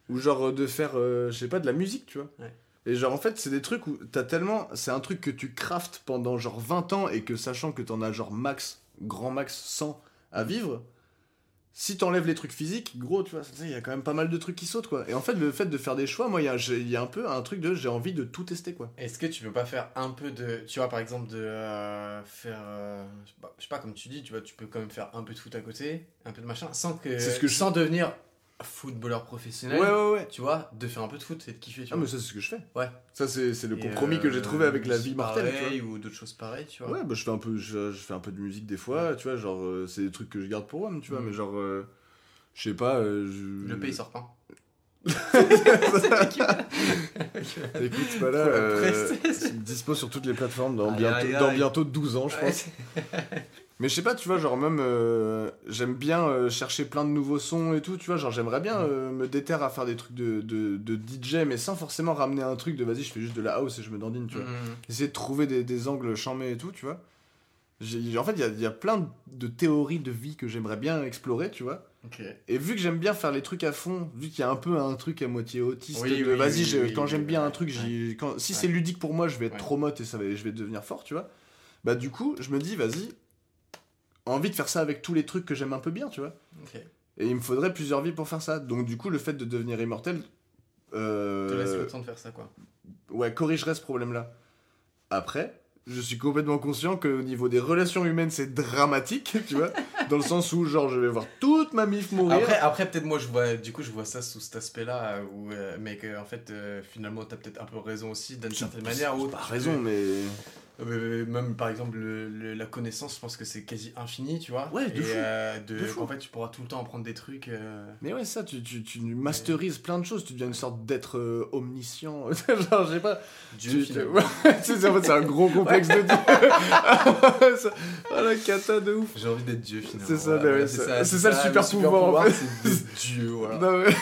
Ou genre de faire, je sais pas, de la musique, tu vois. Ouais. Et genre en fait, c'est des trucs où t'as tellement. C'est un truc que tu craftes pendant genre 20 ans et que sachant que t'en as genre max, grand max 100 à vivre, si t'enlèves les trucs physiques, gros, tu vois, il y a quand même pas mal de trucs qui sautent quoi. Et en fait, le fait de faire des choix, moi, il y a, y un peu un truc de j'ai envie de tout tester quoi. Est-ce que tu veux pas faire un peu de. Tu vois, par exemple, de euh, faire. euh, je sais pas- je sais pas, comme tu dis, tu vois, tu peux quand même faire un peu de foot à côté, un peu de machin, sans que. C'est ce que je- Sans devenir footballeur professionnel. Ouais, ouais, ouais. Tu vois, de faire un peu de foot et de kiffer, tu Ah, vois. mais ça, c'est ce que je fais. Ouais. Ça, c'est c'est le Et, compromis que j'ai euh, trouvé avec la vie mortelle, tu vois. ou d'autres choses pareilles, tu vois. Ouais, bah je fais un peu, je, je fais un peu de musique des fois, tu vois, genre euh, c'est des trucs que je garde pour moi, tu vois, Mm. mais genre, euh, je sais pas. je... Le pays sort quand Écoute, prester. c'est dispo sur toutes les plateformes dans, bientôt, dans bientôt 12 ans, je pense. Mais je sais pas, tu vois, genre même, euh, j'aime bien euh, chercher plein de nouveaux sons et tout, tu vois, genre j'aimerais bien euh, me déterre à faire des trucs de, de, de DJ, mais sans forcément ramener un truc de vas-y, je fais juste de la house et je me dandine, tu vois. Essayer de trouver des, des angles chamés et tout, tu vois. En fait, il y a, il y a plein de théories de vie que j'aimerais bien explorer, tu vois. Et vu que j'aime bien faire les trucs à fond, vu qu'il y a un peu un truc à moitié autiste, Oui, de oui, vas-y, oui, quand j'aime bien un truc, quand, si Ouais. c'est ludique pour moi, je vais être trop motte et ça va, je vais devenir fort, tu vois. Bah du coup, je me dis, vas-y, envie de faire ça avec tous les trucs que j'aime un peu bien, tu vois. Et il me faudrait plusieurs vies pour faire ça. Donc du coup, le fait de devenir immortel, euh, Te laisse le temps de faire ça, quoi. ouais, corrigerait ce problème-là. Après, je suis complètement conscient qu'au niveau des relations humaines, c'est dramatique, tu vois, dans le sens où, genre, je vais voir toute ma mif mourir. Après, après peut-être moi je vois du coup je vois ça sous cet aspect-là euh, où euh, mais que en fait euh, finalement t'as peut-être un peu raison aussi d'une certaine manière où Pas raison, mais. Euh, même par exemple le- le- la connaissance je pense que c'est quasi infini tu vois Ouais, de et fou. euh, de, De fou. en fait tu pourras tout le temps apprendre des trucs euh, Mais ouais, ça, tu, tu, tu masterises plein de choses, tu deviens une sorte d'être omniscient. Genre, je sais pas. Dieu tu, ouais, sais, en fait, c'est un gros complexe de Dieu. La cata de ouf. j'ai envie d'être Dieu finalement C'est ça, Voilà, ouais, ça- c'est ça le super pouvoir, en fait. c'est Dieu voilà Non, mais...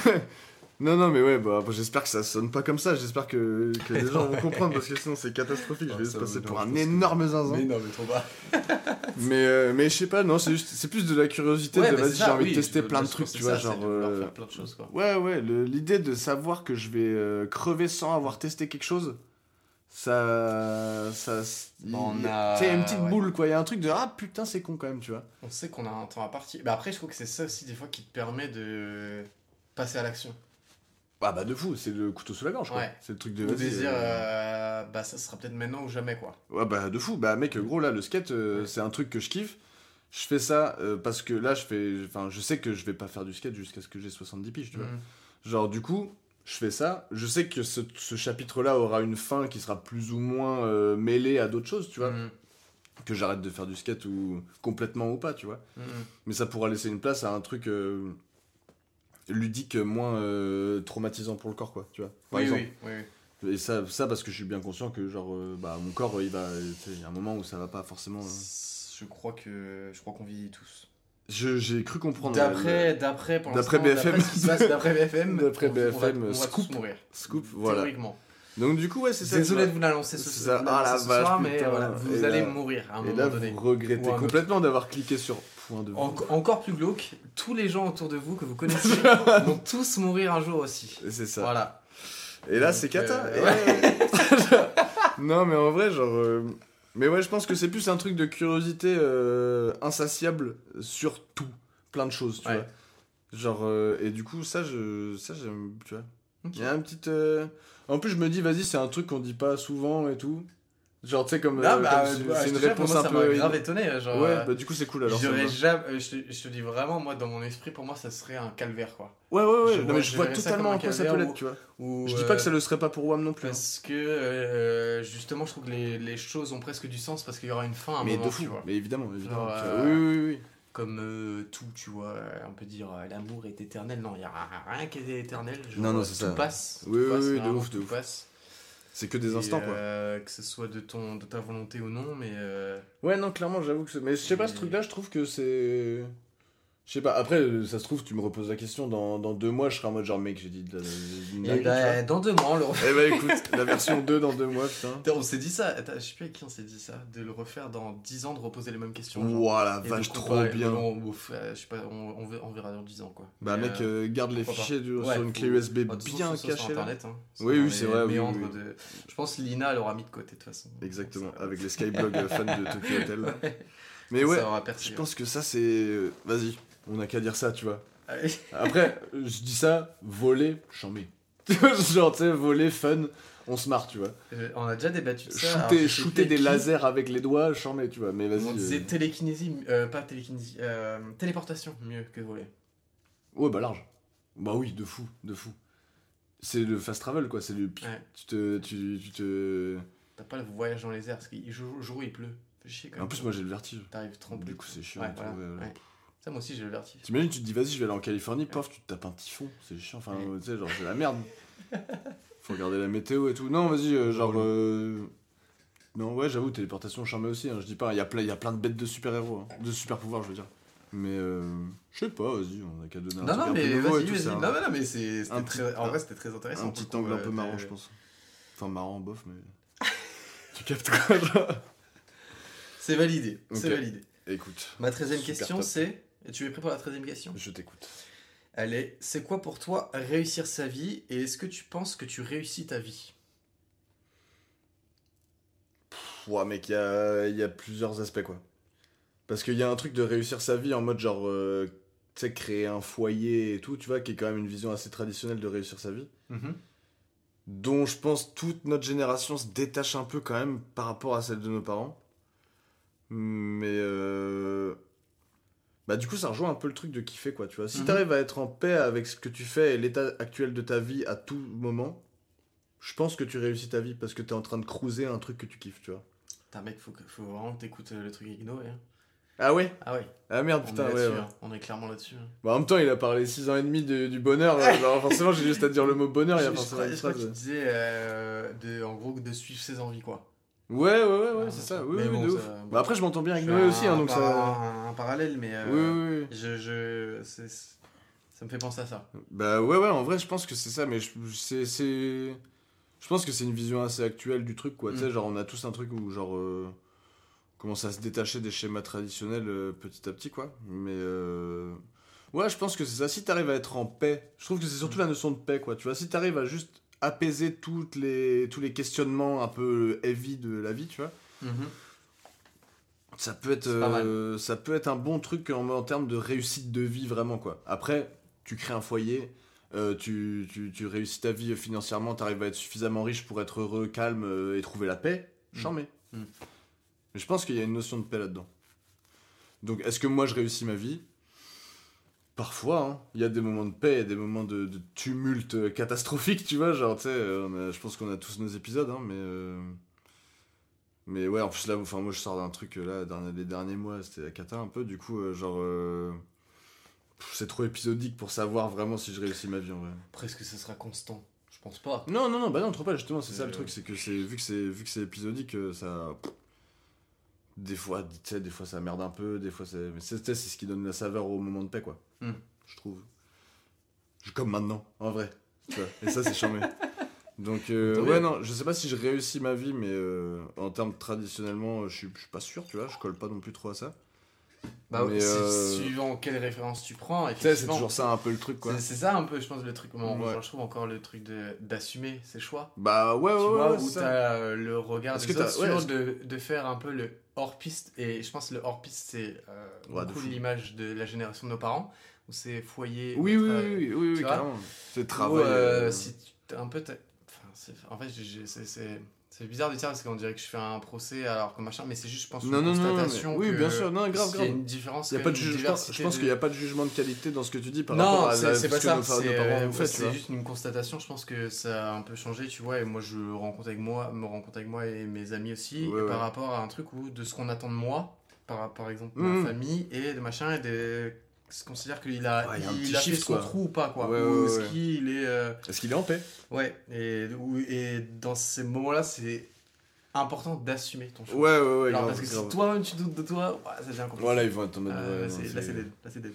non, non, mais ouais, bah, après, j'espère que ça sonne pas comme ça. J'espère que, que les gens vont comprendre parce que sinon c'est catastrophique. Je vais se passer pour un énorme zinzin. mais Mais, non mais trop bas euh, mais je sais pas, non, c'est juste, c'est plus de la curiosité Ouais, de bah, vas-y, j'ai envie oui, de tester plein de trucs, tu vois, ça, genre. de euh, faire plein de choses quoi Ouais, ouais, l'idée de savoir que je vais euh, crever sans avoir testé quelque chose, ça. ça il- On a- Tu une petite ouais. boule, quoi. Il y a un truc de ah putain, c'est con quand même, tu vois. on sait qu'on a un temps à partir bah après je trouve que c'est ça aussi des fois qui te permet de passer à l'action Ah bah de fou, c'est le couteau sous la gorge, quoi. Ouais. C'est le truc de. Désir, euh, euh, bah ça sera peut-être maintenant ou jamais quoi. Ouais, bah de fou. Bah mec, gros, là, le skate, euh, Ouais. c'est un truc que je kiffe. Je fais ça euh, parce que là, je fais. Enfin, je sais que je vais pas faire du skate jusqu'à ce que j'ai 70 piges, tu vois. Mhm. Genre, du coup, je fais ça. Je sais que ce, ce chapitre-là aura une fin qui sera plus ou moins mêlée à d'autres choses, tu vois. Mhm. Que j'arrête de faire du skate ou complètement ou pas, tu vois. Mhm. Mais ça pourra laisser une place à un truc ludique moins euh, traumatisant pour le corps, quoi, tu vois. Par Oui, exemple. oui, oui. Et ça, ça parce que je suis bien conscient que genre euh, bah mon corps il va il y a un moment où ça va pas forcément euh. Je crois que je crois qu'on vit tous. Je- j'ai cru comprendre D'après, d'après, D'après l'instant, BFM. d'après ce qui se passe d'après BFM, D'après on- on va- BFM, on va, scoop. tous mourir. scoop voilà Théoriquement. donc du coup ouais c'est ça Désolé de vous l'annoncer ce, vous Ah la ce vache, soir, mais voilà, vous Et allez là- mourir à un vois. et moment là donné. vous regrettez complètement d'avoir cliqué sur de En- encore plus glauque, tous les gens autour de vous que vous connaissez vont tous mourir un jour aussi. C'est ça Voilà. et là c'est cata euh, là- non mais en vrai genre euh, mais ouais je pense que c'est plus un truc de curiosité euh, insatiable sur tout plein de choses tu Ouais. vois genre euh, et du coup ça je ça j'aime tu vois. Il y a un petit. En plus, je me dis, vas-y, c'est un truc qu'on dit pas souvent et tout. Genre, tu sais, comme. Ah, euh, bah, comme c'est- bah, c'est une réponse moi, un ça peu. grave étonné. Genre, Ouais, euh, bah, du coup, c'est cool alors. J'aurais jamais, euh, je, te, je te dis vraiment, moi, dans mon esprit, pour moi, ça serait un calvaire, quoi. Ouais, ouais, ouais. je non, vois- mais je vois totalement en quoi ça peut l'être, tu vois. Ou, Je dis euh, pas que ça le serait pas pour WAM non plus. hein. Parce que, euh, justement, je trouve que les, les choses ont presque du sens parce qu'il y aura une fin à un Mais moment, de fou. tu vois. Mais évidemment, évidemment. Genre, euh, Oui, oui, oui. Comme euh, tout, tu vois, euh, on peut dire euh, l'amour est éternel. Non, il n'y a rien qui est éternel. Non, non, euh, c'est tout ça. passe. Oui, tout oui, passe, oui, de vraiment, ouf, de tout ouf. C'est que des instants, quoi. euh, que ce soit de, ton, de ta volonté ou non, mais. euh, Ouais, non, clairement, j'avoue que c'est. Mais je sais pas, ce truc-là, je trouve que c'est. Je sais pas, après, euh, ça se trouve, tu me reposes la question, dans, dans deux mois, je serai en mode genre, mec, j'ai dit de la. Et tu bah, dans deux mois, on le refait. Eh bah, écoute, la version 2 dans deux mois, putain. Putain, On s'est dit ça, attends, je sais plus avec qui on s'est dit ça, de le refaire dans 10 ans, de reposer les mêmes questions. Ouah, la vache, trop bien. Ouf, euh, je sais pas, on, on ver- on verra dans 10 ans quoi. Bah, mec, euh, garde les fichiers pas. du- Ouais, sur une clé USB bien façon, sur cachée. internet, hein. Oui, oui, c'est vrai, oui, méandres oui, oui. de- Je pense que Lina l'aura mis de côté de toute façon. Exactement, avec les Skyblog fans de Tokyo Hotel. Mais ouais, je pense que ça, c'est. Vas-y, on a qu'à dire ça, tu vois. ouais. Après, je dis ça, voler, chambé. Genre, tu sais, voler, fun, on se marre, tu vois. Euh, On a déjà débattu de ça. Shooter, shooter des lasers avec les doigts, chambé, tu vois. Mais vas-y. On disait euh, télékinésie, euh, pas télékinésie, euh, téléportation mieux que voler. Ouais, bah large. Bah oui, de fou, de fou. C'est le fast travel, quoi. C'est le. Ouais. Tu te. Tu, tu te... T'as pas le voyage dans les airs, parce qu'il jour, jour il pleut. Chier quand même. En plus, moi, j'ai le vertige. T'arrives trempé. Du coup, c'est chiant. Voilà, ouais. Ça, moi aussi, j'ai le vertige. T'imagines, tu te dis, vas-y, je vais aller en Californie, pof, tu te tapes un typhon, c'est chiant, enfin, Ouais. tu sais, genre, c'est la merde. Faut regarder la météo et tout. Non, vas-y, euh, genre. euh, Non, ouais, j'avoue, téléportation, charmé aussi, hein, je dis pas, il y, a plein- il y a plein de bêtes de super-héros, hein, de super-pouvoirs, je veux dire. Mais, euh, je sais pas, vas-y, on a qu'à donner un Non, non, mais vas-y, tout, vas-y. c'est un- Non, non, mais c'est- c'était un très. petit- En vrai, c'était très intéressant. Un petit coup, angle un euh, peu marrant, je pense. Enfin, marrant, bof, mais. tu captes quoi, genre? C'est validé. C'est validé. Écoute, Ma treizième question, top. c'est. Et Tu es prêt pour la treizième question? Je t'écoute. Est c'est quoi pour toi réussir sa vie et est-ce que tu penses que tu réussis ta vie? Pff, Ouais, mec, il y a, il y a plusieurs aspects, quoi. Parce qu'il y a un truc de réussir sa vie en mode genre, euh, tu sais, créer un foyer et tout, tu vois, qui est quand même une vision assez traditionnelle de réussir sa vie. Dont je pense toute notre génération se détache un peu quand même par rapport à celle de nos parents. Mais euh... Bah du coup ça rejoint un peu le truc de kiffer quoi, tu vois. Si Mhm. t'arrives à être en paix avec ce que tu fais et l'état actuel de ta vie à tout moment, je pense que tu réussis ta vie parce que t'es en train de cruiser un truc que tu kiffes, tu vois. Putain, mec, faut, que- faut vraiment que t'écoutes euh, le truc Noé. hein. Ah ouais? Ah ouais, Ah merde on putain ouais, ouais. hein. On est clairement là-dessus. hein. Bah, en même temps il a parlé 6 ans et demi de- du bonheur. Alors, forcément j'ai juste à dire le mot bonheur, il y a forcément je crois phrase. qu'il disait euh, de, en gros de suivre ses envies quoi. Ouais ouais ouais, ouais Ah, c'est ça, oui, Mais oui, bon, de ouf. Bah après je m'entends bien avec Noé aussi, hein, donc par- ça... un, parallèle, mais euh, Oui, oui, oui. je, je ça me fait penser à ça. Bah ouais, ouais, en vrai, je pense que c'est ça, mais je, c'est. Je pense que c'est une vision assez actuelle du truc, quoi. Tu sais, Mm. genre, on a tous un truc où, genre, euh, on commence à se détacher des schémas traditionnels euh, petit à petit, quoi. Mais, euh... ouais, je pense que c'est ça. Si t'arrives à être en paix, je trouve que c'est surtout Mm. la notion de paix, quoi. Tu vois, si t'arrives à juste apaiser toutes les, tous les questionnements un peu heavy de la vie, tu vois, ça peut être, euh, ça peut être un bon truc en, en termes de réussite de vie, vraiment, quoi. Après, tu crées un foyer, euh, tu, tu, tu réussis ta vie financièrement, tu arrives à être suffisamment riche pour être heureux, calme euh, et trouver la paix, Mm. j'en mets. Mm. Mais je pense qu'il y a une notion de paix là-dedans. Donc, est-ce que moi je réussis ma vie? Parfois, hein. il y a des moments de paix, des moments de, de tumulte catastrophique, tu vois. Genre, tu sais, euh, je pense qu'on a tous nos épisodes, hein, mais. euh, Mais ouais, en plus, là, enfin, moi je sors d'un truc, là, dans les derniers mois, c'était la cata un peu, du coup, euh, genre. euh, C'est trop épisodique pour savoir vraiment si je réussis ma vie en vrai. Presque que ce sera constant. Je pense pas. Non, non, non, bah non, trop pas, justement, c'est ça le truc, c'est que c'est vu que c'est vu que c'est épisodique, ça. Des fois, tu sais, des fois ça merde un peu, des fois c'est. Mais c'est ce qui donne la saveur au moment de paix, quoi. Hmm. Je trouve. Je- Comme maintenant, en vrai. tu vois. Et ça, c'est charmé. Donc, euh, ouais, non, je sais pas si je réussis ma vie, mais euh, en termes traditionnellement, je suis je suis pas sûr, tu vois, je colle pas non plus trop à ça. Bah, c'est euh, suivant quelle référence tu prends. C'est toujours ça un peu le truc, quoi. C'est ça un peu, je pense, le truc. Bon, Ouais. genre, je trouve encore le truc d'assumer ses choix. Bah, ouais, ouais, tu ouais, vois, ouais, où t'as euh, le regard des autres ouais, est-ce de, de faire un peu le hors-piste. Et je pense que le hors-piste, c'est euh, beaucoup l'image de la génération de nos parents, où c'est foyer. Oui, oui, oui, oui, oui, oui. C'est où, travail. euh, si un peu. Enfin, en fait, c'est- c'est bizarre de dire parce qu'on dirait que je fais un procès alors que machin, mais c'est juste, je pense, une non, non, mais- constatation. oui, que bien sûr, non, grave, s'il y a grave. une différence. Y a pas de je pense, de- qu'il n'y a pas de jugement de qualité dans ce que tu dis par rapport à la, c'est pas ça. C'est euh, juste une constatation. Je pense que ça a un peu changé, tu vois. Et moi, je rencontre avec moi, me rencontre avec moi et mes amis aussi, Ouais, et ouais. par rapport à un truc où de ce qu'on attend de moi, par, par exemple Mhm. ma famille et de machin et de se considère qu'il a, Ouais, a il petit a fait son quoi. trou ou pas quoi. Ouais, ou est-ce qu'il est euh, Est-ce qu'il est en paix? Ouais et ou- et dans ces moments-là, c'est important d'assumer ton choix. Ouais, ouais, ouais. Alors, parce que si toi-même tu doutes de toi, ouais, ça devient compliqué. Voilà, ils vont être en mode. Euh, là c'est- dead. Là c'est dead.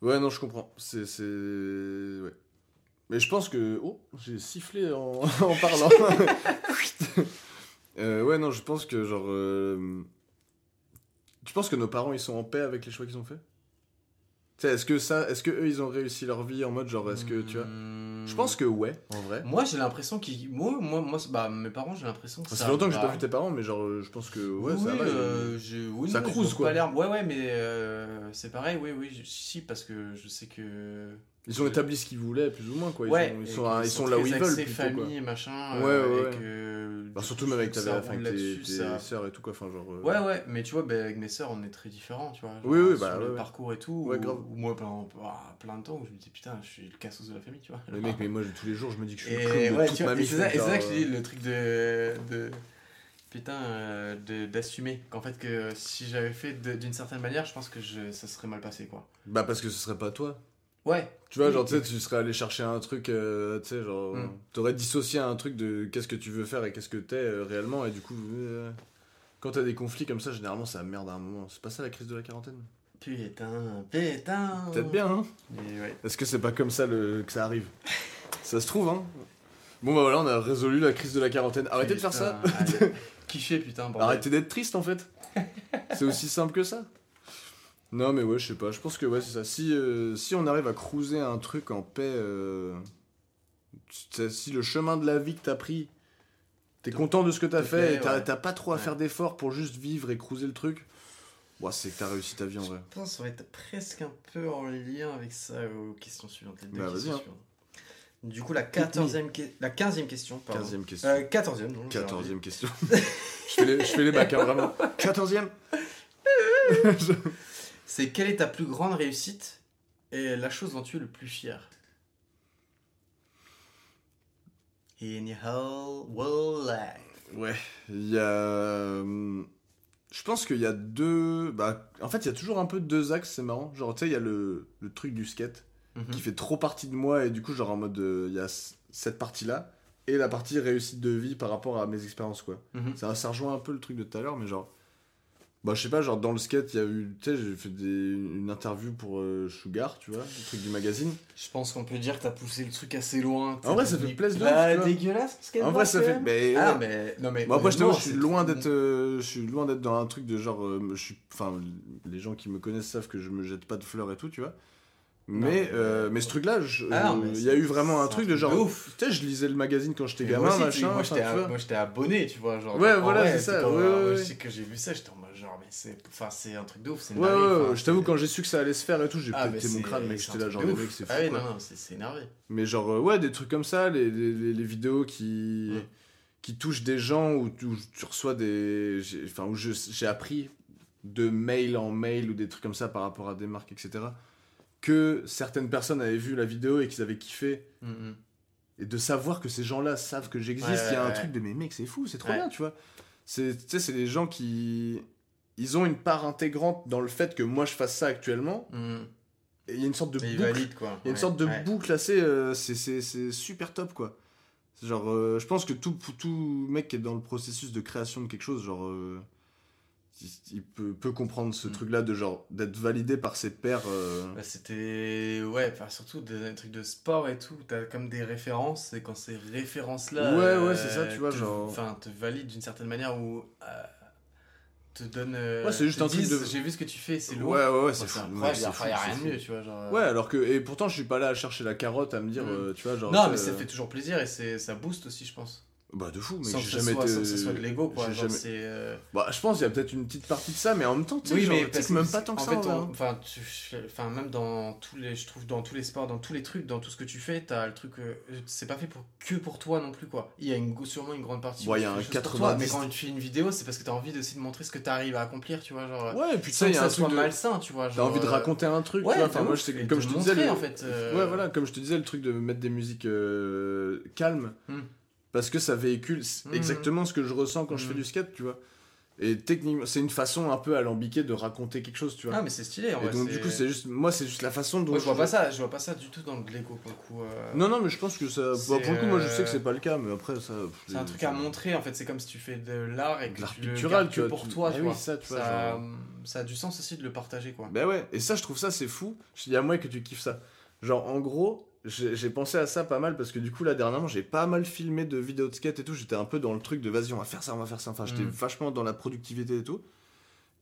Ouais, non, je comprends. C'est. c'est- Ouais. Mais je pense que. Oh, j'ai sifflé en, en parlant. Euh, ouais, non, je pense que, genre. euh, Tu penses que nos parents, ils sont en paix avec les choix qu'ils ont fait Tu sais, est-ce que ça. Est-ce que eux, ils ont réussi leur vie en mode, genre, est-ce que. Tu vois? Hmm. Je pense que ouais, en vrai. Moi, j'ai l'impression qu'ils. Moi, moi, moi, bah, mes parents, j'ai l'impression que Ça ça. fait longtemps que j'ai pas vu tes parents, mais genre, euh, je pense que. Ouais, oui, ça va. euh, oui, Ça non, ont quoi. pas Ouais, ouais, mais euh, c'est pareil, oui, oui, je- si, parce que je sais que. Ils ont établi ce qu'ils voulaient, plus ou moins, quoi. Ils, ouais, ont- ils et sont, ils sont là où ils veulent, plutôt, quoi. famille et machin. Ouais, euh, ouais, et ouais. que, Bah, du surtout coup, même avec, ta, que enfin, tes, tes ça- sœurs et tout, quoi. Enfin, genre. euh, Ouais, ouais, mais tu vois, bah, avec mes sœurs, on est très différents, tu vois. genre, Oui, oui, sur bah, le ouais, parcours et tout. Ouais, où- grave. où moi, pendant ah, plein de temps, où je me dis, putain, je suis le cassos de la famille, tu vois. Mais mec, mais moi, tous les jours, je me dis que je suis le Et clown de toute ma et vie. c'est ça, et c'est genre, ça que je dis, euh, le truc de. putain, euh, d'assumer. Qu'en fait, que si j'avais fait d'une certaine manière, je pense que ça serait mal passé, quoi. Bah, parce que ce serait pas toi. Ouais. Tu vois, genre, tu sais, tu serais allé chercher un truc, euh, tu sais, genre. Mm. T'aurais dissocié un truc de qu'est-ce que tu veux faire et qu'est-ce que t'es euh, réellement, et du coup. euh, quand t'as des conflits comme ça, généralement, ça merde à un moment. C'est pas ça la crise de la quarantaine? Putain, putain. Peut-être bien, hein Mais ouais. Est-ce que c'est pas comme ça le... que ça arrive? Ça se trouve, hein Bon, bah voilà, on a résolu la crise de la quarantaine. Arrêtez de faire ça. Kiffer, putain, bordel. Arrêtez d'être triste en fait. c'est aussi simple que ça. Non mais ouais, je sais pas. Je pense que ouais, c'est ça. Si, euh, si on arrive à cruiser un truc en paix, euh, si le chemin de la vie que t'as pris, t'es content de ce que t'as fait, et t'as ouais. pas trop à Ouais. faire d'efforts pour juste vivre et cruiser le truc, ouais, c'est que t'as réussi ta vie en vrai. Je pense que ça va être presque un peu en lien avec ça aux questions suivantes. les deux Bah, questions hein. suivantes. Du coup, la 14e, que- la 15e question. Pardon. 15ème question. Euh, 14e, non. j'ai 14ème question. je, fais les, je fais les bacs, hein, vraiment. 14ème C'est quelle est ta plus grande réussite et la chose dont tu es le plus fier? In your whole world life. Ouais, il y a. euh, Je pense qu'il y a deux. Bah, en fait, il y a toujours un peu deux axes, c'est marrant. Genre, tu sais, il y a le, le truc du skate Mhm. qui fait trop partie de moi, et du coup, genre en mode. euh, Il y a cette partie-là, et la partie réussite de vie par rapport à mes expériences, quoi. Mhm. Ça, ça rejoint un peu le truc de tout à l'heure, mais genre. Bah, je sais pas, genre dans le skate, il y a eu. Tu sais, j'ai fait des- une interview pour euh, Sugar, tu vois, le truc du magazine. Je pense qu'on peut dire que t'as poussé le truc assez loin. En vrai, ça fait plaisir Bah, dégueulasse, ce En vrai, ça fait. Mais, Ah, mais. Non, mais. Après je t'avoue, je suis loin d'être, euh, je suis loin d'être dans un truc de genre, euh, je suis, enfin, les gens qui me connaissent savent que je me jette pas de fleurs et tout, tu vois. Mais, mais- euh, mais ce truc-là, Ah euh, il y a eu vraiment un truc de genre, ouf. tu sais, je lisais le magazine quand j'étais gamin, moi aussi, machin. moi enfin, j'étais j'étais abonné, tu vois. Genre, Ouais, voilà, c'est ça, ouais, euh, ouais, Je ouais. sais que j'ai vu ça, j'étais en mode genre, mais c'est enfin, c'est un truc de ouf, c'est Ouais, dinguerie, ouais, enfin, je t'avoue quand j'ai su que ça allait se faire et tout, j'ai Ah, pété mon crâne, mec, j'étais là genre, mec, c'est fou Ah quoi. non, non, c'est énervé. Mais genre, euh, ouais, des trucs comme ça, les, les, vidéos qui, Mm. qui touchent des gens où, tu- reçois des. Enfin, où j'ai appris de mail en mail ou des trucs comme ça par rapport à des marques, etc. que certaines personnes avaient vu la vidéo et qu'ils avaient kiffé. Mm. Et de savoir que ces gens-là savent que j'existe, il y a un truc de mais mec, c'est fou, c'est trop bien, tu vois. C'est, tu sais, c'est des gens qui. Ils ont une part intégrante dans le fait que moi je fasse ça actuellement. Mm. Et il y a une sorte de Et boucle. valide, quoi. Il y a une sorte de boucle assez. euh, c'est, super top, quoi. Genre, euh, je pense que tout, tout mec qui est dans le processus de création de quelque chose, genre. euh, il, peut, peut comprendre ce Mm. truc-là de genre d'être validé par ses pairs. euh, Bah, c'était ouais enfin surtout des, des trucs de sport et tout t'as comme des références et quand ces références là Ouais, ouais, c'est ça, tu vois, genre- enfin te valident d'une certaine manière ou euh, te donne euh, Ouais, c'est juste te un truc de- j'ai vu ce que tu fais c'est lourd ouais, ouais, c'est incroyable Ouais, il c'est y a c'est rien de mieux tu vois genre euh, Ouais, alors que. Et pourtant, je suis pas là à chercher la carotte, à me dire, Mm. euh, tu vois, genre. non mais ça euh, fait toujours plaisir et c'est ça booste aussi je pense Bah, de fou, mais sans que, jamais soit, été. sans que ce soit de l'ego quoi genre jamais- euh, Bah, je pense qu'il y a peut-être une petite partie de ça, mais en même temps, tu sais, oui genre, mais parce que même pas tant que en ça. fait, on- hein. enfin tu enfin même dans tous les je trouve dans tous les sports dans tous les trucs dans tout ce que tu fais t'as le truc euh, c'est pas fait pour que pour toi non plus quoi il y a une, sûrement une grande partie Ouais, il y a un fais des choses pour toi, mais 90. quand tu fais une vidéo c'est parce que t'as envie aussi de montrer ce que t'arrives à accomplir tu vois genre Ouais, et puis sais, il y a ça un truc soit de. malsain tu vois T'as envie de euh, raconter un truc, ouais, Enfin, moi, je sais, comme je te disais. en fait, Ouais, voilà, comme je te disais, le truc de mettre des musiques calmes. Parce que ça véhicule Hmm. exactement ce que je ressens quand je fais du skate, tu vois. Et techniquement, c'est une façon un peu alambiquée de raconter quelque chose, tu vois. ah mais c'est stylé en et vrai, donc, du coup, c'est juste. Moi, c'est juste la façon dont. Moi, je vois pas ça je vois pas ça du tout dans le Lego pour le coup euh, Non, non, mais je pense que ça. bah, pour le coup, moi, je sais que euh, c'est pas le cas, mais après, ça. c'est un truc à montrer en fait c'est comme si tu fais de l'art et que l'art tu le pictural, tu que vois, pour tu- toi Eh tu oui, vois ça, tu vois, ça, genre- ça a du sens aussi de le partager quoi Bah ouais, et ça, je trouve ça, c'est fou. Je dis à moi que tu kiffes ça. Genre, en gros, j'ai pensé à ça pas mal parce que du coup, là, dernièrement, j'ai pas mal filmé de vidéos de skate et tout. J'étais un peu dans le truc de vas-y, on va faire ça, on va faire ça. Enfin, j'étais Mm. vachement dans la productivité et tout.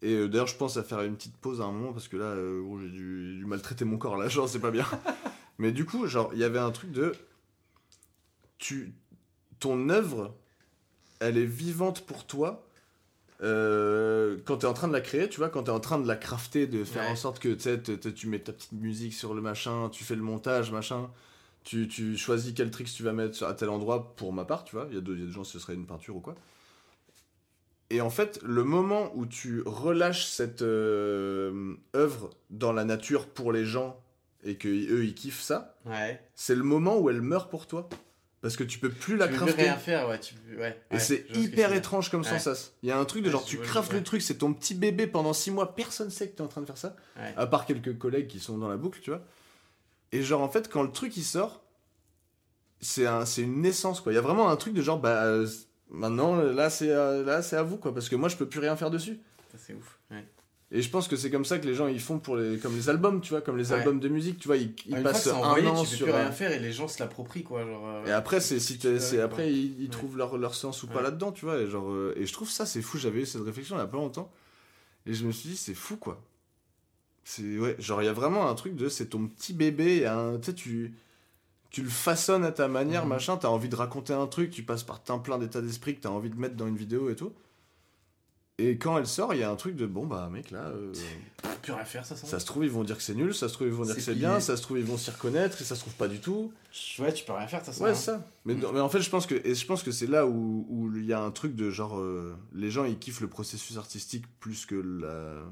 Et euh, d'ailleurs, je pense à faire une petite pause à un moment parce que là, euh, j'ai dû, j'ai dû maltraiter mon corps là, genre, c'est pas bien. Mais du coup, genre, il y avait un truc de. Tu. Ton œuvre, elle est vivante pour toi. Euh, quand tu es en train de la créer, tu vois, quand tu es en train de la crafter, de faire Ouais. en sorte que tu mets ta petite musique sur le machin, tu fais le montage, machin, tu, tu choisis quel tricks tu vas mettre à tel endroit pour ma part, tu vois. Il y, a y des gens, ce serait une peinture ou quoi. Et en fait, le moment où tu relâches cette euh, œuvre dans la nature pour les gens et que eux ils kiffent ça, ouais c'est le moment où elle meurt pour toi. Parce que tu peux plus la tu crafter. rien faire ouais tu ouais Et c'est ce hyper étrange comme sensation. Il y a un truc de genre, tu craftes le truc, c'est ton petit bébé pendant 6 mois, personne sait que tu es en train de faire ça. À part quelques collègues qui sont dans la boucle, tu vois. Et genre, en fait, quand le truc il sort, c'est un, c'est une naissance, quoi. Il y a vraiment un truc de genre, bah, euh, maintenant, là, c'est à, là, c'est à vous, quoi. Parce que moi, je peux plus rien faire dessus. C'est ouf ouais. Et je pense que c'est comme ça que les gens ils font pour les comme les albums, tu vois, comme les Ouais. albums de musique, tu vois, ils, ils Une fois que passent un envoyé, an tu peux sur plus rien faire et les gens se l'approprient quoi genre euh, Et après, c'est si c'est après ils, ils Ouais. trouvent leur, leur sens ou pas là-dedans, tu vois. Et genre, euh, et je trouve ça c'est fou. J'avais eu cette réflexion il y a pas longtemps et je me suis dit c'est fou quoi. C'est ouais, genre il y a vraiment un truc de c'est ton petit bébé, il y a un- tu tu tu le façonnes à ta manière, Mhm. machin. T'as envie de raconter un truc, tu passes par plein d'états d'esprit que t'as envie de mettre dans une vidéo et tout. Et quand elle sort, il y a un truc de bon bah mec là. euh, plus rien faire ça ça ça se trouve, ils vont dire que c'est nul, ça se trouve, ils vont dire que c'est bien, ça se trouve, ils vont s'y reconnaître, et ça se trouve pas du tout. ouais tu peux rien faire ça Ouais, hein. ça. Mais, Mm. non, mais en fait, je pense que, et je pense que c'est là où où il y a un truc de genre. euh, les gens, ils kiffent le processus artistique plus que la.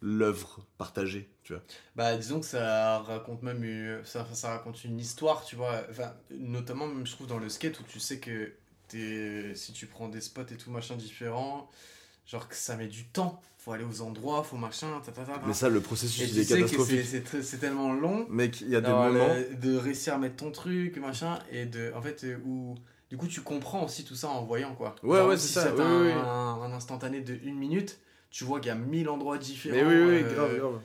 l'œuvre partagée, tu vois. Bah disons que ça raconte même une- ça, ça raconte une histoire, tu vois. Enfin, notamment même je trouve dans le skate où tu sais que si tu prends des spots et tout machin différents, genre que ça met du temps. Faut aller aux endroits, faut machin, ta ta. Mais ça, le processus, il est catastrophique. c'est tellement long. Mec, il y a des le- moments. de réussir à mettre ton truc, machin, et de en fait euh, où du coup tu comprends aussi tout ça en voyant quoi. Ouais, Genre, ouais, c'est si ça, c'est oui, un, oui. un- un instantané de une minute, tu vois qu'il y a mille endroits différents. Mais oui, oui, euh, grave, grave.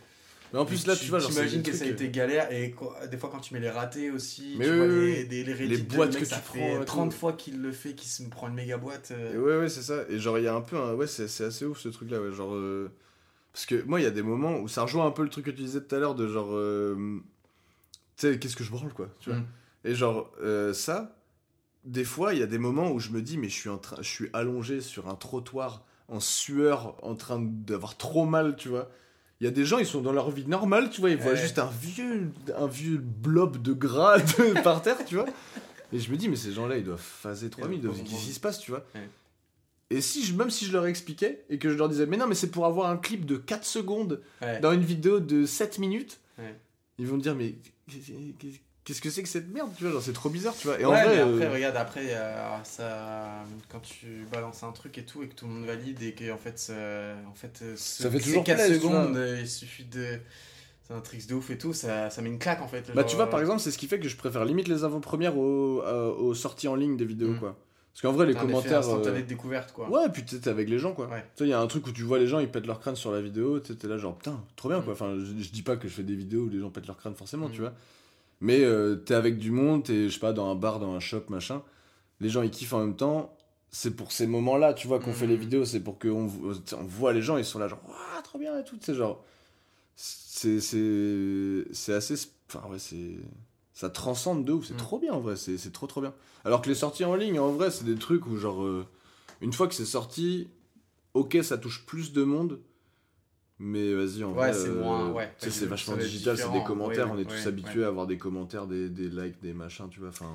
Mais en plus, là, tu vois, genre. c'est J'imagine que ça a été galère et des fois quand tu mets les ratés aussi, Mais tu oui, vois oui, les, les, Les boîtes que ça tu fait prends et 30 tout. fois qu'il le fait, qu'il se prend une méga boîte. euh. Et ouais, ouais, c'est ça. Et genre, il y a un peu un. Ouais, c'est c'est assez ouf ce truc-là, ouais. Genre. euh, Parce que moi, il y a des moments où ça rejoint un peu le truc que tu disais tout à l'heure de genre. euh, Tu sais, qu'est-ce que je branle, quoi. Tu vois. Mm. Et genre, euh, ça, des fois, il y a des moments où je me dis, mais je suis, en train, je suis allongé sur un trottoir en sueur, en train d'avoir trop mal, tu vois. Il y a des gens, ils sont dans leur vie normale, tu vois, ils voient juste un vieux, un vieux blob de gras de- par terre, tu vois. Et je me dis, mais ces gens-là, ils doivent phaser 3000, ils doivent- qu'est-ce qui se passe, tu vois. Ouais. Et si je, même si je leur expliquais et que je leur disais, mais non, mais c'est pour avoir un clip de 4 secondes Ouais. dans une vidéo de 7 minutes. Ils vont te dire, mais qu'est-ce que c'est que cette merde, tu vois, genre c'est trop bizarre, tu vois. Et en Ouais, vrai, mais après, euh, regarde, après, euh, ça, quand tu balances un truc et tout, et que tout le monde valide, et que en fait, ça, en fait, euh, ce- Ça fait toujours 4 plaisir, tu secondes, euh, il suffit de. C'est un trick de ouf et tout, ça, ça met une claque en fait. Bah tu vois par euh, exemple c'est ce qui fait que je préfère limite les avant-premières aux, sorties en ligne des vidéos Mm. quoi. Parce qu'en vrai les commentaires... instantané euh, de découverte quoi. Ouais puis tu sais, t'es avec les gens quoi. Ouais. Tu sais il y a un truc où tu vois les gens ils pètent leur crâne sur la vidéo, t'es là genre putain trop bien Mm. quoi. Enfin je, je dis pas que je fais des vidéos où les gens pètent leur crâne forcément Mm. tu vois. Mais euh, t'es avec du monde, t'es je sais pas dans un bar, dans un shop machin. Les gens ils kiffent en même temps. C'est pour ces moments-là, tu vois, qu'on Mm. fait les vidéos, c'est pour qu'on on voit les gens, ils sont là genre, Ouah, trop bien et tout, sais, genre, c'est c'est c'est assez enfin ouais c'est ça transcende de ouf c'est Mm. trop bien en vrai c'est c'est trop trop bien alors que les sorties en ligne en vrai c'est des trucs où genre euh, une fois que c'est sorti ok ça touche plus de monde mais vas-y en Ouais, vrai c'est euh, moins- ouais, tu sais, ça c'est va vachement digital c'est des commentaires Ouais, on est tous habitués à avoir des commentaires des, des likes des machins tu vois enfin.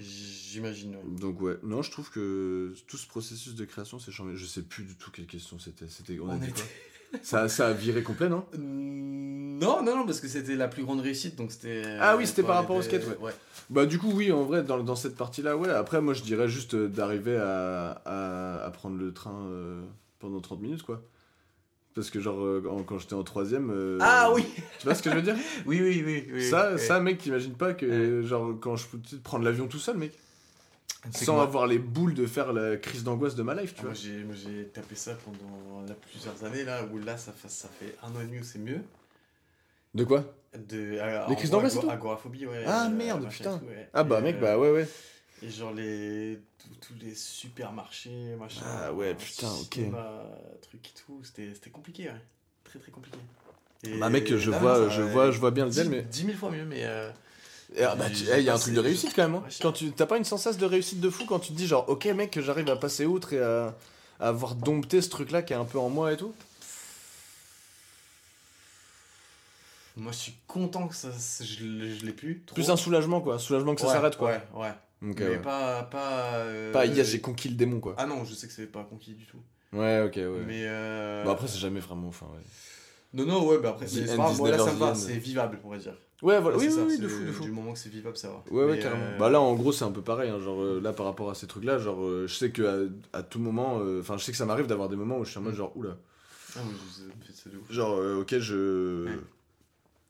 J'imagine, donc ouais. Non je trouve que tout ce processus de création c'est changé. Je sais plus du tout quelle question c'était. C'était on, a On dit était- quoi ça ça a viré complet non Non, non, non, parce que c'était la plus grande réussite, donc c'était. Ah oui, c'était par rapport au skate, ouais. Bah du coup oui en vrai dans, dans cette partie là ouais. Après moi je dirais juste euh, d'arriver à, à, à prendre le train euh, pendant 30 minutes quoi parce que genre euh, en- quand j'étais en troisième euh, Ah oui tu vois ce que je veux dire Oui, oui, oui. oui ça ouais. ça mec t'imagines pas que genre quand je peux tu sais, prendre l'avion tout seul mec C'est que sans moi- avoir les boules de faire la crise d'angoisse de ma life tu Ah, moi vois j'ai moi, j'ai tapé ça pendant là, plusieurs années là où là ça fait, ça fait un an et demi où c'est mieux de quoi? De euh, Les en crises gros, d'angoisse et ago- tout agoraphobie ouais Ah, merde, machin et putain. ouais. ah bah mec euh, bah ouais ouais et genre les tous les supermarchés machin Ah ouais, euh, putain, ok. truc et tout c'était compliqué ouais très très compliqué Et bah mec je là, vois je vois je vois bien le 10, deal mais 10 000 fois mieux mais euh, Et, ah, bah, j'ai eh, il y a un truc de réussite quand même. hein. Quand tu t'as pas une sensation de réussite de fou quand tu te dis genre ok mec j'arrive à passer outre et à, à avoir dompté ce truc là qui est un peu en moi et tout? moi je suis content que ça je, l'ai- plus trop. Plus un soulagement quoi, un soulagement que ça Ouais, s'arrête quoi. ouais ouais Ok, mais ouais. pas pas euh, Pas yes j'ai conquis le démon quoi. ah non je sais que c'est pas conquis du tout Ouais ok ouais. mais euh... Bah après c'est jamais vraiment enfin ouais. non non ouais bah après c'est pas grave, bon, là ça me va c'est vivable on va dire Ouais voilà Là, oui oui, ça, oui de fou de fou. du moment que c'est vivable ça va Ouais ouais Mais, carrément. euh, Bah là en gros c'est un peu pareil hein, genre là par rapport à ces trucs là genre euh, je sais que à, à tout moment euh, enfin je sais que ça m'arrive d'avoir des moments où je suis en mode Mm. genre oula ah oui je- c'est de ouf Genre, ok, je. Ouais.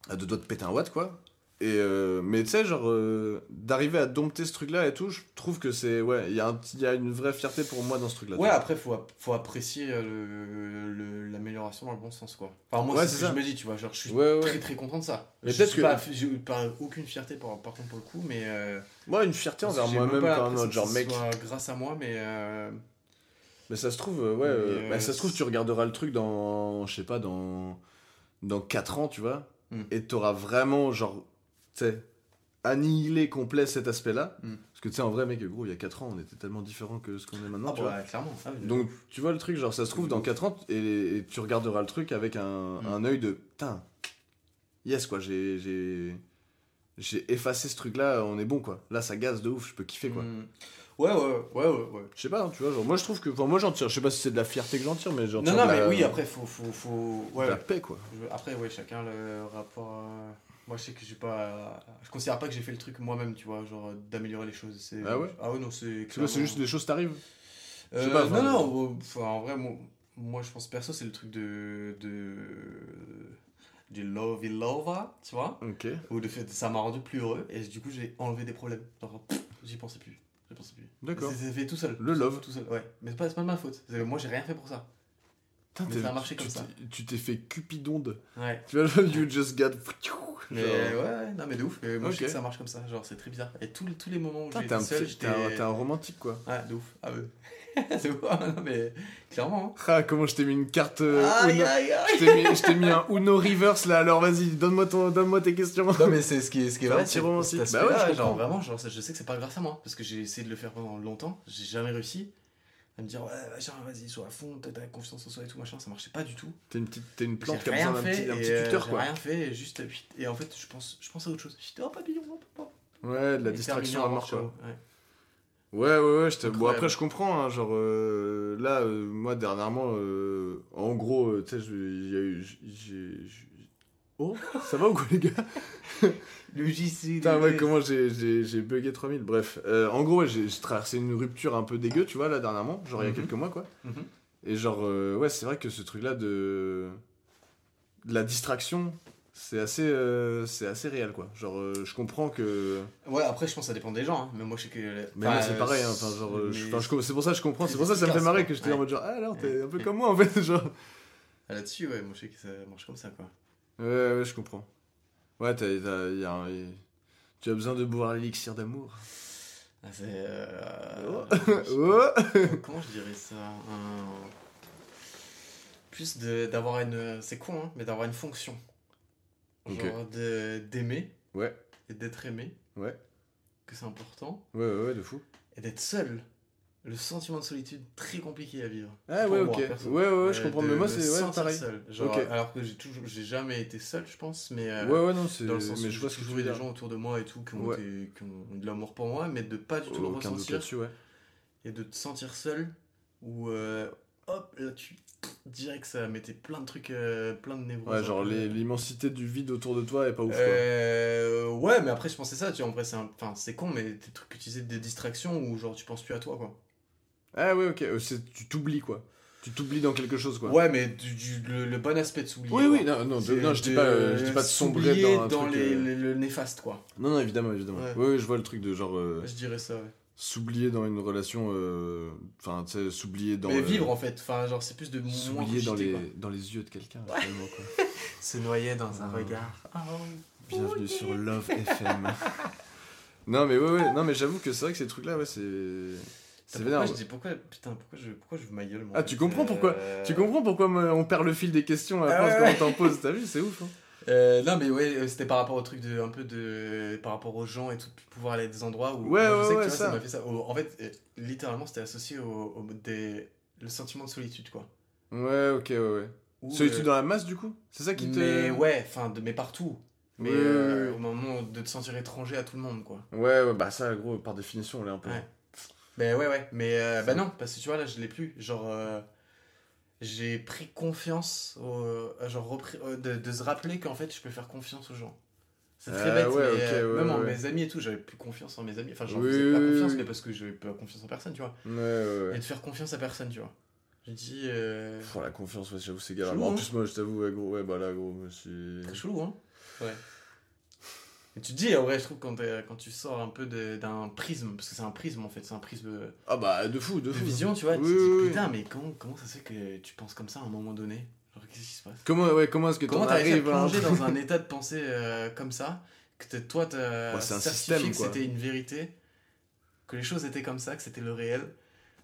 À deux doigts de péter un watt, quoi. Et euh, mais tu sais, genre, euh, d'arriver à dompter ce truc-là et tout, je trouve que c'est. Ouais, il y, y a une vraie fierté pour moi dans ce truc-là. Ouais, après, faut, ap- faut apprécier euh, l'amélioration dans le bon sens, quoi. Enfin, moi, Ouais, c'est ce que ça. je me dis, tu vois. Genre, je suis Ouais, ouais. très très content de ça. Mais Je peut-être que- pas, j'ai aucune fierté, par, par contre, pour le coup, mais. euh, Moi, une fierté envers moi-même, quand même, genre, mec. grâce à moi, mais. Mais ça se trouve, ouais, bah, ça se trouve, tu regarderas le truc dans. Je sais pas, dans. Dans 4 ans, tu vois. Mm. Et t'auras vraiment, genre. Tu sais. Annihilé complet cet aspect-là. Mm. Parce que tu sais, en vrai, mec, gros, il y a 4 ans, on était tellement différents que ce qu'on est maintenant, ah, tu vois. bah, clairement. Donc, tu vois le truc, genre, ça se trouve dans 4 ans, et, et tu regarderas le truc avec un, Mm. un œil de putain, yes, quoi, j'ai. J'ai effacé ce truc-là, on est bon, quoi. Là, ça gaze de ouf, je peux kiffer, quoi. Mm. Ouais, ouais, ouais, ouais, ouais. Je sais pas, hein, tu vois, genre, moi je trouve que. Enfin, moi j'en tire, je sais pas si c'est de la fierté que j'en tire, mais j'en Non, tire non, de mais la- oui, après, faut. faut, faut... Ouais, la paix, quoi. Après, ouais, chacun le rapport. à- Moi, je sais que j'ai pas. Je considère pas que j'ai fait le truc moi-même, tu vois, genre d'améliorer les choses. C'est... Ah ouais Ah ouais, non, c'est. Clairement- c'est juste des choses qui t'arrivent. Je sais Euh, pas, non, non, euh, enfin, en vrai, moi, moi, je pense perso, c'est le truc de. de du love et love, tu vois, Ok. où le fait, ça m'a rendu plus heureux, et du coup, j'ai enlevé des problèmes. Genre, j'y pensais plus. J'y pensais plus. D'accord. C'est fait tout seul. Le love. Tout seul, ouais. Mais c'est pas, pas de ma faute. Moi, j'ai rien fait pour ça. Putain, Mais ça a marché comme ça. Tu t'es fait cupidonde. Ouais. Tu vois, you just got. Mais Genre- ouais, non, mais de ouf. Moi, je sais que ça marche comme ça. Genre, c'est très bizarre. Et tous, tous les moments où été seul, petit- t'es un- j'étais. t'es un romantique, quoi. Ouais, de ouf. Ah ouais. c'est ouf. non, mais clairement. hein. Ah, comment je t'ai mis une carte. euh, aïe, Uno- aïe, aïe. Je t'ai mis, je t'ai mis un Uno Reverse là, alors vas-y, donne-moi ton- donne-moi tes questions. Non mais c'est ce qui est, ce qui est vrai, c'est romantique. Bah ouais, genre vraiment, genre, je sais que c'est pas grâce à moi, parce que j'ai essayé de le faire pendant longtemps, j'ai jamais réussi à me dire ouais vas-y sois à fond, t'as confiance en soi et tout machin, ça marchait pas du tout. T'es une petite, t'es une plante qui a rien besoin d'un fait, petit, un et petit euh, tuteur quoi. rien fait, et juste et en fait je pense, je pense à autre chose. J'étais oh papillon, papa. Ouais, de la Et distraction à mort quoi. Ouais. Ouais, ouais, ouais. je te- Bon, après, je comprends. Hein, genre, euh, là, euh, moi, dernièrement, euh, en gros, tu sais, je- il y a eu- j'ai- j'ai- Oh, ça va ou quoi les gars? Le JC. Putain, ouais, comment j'ai- bugué 3000. Bref, Euh, en gros, ouais, j'ai traversé une rupture un peu dégueu, tu vois, là, dernièrement, genre il y a Mhm. quelques mois, quoi. Mhm. Et genre, euh, ouais, c'est vrai que ce truc-là de... de la distraction, c'est assez, euh, c'est assez réel, quoi. Genre, euh, je comprends que... Ouais, après, je pense que ça dépend des gens. hein. Mais moi, je sais que. Mais moi, c'est pareil, hein, enfin, genre, je- mais- enfin, je- c'est pour ça que je comprends, c'est pour ça que ça me fait marrer quoi. que j'étais Ouais. en mode genre, ah alors, t'es un peu comme moi, en fait, genre... Ah, Là-dessus, ouais, moi, je sais que ça marche comme ça, quoi. Ouais, ouais, je comprends. Ouais, t'as, t'as- y a un- y- tu as besoin de boire l'élixir d'amour. Ah, c'est. euh, Oh. comment- Comment je dirais ça Un- Plus de- d'avoir une. C'est con, hein, mais d'avoir une fonction. Ok. Genre de- d'aimer Ouais, et d'être aimé, ouais, que c'est important. ouais, ouais, ouais, de fou. Et d'être seul. Le sentiment de solitude, très compliqué à vivre. Ah ouais, moi, ok. Ouais, ouais, ouais, je Euh, comprends. de Mais moi, c'est ouais, pareil. seul. Genre. Alors que j'ai toujours, j'ai jamais été seul, je pense, mais euh, Ouais, ouais, non, c'est. dans le sens Mais où je vois que eu des gens autour de moi et tout qui ont, Ouais. été- qui ont eu de l'amour pour moi, mais de pas du tout le ressentir ouais. et de te sentir seul ou euh, hop là tu dirais que ça mettait plein de trucs, euh, plein de névroses. Ouais, genre l'immensité du vide autour de toi est pas ouf, quoi. Ouais, mais après je pensais ça, tu vois, en vrai c'est un- enfin c'est con, mais des trucs que tu disais des distractions où genre tu penses plus à toi quoi. Ah ouais, ok. euh, Tu t'oublies, quoi. Tu t'oublies dans quelque chose, quoi. Ouais, mais du, du- le, le bon aspect de s'oublier. Oui, quoi. oui, non, non, de- non, je dis pas, euh, je dis pas de sombrer dans un truc. les, euh, les- le néfaste quoi. Non, non, évidemment, évidemment. Ouais. Ouais, je vois le truc de genre euh, Je dirais ça, ouais. s'oublier dans une relation. Enfin, tu sais, s'oublier dans. mais vivre en fait, enfin genre c'est plus de moins S'oublier dans les, quoi. dans les yeux de quelqu'un, finalement, quoi. Se noyer dans un Ah. regard. Bienvenue sur Love FM. non, mais ouais, ouais, non, mais j'avoue que c'est vrai que ces trucs-là, ouais, c'est. C'est Pourquoi je dis pourquoi putain pourquoi je pourquoi je ma gueule moi Ah, tu comprends pourquoi euh, Tu comprends pourquoi moi, on perd le fil des questions à Ah force ouais, quand on t'en pose T'as vu, c'est ouf. Hein Euh, non mais ouais euh, c'était par rapport au truc de un peu de par rapport aux gens et tout pouvoir aller à des endroits où Ouais, moi, je ouais, sais que, ouais, tu vois, ça. m'a fait ça en fait euh, littéralement c'était associé au, au- des le sentiment de solitude quoi Ouais, ok, ouais, ouais. Où, Solitude euh, dans la masse, du coup? C'est ça qui te. mais ouais enfin de mais partout mais Ouais, euh, au moment de te sentir étranger à tout le monde quoi Ouais, ouais, bah ça, gros, par définition, on l'est un peu. Ouais. Ben ouais, ouais, mais euh, bah non, parce que tu vois, là, je l'ai plus. Genre, euh, j'ai pris confiance, au, euh, genre, repris- euh, de, de se rappeler qu'en fait, je peux faire confiance aux gens. C'est très Ah bête, ouais, mais ok, euh, ouais, même en mes amis et tout, j'avais plus confiance en mes amis. Enfin, j'en Oui, faisais pas oui, confiance, oui. mais parce que j'avais pas confiance en personne, tu vois. Ouais, ouais, ouais. Et de faire confiance à personne, tu vois. J'ai dit. Euh... Pff, la confiance, ouais, j'avoue, c'est galère. En hein. plus, moi, je t'avoue, ouais, gros, ouais, bah là, gros, je suis. Très chelou, hein Ouais. Et tu te dis, en vrai, je trouve, quand, quand tu sors un peu d'un prisme, parce que c'est un prisme en fait, c'est un prisme Ah bah, de fou, de de fou. vision, tu vois, tu Oui, te dis, oui, putain, mais comment, comment ça se fait que tu penses comme ça à un moment donné? Genre, qu'est-ce qui se passe? Comment, ouais, comment est-ce que à arrives à plonger dans un état de pensée euh, comme ça Que toi, t'as Ouais, c'est un certifié que c'était une vérité, que les choses étaient comme ça, que c'était le réel.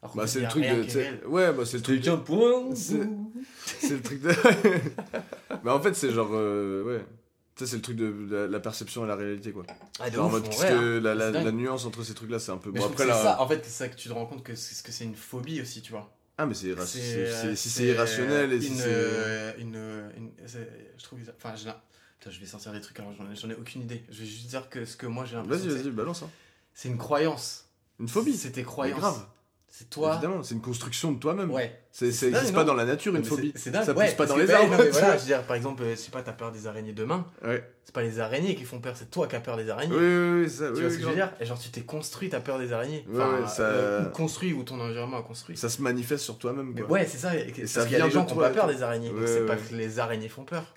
Alors Bah, c'est le truc de. tu. Ouais, bah, c'est le truc. De C'est- le truc de. bah, en fait, c'est genre. euh, ouais. Sais, c'est le truc de la, la perception et la réalité, quoi. Ah, de Genre en mode, qu'est-ce que hein. la, nuance entre ces trucs-là, c'est un peu. Mais Bon, après, là. ça, en fait, c'est ça que tu te rends compte que c'est ce que c'est une phobie aussi, tu vois. Ah, mais c'est irra- C'est, c'est- euh, si c'est irrationnel et une, si c'est. euh, une, une- c'est- je trouve ça- enfin je, Putain, je vais sortir des trucs alors j'en ai, aucune idée je vais juste dire que ce que moi j'ai l'impression Vas-y, vas-y, balance. Hein. c'est une croyance Une phobie. c'est tes Mais croyances grave. C'est toi Évidemment, c'est une construction de toi-même. ouais C'est, C'est pas dans la nature, une phobie. c'est, dingue ça ouais, pousse pas dans les ouais, arbres. voilà je veux dire par exemple euh, je sais pas t'as peur des araignées demain Ouais. c'est pas les araignées qui font peur c'est toi qui as peur des araignées Oui, oui, oui, ça. tu oui, vois oui, ce que je veux dire et genre tu t'es construit ta peur des araignées enfin ça- euh, construit ou ton environnement a construit Ça se manifeste sur toi-même, mais ouais c'est ça et- parce qu'il y a des gens qui ont pas peur des araignées c'est pas que les araignées font peur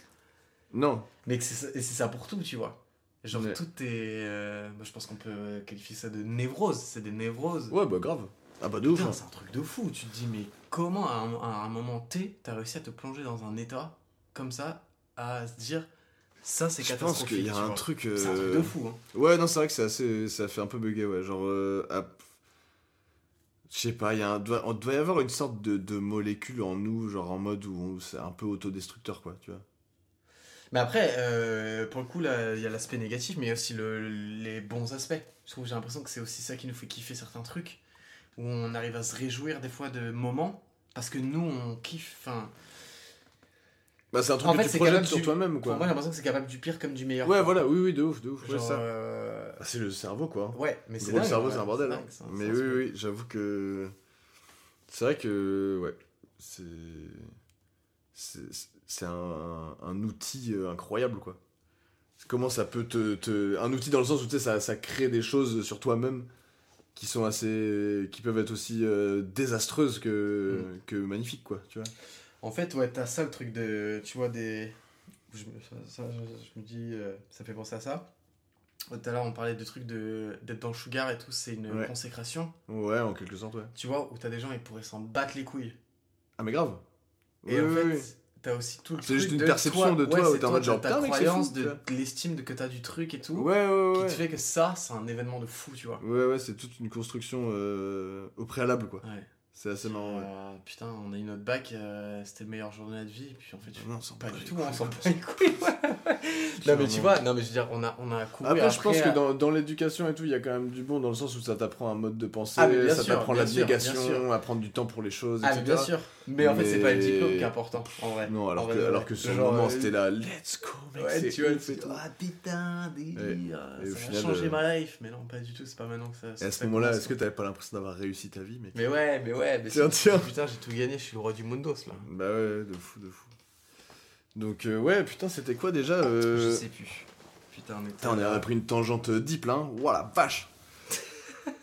Non. Mais c'est ça, pour tout, tu vois. Genre, tout est. euh, moi, je pense qu'on peut qualifier ça de névrose. C'est des névroses. Ouais, bah grave. Ah, bah de ouf. Hein. c'est un truc de fou. Tu te dis, mais comment à un, à un moment T, t'as réussi à te plonger dans un état comme ça, à se dire, ça c'est Je pense catastrophique. qu'il y a un vois. truc. C'est un truc euh, de fou. Hein. Ouais, non, c'est vrai que c'est assez. Ça fait un peu bugger, ouais. Genre. euh, Je sais pas, il un... doit... on doit y avoir une sorte de, de molécule en nous, genre en mode où on- c'est un peu autodestructeur, quoi, tu vois. Mais après, euh, pour le coup, il y a l'aspect négatif, mais il y a aussi le, les bons aspects. Je trouve, j'ai l'impression que c'est aussi ça qui nous fait kiffer certains trucs, où on arrive à se réjouir des fois de moments, parce que nous, on kiffe. Enfin, Bah, c'est un truc En que fait, tu c'est projettes sur du- toi-même, pour quoi. moi, j'ai l'impression que c'est capable du pire comme du meilleur. Ouais, quoi. voilà, oui, oui, de ouf, de ouf. ouais, Genre, ça. euh, Ah, c'est le cerveau, quoi. Ouais, mais c'est le cerveau, ouais, c'est un bordel. dingue, hein. ça, Mais oui, oui, j'avoue que. C'est vrai que. Ouais. C'est. c'est c'est un, un outil euh, incroyable, quoi. Comment ça peut te, te- Un outil dans le sens où tu sais, ça, ça crée des choses sur toi-même qui sont assez. qui peuvent être aussi euh, désastreuses que, Mm. que magnifiques, quoi, tu vois. En fait, ouais, t'as ça le truc de. Tu vois, des. Je, ça, je, je me dis. euh, ça fait penser à ça. Tout à l'heure, on parlait de trucs de d'être dans le sugar et tout, c'est une Ouais. consécration. Ouais, en quelque sorte, ouais. Tu vois, où t'as des gens, ils pourraient s'en battre les couilles. Ah, mais grave. Et Ouais, en ouais, fait. T'as aussi tout le C'est juste une de perception de toi ouais, t'es en toi, mode genre, ta croyance fou, de, de l'estime de que t'as du truc et tout. Ouais, ouais, Qui ouais. te fait que ça, c'est un événement de fou, tu vois. Ouais, ouais, c'est toute une construction euh, au préalable, quoi. Ouais. C'est assez marrant, ouais. Euh, putain, on a eu notre bac, euh, c'était le meilleur jour de vie, et puis en fait, Non, on s'en pas du tout, couilles, on s'en bat les couilles. ouais. non, mais tu vois, non, mais je veux dire, on a, on a couru Après, je pense que euh, dans, dans l'éducation et tout, il y a quand même du bon dans le sens où ça t'apprend un mode de pensée, Ah, bien ça t'apprend l'abnégation, sûr. à prendre du temps pour les choses, Ah, mais bien sûr. Mais en fait, c'est pas le diplôme qui est important, en vrai. Non, alors que, alors ouais. que sur le moment, euh, c'était là, let's go, mec, Ouais, tu vois, ah putain, délire, ça va changer euh, ma life. Mais non, pas du tout, c'est pas maintenant que ça. Et à ce moment-là, est-ce que t'avais pas l'impression d'avoir réussi ta vie, mec? Mais ouais, mais ouais, mais Tiens, tiens. Putain, j'ai tout gagné, je suis le roi du mundos là. Bah ouais, de fou, de fou. Donc, euh, ouais, putain, c'était quoi déjà euh, Je sais plus. Putain, on était. Putain, on a pris une tangente euh, deep là, hein. Voilà, vache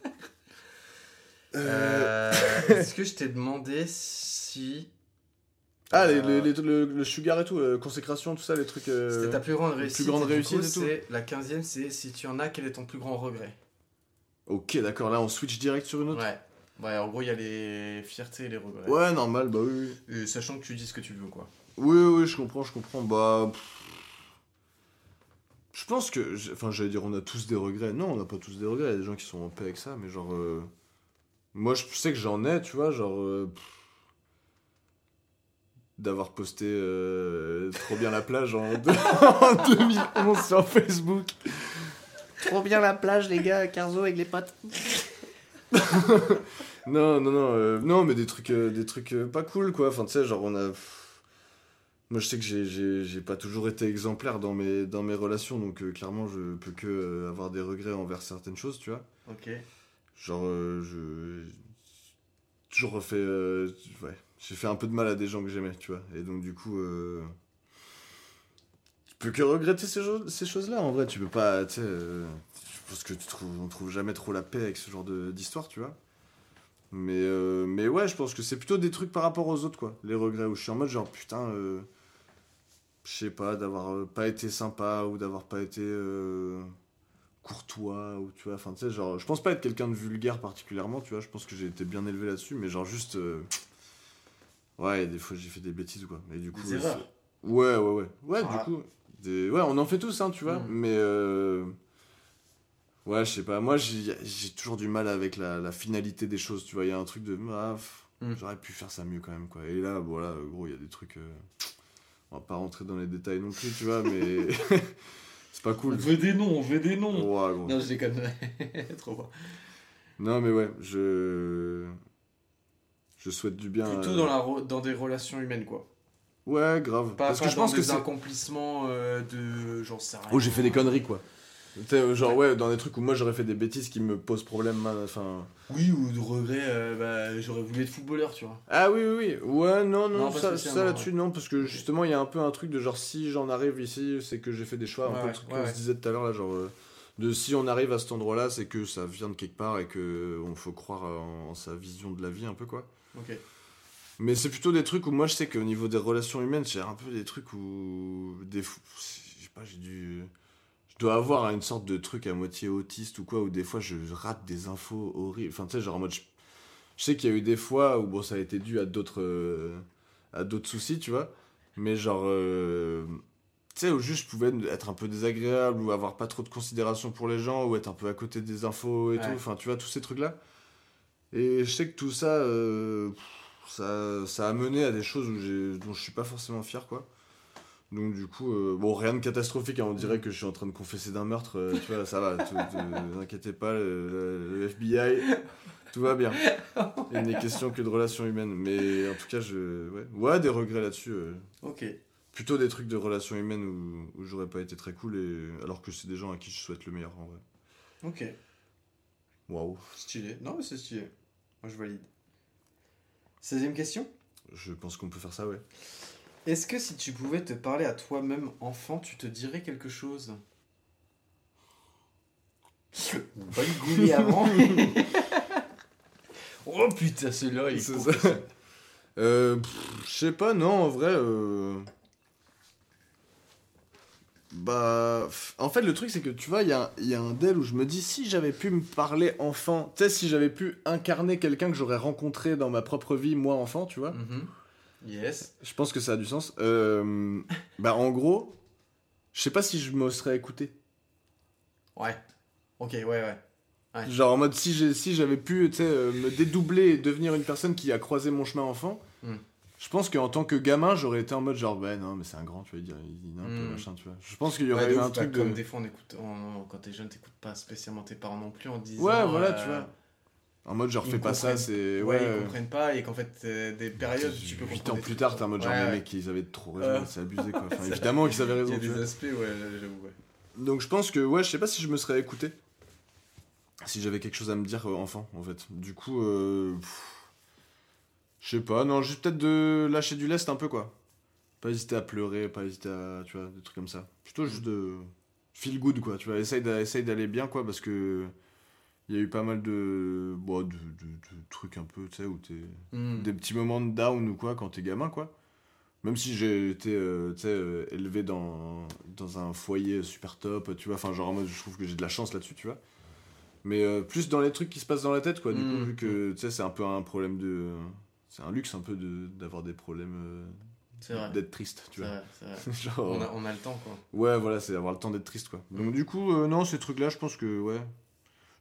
Euh, Est-ce que je t'ai demandé si. Ah, les, les- les- le, le sugar et tout, consécration, tout ça, les trucs. C'était ta plus grande plus réussite. grande et du réussite coup, et tout. c'est- La 15ème, c'est si tu en as, quel est ton plus grand regret? Ok, d'accord, là on switch direct sur une autre? Ouais. Ouais, en gros, il y a les fiertés et les regrets. Ouais, normal, bah oui. Et sachant que tu dis ce que tu veux, quoi. Oui, oui, je comprends, je comprends. Bah. pff. Je pense que. Enfin, j'allais dire, on a tous des regrets. Non, on n'a pas tous des regrets. Il y a des gens qui sont en paix avec ça, mais genre. euh, Moi, je sais que j'en ai, tu vois, genre. euh, D'avoir posté euh, trop bien la plage en, deux- en 2011 sur Facebook. Trop bien la plage, les gars, Carzo avec les potes. Non, non, non, euh, non, mais des trucs, euh, des trucs euh, pas cool, quoi. Enfin, tu sais, genre, on a. pff, Moi, je sais que j'ai- j'ai j'ai pas toujours été exemplaire dans mes, dans mes relations, donc euh, clairement, je peux que euh, avoir des regrets envers certaines choses, tu vois. Ok. Genre, euh, je. j'ai Toujours refait. euh, ouais, j'ai fait un peu de mal à des gens que j'aimais, tu vois. Et donc, du coup. Euh... Tu peux que regretter ces, choses- ces choses-là, en vrai. Tu peux pas. Tu sais. euh, Je pense que tu trouves, on trouve jamais trop la paix avec ce genre de- d'histoire, tu vois. Mais, euh, mais ouais, je pense que c'est plutôt des trucs par rapport aux autres, quoi. Les regrets où je suis en mode genre, putain, euh, je sais pas, d'avoir euh, pas été sympa ou d'avoir pas été euh, courtois ou tu vois, enfin, tu sais, genre, je pense pas être quelqu'un de vulgaire particulièrement, tu vois, je pense que j'ai été bien élevé là-dessus, mais genre juste. euh, ouais, des fois j'ai fait des bêtises, quoi. Et du coup. Des Ouais, ouais, ouais. Ouais, Ah. du coup. Des... Ouais, on en fait tous, hein, tu vois, Mm. mais. Ouais, je sais pas. Moi, j'ai j'ai toujours du mal avec la, la finalité des choses. Tu vois, il y a un truc de. Ah, pff, Mm. J'aurais pu faire ça mieux quand même, quoi. Et là, voilà, gros, il y a des trucs. euh, On va pas rentrer dans les détails non plus, tu vois, mais. C'est pas cool. veut des noms, on veut des noms. Ouais, gros. Non, je déconne. Trop bon. Non, mais ouais, je. Je souhaite du bien. Plutôt euh, dans, la re- dans des relations humaines, quoi. Ouais, grave. Pas, Parce pas que je dans pense que des c'est. accomplissements euh, de. J'en sais rien. Oh, j'ai fait des conneries, quoi. Sais, genre, ouais, dans des trucs où moi j'aurais fait des bêtises qui me posent problème. hein, Enfin. Oui, ou de regret, euh, bah, j'aurais voulu être footballeur, tu vois. Ah oui, oui, oui. Ouais, non, non, ça, ça là-dessus, non, parce que justement, il y a un peu un truc de genre, si j'en arrive ici, c'est que j'ai fait des choix, un peu le truc qu'on se disait tout à l'heure, là, genre, euh, de si on arrive à cet endroit-là, c'est que ça vient de quelque part et que on faut croire en, en sa vision de la vie, un peu, quoi. Ok. Mais c'est plutôt des trucs où moi, je sais qu'au niveau des relations humaines, j'ai un peu des trucs où, des je sais pas, j'ai dû... Dois avoir une sorte de truc à moitié autiste ou quoi, où des fois je rate des infos horribles. Enfin, tu sais, genre en mode. Je, je sais qu'il y a eu des fois où bon, ça a été dû à d'autres euh, à d'autres soucis, tu vois. Mais genre. euh, tu sais, où juste je pouvais être un peu désagréable ou avoir pas trop de considération pour les gens ou être un peu à côté des infos et Ouais. tout. Enfin, tu vois, tous ces trucs-là. Et je sais que tout ça, euh, ça, ça a mené à des choses où dont je suis pas forcément fier, quoi. Donc du coup, euh, bon, rien de catastrophique, hein, on dirait que je suis en train de confesser d'un meurtre, euh, tu vois, ça va, ne vous inquiétez pas, le, FBI, tout va bien. Il n'est question que de relations humaines, mais en tout cas, je, ouais, ouais des regrets là-dessus. euh, Ok. plutôt des trucs de relations humaines où, où j'aurais pas été très cool, et, alors que c'est des gens à qui je souhaite le meilleur, en vrai. Ok. Waouh, Stylé. Non, mais c'est stylé. Moi, je valide. 16ème question? Je pense qu'on peut faire ça, ouais. Est-ce que si tu pouvais te parler à toi-même enfant, tu te dirais quelque chose? Une goulée avant. oh putain, celui-là, il est ça. Euh, je sais pas, non, en vrai. euh, Bah. En fait, le truc, c'est que tu vois, il y a, il y a un del où je me dis, si j'avais pu me parler enfant, tu sais, si j'avais pu incarner quelqu'un que j'aurais rencontré dans ma propre vie, moi enfant, tu vois, Mhm. Yes. je pense que ça a du sens. Euh, bah, en gros, je sais pas si je me serais écouté. Ouais. Ok, ouais, ouais. Ouais. Genre en mode, si j'avais pu, euh, me dédoubler et devenir une personne qui a croisé mon chemin enfant. Hmm. Je pense qu'en tant que gamin, j'aurais été en mode genre, ouais, non, mais c'est un grand, tu dire, il dit un peu Hmm. machin, tu vois. Je pense qu'il y aurait Ouais, eu ouf, un bah, truc de. Comme des fois, on écoute. on- Quand t'es jeune, t'écoutes pas spécialement tes parents non plus en disant. Ouais, voilà, euh, tu vois. En mode, genre, fais pas ça, c'est. Ouais, Ouais, ils comprennent pas et qu'en fait, euh, des périodes, tu peux 8 comprendre. ans plus tard, t'es en mode genre, Ouais, les mecs, ils avaient trop raison, Euh. c'est abusé quoi. Enfin, évidemment qu'ils avaient Il y raison, a des aspects, ouais, j'avoue, ouais. Donc je pense que, ouais, je sais pas si je me serais écouté. Si j'avais quelque chose à me dire euh, enfant, en fait. Du coup, euh. Je sais pas, non, juste peut-être de lâcher du lest un peu, quoi. Pas hésiter à pleurer, pas hésiter à. Tu vois, des trucs comme ça. Plutôt juste de. Feel good, quoi. Tu vois, essaye d'aller bien, quoi, parce que. Il y a eu pas mal de. Bon, de, de- de trucs un peu, tu sais, où t'es Hmm. des petits moments de down ou quoi quand t'es gamin quoi même si j'ai été euh, tu sais, euh, élevé dans, dans un foyer super top tu vois enfin genre en mode je trouve que j'ai de la chance là-dessus tu vois mais euh, plus dans les trucs qui se passent dans la tête quoi du Mm. coup vu que tu sais c'est un peu un problème de c'est un luxe un peu de d'avoir des problèmes d'être triste tu vois vrai, c'est vrai. genre On a, on a le temps, quoi. ouais voilà c'est avoir le temps d'être triste quoi donc du coup non ces trucs là je pense que ouais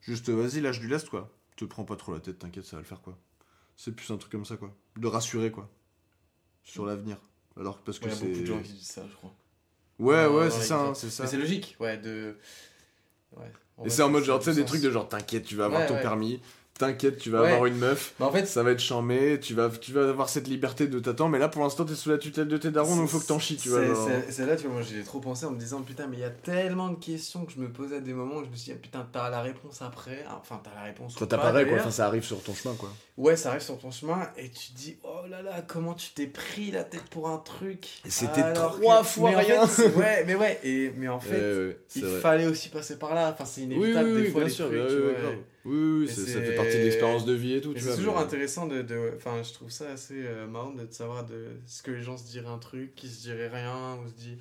juste euh, vas-y lâche du lest quoi te prends pas trop la tête t'inquiète ça va le faire quoi c'est plus un truc comme ça quoi de rassurer quoi sur l'avenir alors que parce que Il y a c'est beaucoup de gens qui disent ça, je crois. ouais ouais c'est ça hein, c'est ça c'est logique, ouais, de. Ouais. et c'est en mode genre tu sais des trucs de genre t'inquiète tu vas avoir Ouais, ton ouais. permis t'inquiète tu vas Ouais. avoir une meuf Bah, en fait, ça va être charmé tu vas tu vas avoir cette liberté de t'attendre mais là pour l'instant t'es sous la tutelle de tes darons donc faut que t'en chies tu vois C'est- là, tu vois, moi j'ai trop pensé en me disant putain, mais il y a tellement de questions que je me posais à des moments où je me suis dit ah, putain, t'as la réponse après. Ah, Enfin, t'as la réponse. ça t'apparaît quoi enfin ça arrive sur ton chemin quoi Ouais, ça arrive sur ton chemin et tu te dis oh là là, comment tu t'es pris la tête pour un truc. C'était trois que- fois mais en fait, rien. ouais, mais ouais, et, mais en fait, il vrai. fallait aussi passer par là. Enfin, c'est Oui, inévitable oui, des fois bien les sûr, trucs, ouais, tu ouais, Oui, ça fait partie de l'expérience de vie et tout. C'est toujours mais- intéressant de, Enfin, je trouve ça assez euh, marrant de savoir de ce que les gens se diraient un truc, qui se diraient rien, ou se dit.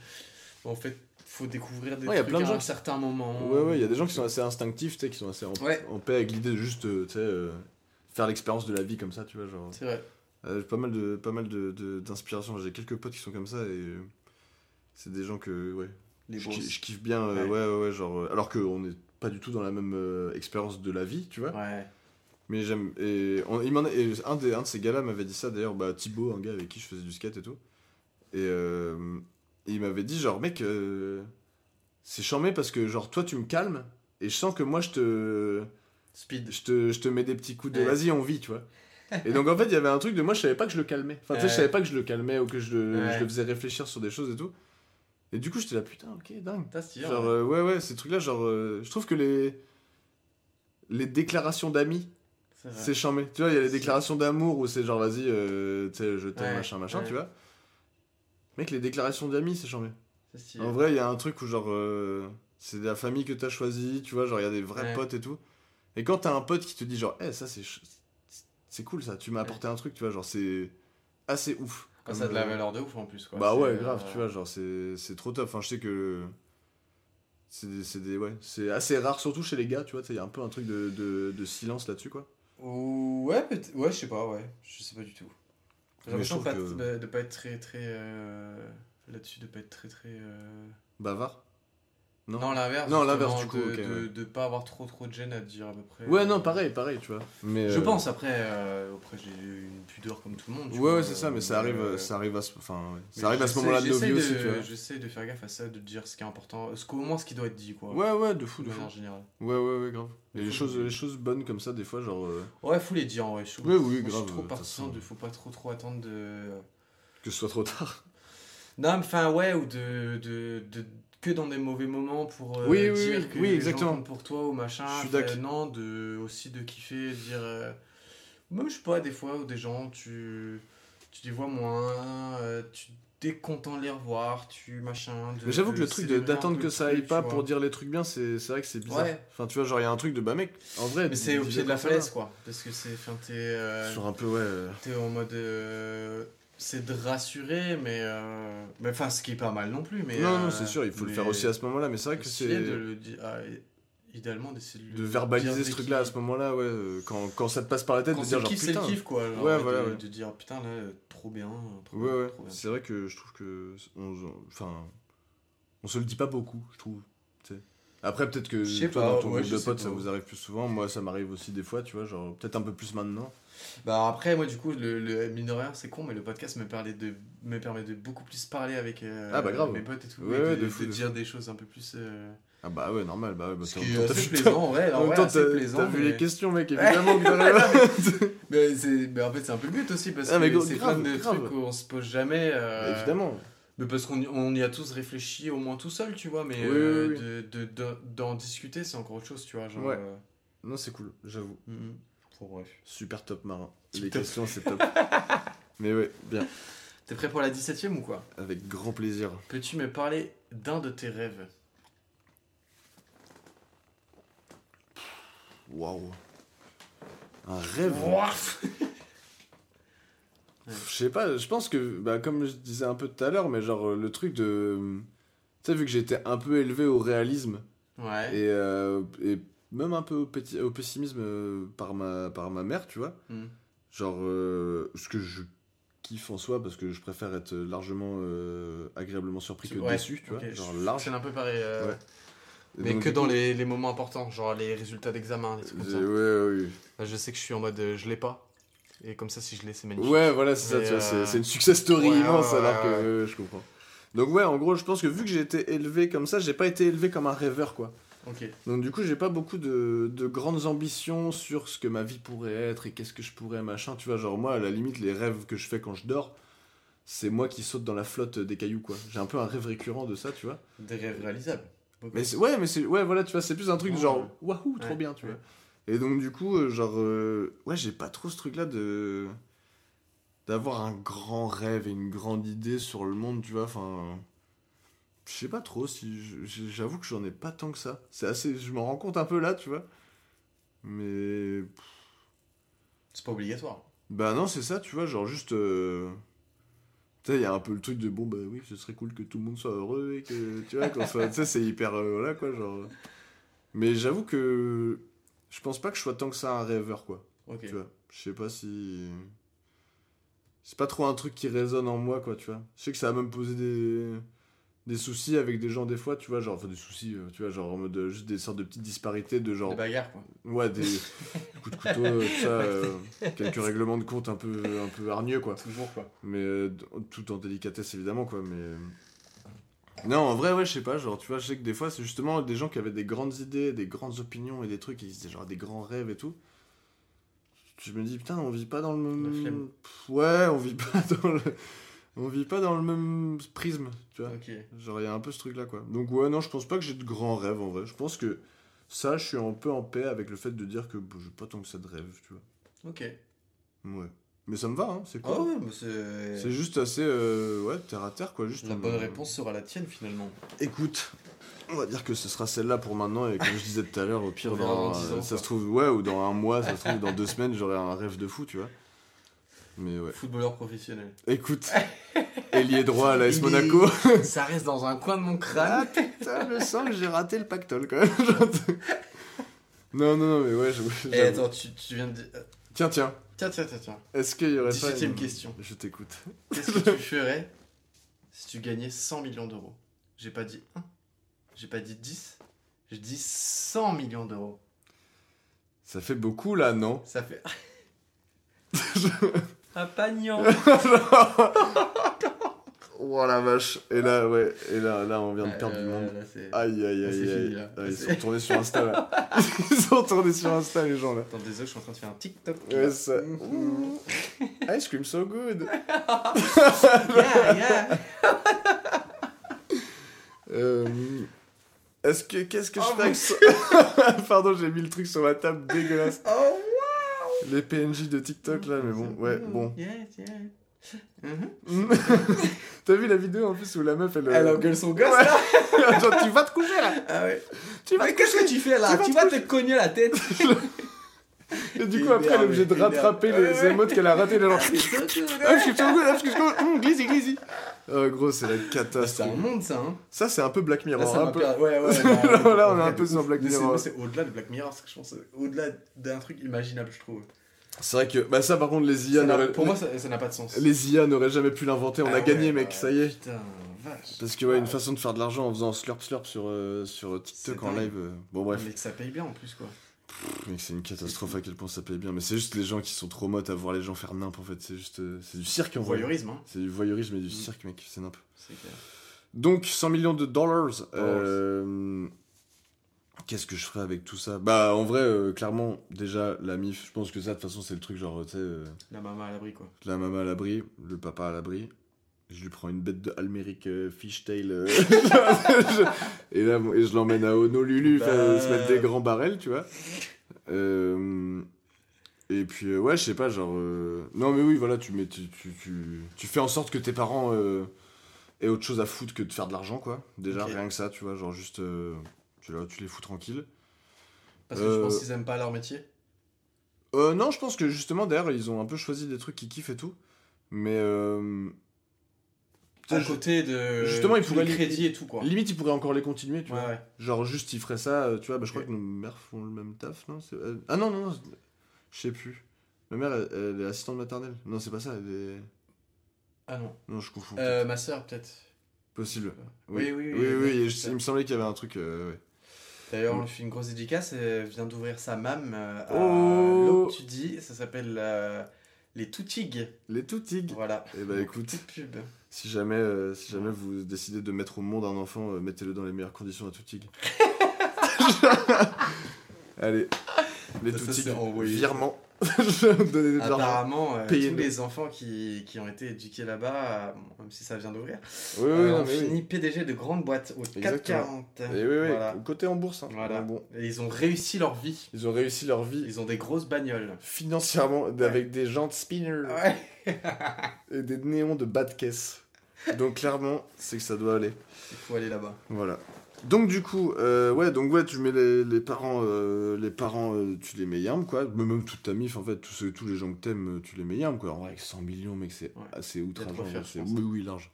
En fait, faut découvrir des Ouais, y a trucs plein de à gens un certain moment. Ouais, ouais, il y a des gens qui sont assez instinctifs, tu sais, qui sont assez en, Ouais. en paix avec l'idée de juste, euh, tu sais, euh, faire l'expérience de la vie comme ça, tu vois, genre. C'est vrai. Euh, pas mal de pas mal de, d'inspiration. J'ai quelques potes qui sont comme ça et c'est des gens que ouais. Les je, je kiffe bien. Ouais. ouais. genre. alors qu'on n'est pas du tout dans la même euh, expérience de la vie, tu vois. Ouais. Mais j'aime. Et, on- il et un, des, un de ces gars-là m'avait dit ça d'ailleurs, bah, Thibaut, un gars avec qui je faisais du skate et tout. Et, euh, et il m'avait dit, genre, mec, euh, c'est charmé parce que, genre, toi, tu me calmes et je sens que moi, je te, Speed. je te, je te mets des petits coups de Ouais. vas-y, on vit, tu vois. Et donc, en fait, il y avait un truc de moi, je savais pas que je le calmais. Enfin, tu sais, je savais pas que je le calmais ou que je le, Ouais. je le faisais réfléchir sur des choses et tout. Et du coup, j'étais là, putain, ok, dingue. T'as stylé, Genre, ouais. euh, ouais, ouais, ces trucs-là, genre, euh, je trouve que les, les déclarations d'amis, C'est charmé. Tu vois, il y a les déclarations d'amour où c'est genre, vas-y, euh, tu sais, je t'aime, Ouais, machin, machin, ouais. tu vois. Mec, les déclarations d'amis, c'est stylé. En vrai, il y a un truc où, genre, euh, c'est la famille que t'as choisi, tu vois, genre, il y a des vrais Ouais. potes et tout. Et quand t'as un pote qui te dit, genre, eh, ça, c'est c'est cool ça, tu m'as apporté un truc, tu vois, genre, c'est assez ouf. Ça a de la euh, valeur de ouf en plus. Quoi. Bah ouais, euh, grave, tu vois, genre, c'est c'est trop top. Enfin, je sais que. C'est des, c'est des- ouais, c'est assez rare, surtout chez les gars, tu vois, il y a un peu un truc de, de, de silence là-dessus, quoi. Ou- Ouais, peut ouais, je sais pas, ouais. Je sais pas du tout. J'ai l'impression de, je pas trouve être- de pas être très, très. euh, Là-dessus, de pas être très, très. euh, Bavard Non, Non, l'inverse. Non, l'inverse, du coup, De, ok, de, ouais. de pas avoir trop, trop de gêne à dire à peu près. Ouais, euh, non, pareil, pareil, tu vois. Mais, Je euh, pense, après, euh, après j'ai une pudeur comme tout le monde. tu Ouais, ouais, c'est ça, mais ça arrive, euh, ça arrive à ce, enfin, ouais, ça arrive à ce moment-là de nos j'essaie vies aussi, de- tu vois. J'essaie de faire gaffe à ça, de dire ce qui est important, ce qu'au moins ce qui doit être dit, quoi. Ouais, ouais, de fou, de de fou. manière générale. Ouais, ouais, ouais, grave. Et les choses, le- les choses bonnes comme ça, des fois, genre. euh, Ouais, faut les dire en vrai. Je, Ouais, oui, je grave, suis trop partisan de faut pas trop trop attendre de. que ce soit trop tard. Non, mais enfin, ouais, ou de- que dans des mauvais moments pour euh, Oui, oui, dire oui, que oui, les exactement. gens pour toi ou machin. Je suis. Non, de, aussi de kiffer, de dire. euh, Même, je sais pas, des fois, où des gens, tu. tu les vois moins, euh, tu t'es content de les revoir, tu machin. de- Mais j'avoue que le truc d'attendre que ça aille pas pour dire les trucs bien, c'est c'est vrai que c'est bizarre. Ouais. Enfin, tu vois, genre, il y a un truc de bah, mec, en vrai. Mais c'est au pied de la falaise, quoi. Parce que c'est. Enfin, t'es. euh, Sur un peu, ouais. T'es en mode. Euh, c'est de rassurer, mais. euh, mais Enfin, ce qui est pas mal non plus. Mais, non, euh, non, c'est sûr, il faut le mais faire aussi à ce moment-là, mais c'est vrai que c'est. de le dire. ah, idéalement, d'essayer de, De le verbaliser dire ce truc-là à ce moment-là, ouais. euh, Quand, quand ça te passe par la tête, Quand de c'est dire le genre kiff, c'est putain. le kiff, quoi. Genre, Ouais, de- voilà, de, ouais. dire putain, là, trop bien. Trop Ouais, bien, ouais. trop bien. C'est vrai que je trouve que. On, enfin. On se le dit pas beaucoup, je trouve. tu sais. Après, peut-être que Je sais toi, pas, dans ton ouais, groupe de potes, ça vous arrive plus souvent. Moi, ça m'arrive aussi des fois, tu vois, genre peut-être un peu plus maintenant. Bah après, moi, du coup, le, le mine c'est con, mais le podcast me, parlait de, me permet de beaucoup plus parler avec euh, Ah bah grave. mes potes et tout. Ouais, et ouais, de, fou, dire des choses un peu plus. euh, Ah bah ouais, normal, bah ouais. Bah, ce t'as- qui t'as- est t'as- assez plaisant, vrai. En En même temps, t'as vu mais- les questions, mec, évidemment que Mais, c'est- mais en fait, c'est un peu le but aussi, parce Ah, mais que c'est plein de grave. trucs qu'on se pose jamais. euh, Évidemment. Mais parce qu'on y- on y a tous réfléchi au moins tout seul, tu vois, mais Oui, euh, oui, oui. de- de- de- d'en discuter, c'est encore autre chose, tu vois. Genre, Ouais. euh, Non, c'est cool, j'avoue. mhm. Bref. Super top marin. Tip les top. questions, c'est top. Mais ouais, bien. T'es prêt pour la 17ème ou quoi? Avec grand plaisir. Peux-tu me parler d'un de tes rêves? Waouh. Un rêve? Je sais pas, je pense que, bah, comme je disais un peu tout à l'heure, mais genre euh, le truc de. Tu sais, vu que j'étais un peu élevé au réalisme Ouais. et, euh, et même un peu au, petit- au pessimisme euh, par, ma, par ma mère, tu vois. Hmm. Genre, euh, ce que je kiffe en soi parce que je préfère être largement euh, agréablement surpris que Ouais, déçu, tu vois. Genre large. fonctionne un peu pareil. Ouais. Mais donc, que dans coup, les, les moments importants, genre les résultats d'examen, des trucs comme ça. Ouais. Là, je sais que je suis en mode je l'ai pas. Et comme ça, si je l'ai, c'est magnifique. Ouais, voilà, c'est ça, tu vois, c'est- c'est une success story immense alors que je comprends. Donc ouais, en gros, je pense que vu que j'ai été élevé comme ça, j'ai pas été élevé comme un rêveur, quoi. Donc du coup, j'ai pas beaucoup de, de grandes ambitions sur ce que ma vie pourrait être et qu'est-ce que je pourrais, machin, tu vois. Genre moi, à la limite, les rêves que je fais quand je dors, c'est moi qui saute dans la flotte des cailloux, quoi. J'ai un peu un rêve récurrent de ça, tu vois. Des rêves réalisables. Mais ouais, mais c'est ouais, voilà, tu vois, c'est plus un truc de genre waouh, trop Ouais, bien, tu ouais. vois. Et donc du coup, euh, genre euh, ouais, j'ai pas trop ce truc là de d'avoir un grand rêve et une grande idée sur le monde, tu vois, enfin je sais pas trop si j'avoue que j'en ai pas tant que ça. C'est assez je m'en rends compte un peu là, tu vois. Mais C'est pas obligatoire. bah non, c'est ça, tu vois, genre juste euh, tu sais, il y a un peu le truc de bon bah oui, ce serait cool que tout le monde soit heureux et que tu vois qu'on soit tu sais, c'est hyper euh, voilà quoi, genre Mais j'avoue que je pense pas que je sois tant que ça un rêveur quoi, Ok. tu vois. Je sais pas si c'est pas trop un truc qui résonne en moi quoi, tu vois. Je sais que ça va me poser des des soucis avec des gens des fois, tu vois, genre enfin des soucis, euh, tu vois, genre en mode euh, juste des sortes de petites disparités de genre Des bagarres, quoi. Ouais, des coups de couteau, euh, tout ça, euh, quelques règlements de compte un peu, un peu hargneux, quoi. Toujours, quoi. Mais euh, tout en délicatesse, évidemment, quoi. Mais. Non, en vrai, ouais, je sais pas, genre, tu vois, je sais que des fois, c'est justement des gens qui avaient des grandes idées, des grandes opinions et des trucs, et ils disaient genre des grands rêves et tout. Je me dis, putain, on vit pas dans le La même. flemme. Ouais, on vit pas dans le. On vit pas dans le même prisme, tu vois. Genre, il y a un peu ce truc-là, quoi. Donc, ouais, non, je pense pas que j'ai de grands rêves, en vrai. Je pense que ça, je suis un peu en paix avec le fait de dire que bah, j'ai pas tant que ça de rêve, tu vois. Ok. Ouais. Mais ça me va, hein, c'est Ah cool. ouais, mais c'est. C'est juste assez, euh, ouais, terre à terre, quoi. Juste La bonne réponse sera la tienne, finalement. Écoute, on va dire que ce sera celle-là pour maintenant, et comme je disais tout à l'heure, au pire, dans, dans dix ans, ça quoi. se trouve, ouais, ou dans un mois, ça se trouve, dans deux semaines, j'aurai un rêve de fou, tu vois. Mais ouais. Footballeur professionnel. Écoute, ailier droit à l'AS Il Monaco. Ça reste dans un coin de mon Ah crâne. putain, je sens que j'ai raté le pactole quand même. non, non, non, mais ouais, j'avoue. Et j'avoue. attends, tu, tu viens de dire. euh, Tiens, tiens, Tiens, tiens, tiens, tiens. est-ce qu'il y aurait pas. 17ème une- question. Je t'écoute. Qu'est-ce que tu ferais si tu gagnais 100 millions d'euros? J'ai pas dit 1, j'ai pas dit 10, je dis 100 millions d'euros. Ça fait beaucoup là, non? Ça fait. Un pagnon Oh la vache. Et là, ouais, et là, là, on vient de perdre du monde. là, Aïe, aïe, là, aïe, fini, là. Ah, ils sont retournés sur Insta là. Ils sont retournés sur Insta, les gens là. Attends, désolé, je suis en train de faire un TikTok. Ouais, ça. Ice cream so good. Yeah, yeah. Euh, Est-ce que qu'est-ce que je Oh, fais avec ça Pardon, j'ai mis le truc sur la table dégueulasse. Oh, Les PNJ de TikTok là, mais bon, ouais, bon. Yeah. Mhm. T'as vu la vidéo en plus où la meuf elle. Elle euh, engueule son gosse Ouais. là Genre, tu vas te coucher là Ah ouais. Tu vas Mais qu'est-ce que tu fais là Tu Tu vas te te cogner la tête Et du coup, après, elle est obligée de rattraper les émotes qu'elle a ratées. Elle est genre. Je suis C'est sur le goût, là, parce que je glizzy, glizzy. Oh, gros, c'est la un catastrophe. monde ça hein Ça, c'est un peu Black Là, Mirror. ça un peu. Ouais, ouais. Là, là, on est un peu sur. Black c'est- Mirror. C'est au-delà de Black Mirror, parce que je pense. c'est Au-delà d'un truc imaginable, je trouve. C'est vrai que. Bah, ça, par contre, les IA Ça. Pour moi, ça n'a pas de sens. Les IA n'auraient jamais pu l'inventer. On Ah a gagné, mec, bah, ça y est. Putain, vache. Parce que, ouais, une Ouais. façon de faire de l'argent en faisant slurp slurp sur, euh, sur TikTok en live. euh, Bon, bref. Mais que ça paye bien en plus, quoi. Mec, c'est une catastrophe à quel point ça paye bien. Mais c'est juste les gens qui sont trop mottes à voir les gens faire nimp, en fait. C'est juste. euh, C'est du cirque en vrai. Voyeurisme, hein. C'est du voyeurisme et du Mm. cirque, mec. C'est nimp. C'est clair. Donc 100 millions de dollars. euh, Qu'est-ce que je ferais avec tout ça? Bah en vrai, euh, clairement, déjà la MIF, je pense que ça de toute façon c'est le truc genre, tu sais, euh, La maman à l'abri, quoi. la maman à l'abri, le papa à l'abri. Je lui prends une bête de Almeric euh, fishtail euh, et là bon, et je l'emmène à Honolulu faire- Bah. se mettre des grands barrels, tu vois. Euh, et puis euh, ouais, je sais pas, genre euh, non mais oui voilà, tu mets tu, tu, tu, tu fais en sorte que tes parents euh, aient autre chose à foutre que de faire de l'argent quoi. Déjà Ok. rien que ça, tu vois, genre juste euh, tu, là, tu les fous tranquilles. Parce que Euh, tu penses qu'ils aiment pas leur métier? Euh, non, je pense que justement derrière ils ont un peu choisi des trucs qu'ils kiffent et tout, mais euh, À côté de. justement, ils pourraient crédits et tout, quoi. limite ils pourraient encore les continuer, tu Ouais, vois. ouais. Genre juste ils feraient ça, euh, tu vois, bah, je crois que nos mères font le même taf, non C'est- euh, Ah non, non, non, je sais plus. Ma mère, elle, elle est assistante maternelle. Non, c'est pas ça, elle est... Ah non. Non, je confonds. Euh, ma soeur, peut-être. Possible. Oui, oui, oui. oui, je- il me semblait qu'il y avait un truc... euh, ouais. D'ailleurs, Mm. on lui fait une grosse dédicace. Elle vient d'ouvrir sa mam euh, à Oh. Tu dis. Ça s'appelle euh, les Toutigues. Les toutigues. Voilà. Eh bah, Donc, écoute. petite pub. Si jamais, euh, si jamais vous décidez de mettre au monde un enfant, euh, mettez-le dans les meilleures conditions à toutigues. Allez, les toutigues, virement. De. Apparemment, euh, tous le- les enfants qui, qui ont été éduqués là-bas, euh, bon, même si ça vient d'ouvrir, Oui, oui, euh, ont oui. fini PDG de grandes boîtes au Exactement. 440. Et oui, Voilà. côté en bourse. hein. Voilà. Bon, Et ils ont réussi leur vie. ils ont réussi leur vie Ils ont des grosses bagnoles. financièrement avec des jantes spinner Ouais. et des néons de bas de caisse. Donc clairement, c'est que ça doit aller. Il faut aller là-bas. Voilà. Donc du coup, euh, ouais, donc ouais, tu mets les, les parents, euh, les parents, euh, tu les mets yam, quoi. Mais Même toute ta mif, en fait, tous, ceux- tous les gens que t'aimes, euh, tu les mets yam, quoi. En vrai, avec 100 millions, mec, c'est Ouais. assez outrageant. c'est- oui, oui, large.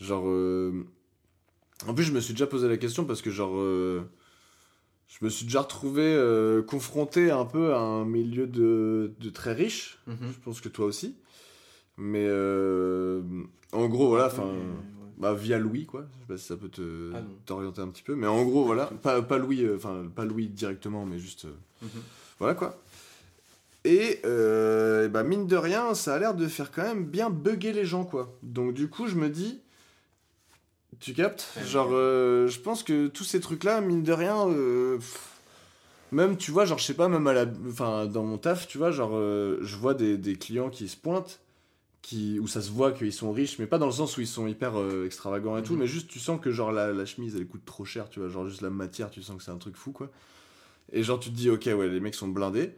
Genre, euh, en plus, je me suis déjà posé la question parce que genre, euh, je me suis déjà retrouvé euh, confronté un peu à un milieu de, de très riches. Mhm. Je pense que toi aussi. Mais euh, en gros, voilà, enfin. Mais. Bah, via Louis, quoi. Je sais pas si ça peut te Ah t'orienter un petit peu. Mais en gros, voilà. Pas, pas Louis, euh, enfin, pas Louis directement, mais juste. euh, Mhm. voilà, quoi. Et, euh, bah, mine de rien, ça a l'air de faire quand même bien bugger les gens, quoi. Donc, du coup, je me dis. Tu captes? Genre, euh, je pense que tous ces trucs-là, mine de rien. euh, même, tu vois, genre, je sais pas, même à la. Enfin, dans mon taf, tu vois, genre, je vois des, des clients qui se pointent qui, où ça se voit qu'ils sont riches, mais pas dans le sens où ils sont hyper euh, extravagants et tout, Mhm. mais juste tu sens que genre la, la chemise elle coûte trop cher, tu vois, genre juste la matière, tu sens que c'est un truc fou quoi. Et genre tu te dis, ok, ouais, les mecs sont blindés,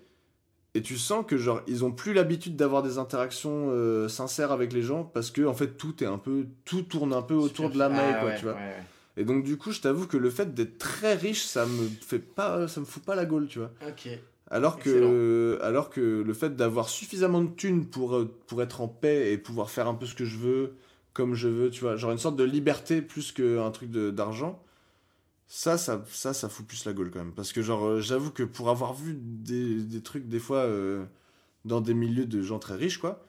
et tu sens que genre ils ont plus l'habitude d'avoir des interactions euh, sincères avec les gens parce que en fait tout est un peu, tout tourne un peu autour de la main, Ah quoi, ouais, tu vois. ouais, ouais. Et donc du coup, je t'avoue que le fait d'être très riche, ça me fait pas, ça me fout pas la gaule, tu vois. Ok. Alors que, alors que le fait d'avoir suffisamment de thunes pour, euh, pour être en paix et pouvoir faire un peu ce que je veux, comme je veux, tu vois, genre une sorte de liberté plus qu'un truc de- d'argent, ça, ça, ça, ça fout plus la gueule quand même. Parce que, genre, euh, j'avoue que pour avoir vu des, des trucs, des fois, euh, dans des milieux de gens très riches, quoi,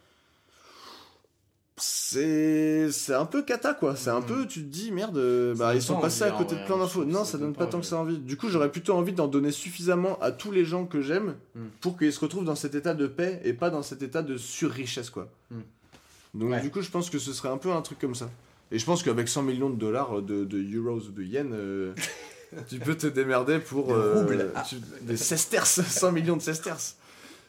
c'est c'est un peu cata, quoi. C'est un Mhm. peu, tu te dis, merde, euh, bah, ils sont pas passés à côté de vrai, plein hein, d'infos. Non, ça ça donne pas pas tant que ça envie. Du coup, j'aurais plutôt envie d'en donner suffisamment à tous les gens que j'aime Mhm. pour qu'ils se retrouvent dans cet état de paix et pas dans cet état de surrichesse, quoi. Mhm. Donc, Ouais. du coup, je pense que ce serait un peu un truc comme ça. Et je pense qu'avec 100 millions de dollars, de, de euros ou de yens, euh, tu peux te démerder pour De euh, tu- des sesterces, 100 millions de sesterces.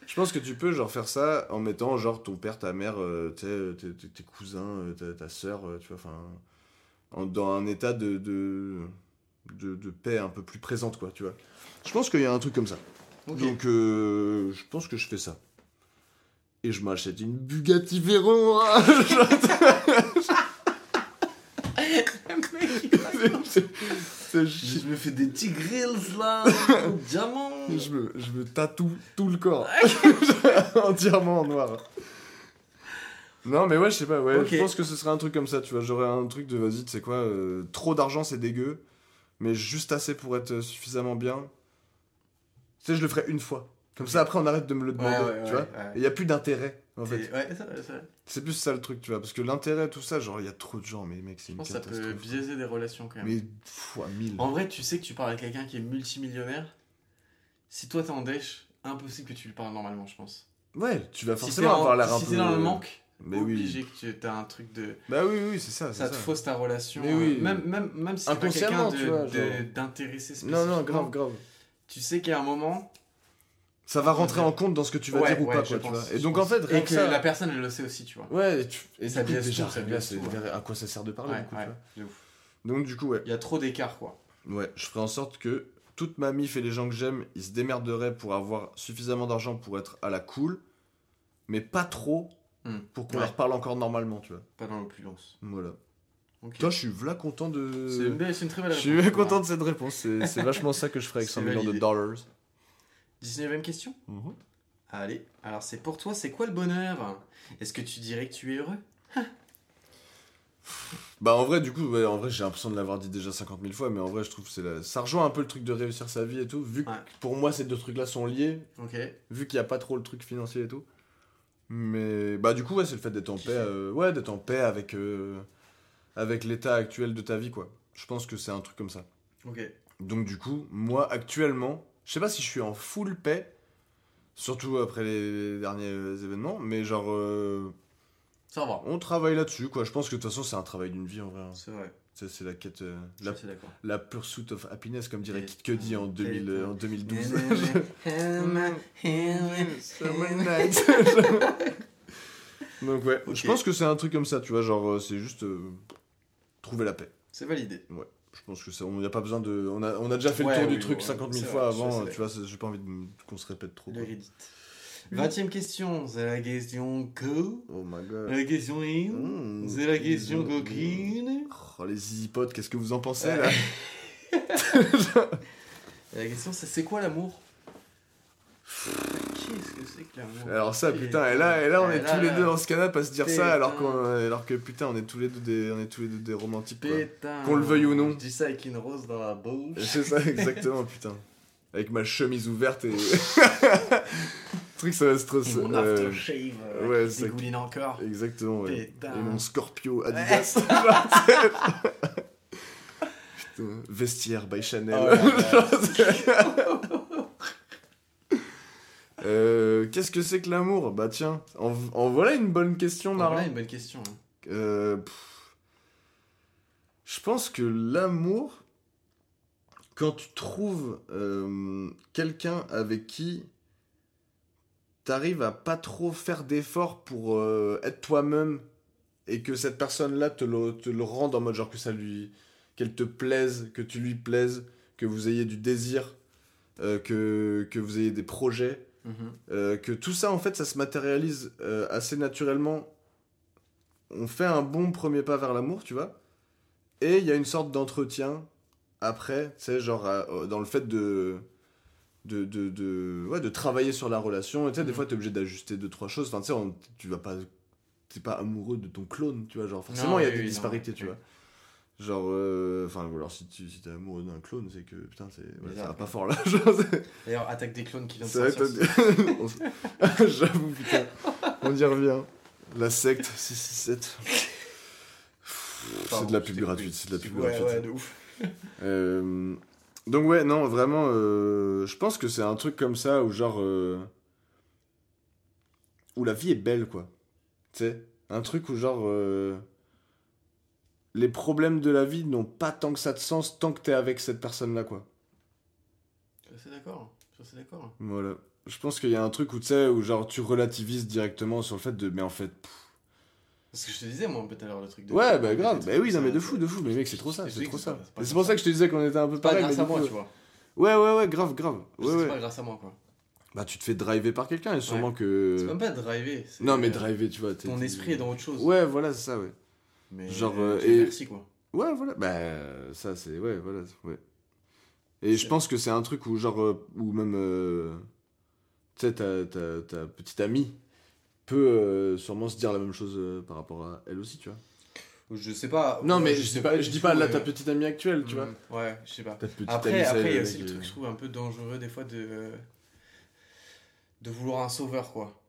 Je pense que tu peux genre faire ça en mettant genre ton père, ta mère, euh, sais, tes, tes- tes cousins, euh, ta, ta soeur, tu vois, enfin, en- dans un état de, de, de, de paix un peu plus présente, quoi, tu vois. Je pense qu'il y a un truc comme ça. Donc, euh, je pense que je fais ça. et je m'achète une Bugatti Veyron. hein. Je me fais des petits grills là, diamant. Je me, je me tatoue tout le corps. Entièrement en noir. Non, mais ouais, je sais pas, ouais. Je pense que ce serait un truc comme ça, tu vois. J'aurais un truc de vas-y, tu sais quoi, euh, trop d'argent c'est dégueu, mais juste assez pour être suffisamment bien. Tu sais, je le ferais une fois. Comme ça, après, on arrête de me le demander, Ouais, ouais, tu ouais, vois. il y a plus d'intérêt, en fait. C'est- Ouais, plus ça le truc, tu vois. Parce que l'intérêt, tout ça, genre, il y a trop de gens, mais mec, c'est Je une pense que ça peut biaiser des relations quand même. Mais fois mille. En vrai, tu sais que tu parles à quelqu'un qui est multimillionnaire. Si toi t'es en dèche, impossible que tu lui parles normalement, je pense. Ouais, tu vas Si t'es forcément en- avoir l'air un si peu. t'es dans le manque, Mais oui. obligé que tu as un truc de. Bah oui, oui, c'est ça. c'est Ça te ça. fausse ta relation. Mais euh, oui. Même, même, même si c'est pas quelqu'un de- genre. d'intéressé Non, spécifiquement. non, grave, grave. Tu sais qu'à un moment. Ça va rentrer en compte dans ce que tu vas Ouais, dire ou ouais, pas, quoi, tu vois. Et donc, en fait, rien Et que que ça. la personne elle le sait aussi, tu vois. Ouais, et, tu... et Ça biaise déjà, ça biaise tout, ouais. à quoi ça sert de parler, du coup, tu vois. Donc, du coup, ouais. Il y a trop d'écart, quoi. Ouais, je ferai en sorte que toute ma mif et les gens que j'aime, ils se démerderaient pour avoir suffisamment d'argent pour être à la cool, mais pas trop Hmm. pour qu'on leur parle encore normalement, tu vois. Pas dans l'opulence. Voilà. Toi, je suis v'là content de. C'est une, très belle Je suis réponse. content de cette réponse. C'est vachement ça que je ferais avec C'est 100 millions de dollars. 19ème question Allez, alors c'est pour toi, c'est quoi le bonheur? Est-ce que tu dirais que tu es heureux? Bah en vrai du coup ouais, en vrai j'ai l'impression de l'avoir dit déjà 50 000 fois mais en vrai je trouve que c'est la... ça rejoint un peu le truc de réussir sa vie et tout vu que Ouais. pour moi ces deux trucs là sont liés vu qu'il n'y a pas trop le truc financier et tout. Mais bah du coup ouais c'est le fait d'être en paix euh, ouais d'être en paix avec euh, avec l'état actuel de ta vie quoi. Je pense que c'est un truc comme ça. Ok. donc du coup moi actuellement je sais pas si je suis en full paix surtout après les derniers événements mais genre euh, Ça va. on travaille là-dessus quoi je pense que de toute façon c'est un travail d'une vie en vrai hein. C'est vrai. Ça, c'est la quête, euh, Je la, suis assez d'accord. la pursuit of happiness, comme dirait Et- Kid Cudi en, 2000, euh, en 2012. Summer night. Donc ouais, Ok. je pense que c'est un truc comme ça, tu vois, genre euh, c'est juste euh, trouver la paix. C'est validé. Je pense que ça, on n'a pas besoin de, on a, on a déjà fait Ouais, le tour oui, du truc ouais, 50 000 c'est fois vrai, avant, tu vois, j'ai pas envie qu'on se répète trop. Le quoi. Reddit. 20ème question, c'est la question co. Oh my god. La question in. Mmh. C'est la question coquine. Oh les zizipotes, qu'est-ce que vous en pensez Ouais. là? La question c'est c'est quoi l'amour Qu'est-ce que c'est que l'amour Alors ça, putain, et là, et là on est tous les deux dans ce canapé à se dire ça, alors, qu'on, alors que putain, on est tous les deux des, on est tous les deux des romantiques. Qu'on le veuille ou non. Je dis ça avec une rose dans la bouche. C'est ça, exactement, putain. Avec ma chemise ouverte et. Le truc, ça va se. Et mon euh, aftershave euh, ouais, qui c'est- dégouline encore. Exactement, ouais. Et mon Scorpio Adidas. Putain, vestiaire by Chanel. Euh, Qu'est-ce que c'est que l'amour? Bah tiens, en, en voilà une bonne question, Marin. Voilà une bonne question. hein. Euh, pff. je pense que l'amour, quand tu trouves euh, quelqu'un avec qui t'arrives à pas trop faire d'efforts pour être toi-même et que cette personne-là te le, te le rende en mode genre que ça lui qu'elle te plaise, que tu lui plaises, que vous ayez du désir, euh, que, que vous ayez des projets, Euh, que tout ça en fait ça se matérialise euh, assez naturellement. On fait un bon premier pas vers l'amour, tu vois. Et il y a une sorte d'entretien après, tu sais, genre euh, dans le fait de. De, de, de, ouais, de travailler sur la relation. Et tu sais, des Mhm. fois, tu es obligé d'ajuster deux, trois choses. Enfin, tu sais, tu vas pas. T'es pas amoureux de ton clone, tu vois. Genre, forcément, il y a oui, des oui, non, disparités, tu oui. vois. Genre, euh, enfin, ou alors si tu si es amoureux d'un clone, c'est que putain, c'est, ouais, ça va pas fort là. D'ailleurs, attaque des clones qui viennent de J'avoue, putain. On y revient. La secte 667. C'est de la pub gratuite, c'est de la pub Ouais, gratuite. ouais, de ouf. Euh, Donc ouais, non, vraiment, euh, je pense que c'est un truc comme ça où genre... euh, Où la vie est belle, quoi. Tu sais Un truc où genre... euh, Les problèmes de la vie n'ont pas tant que ça de sens tant que t'es avec cette personne-là, quoi. Assez d'accord. Assez d'accord. Voilà. Je pense qu'il y a un truc où tu sais, où genre tu relativises directement sur le fait de... Mais en fait... pff, Parce que je te disais, moi, un peu tout à l'heure, le truc de. Ouais, bah grave. Bah oui, non mais de fou, de fou. Mais mec, c'est trop ça, c'est trop ça. c'est pas- c'est pas C'est pour ça. que je te disais qu'on était un peu Pas pareil. grâce mais à moi, tu vois. Ouais, ouais, ouais, grave, grave. C'est pas grâce à moi, quoi. Bah, tu te fais driver par quelqu'un et sûrement que. C'est même pas driver. c'est, Non, mais euh, driver, tu vois. Ton esprit est dans autre chose. Ouais, voilà, c'est ça, ouais. Mais Genre, euh, et- merci quoi. Ouais, voilà. Bah, ça, c'est. Ouais, voilà. Ouais. Et je pense que c'est un truc où, genre, euh, où même. euh, Tu sais, ta, ta, ta petite amie peut euh, sûrement se dire la même chose par rapport à elle aussi, tu vois. Je sais pas. Non, mais je je, sais dis pas, je dis pas là ta petite amie actuelle, tu vois. mm, Ouais, je sais pas. Ta petite Après, amie, après, il y a aussi le truc, je trouve, un peu dangereux des fois de, de vouloir un sauveur, quoi.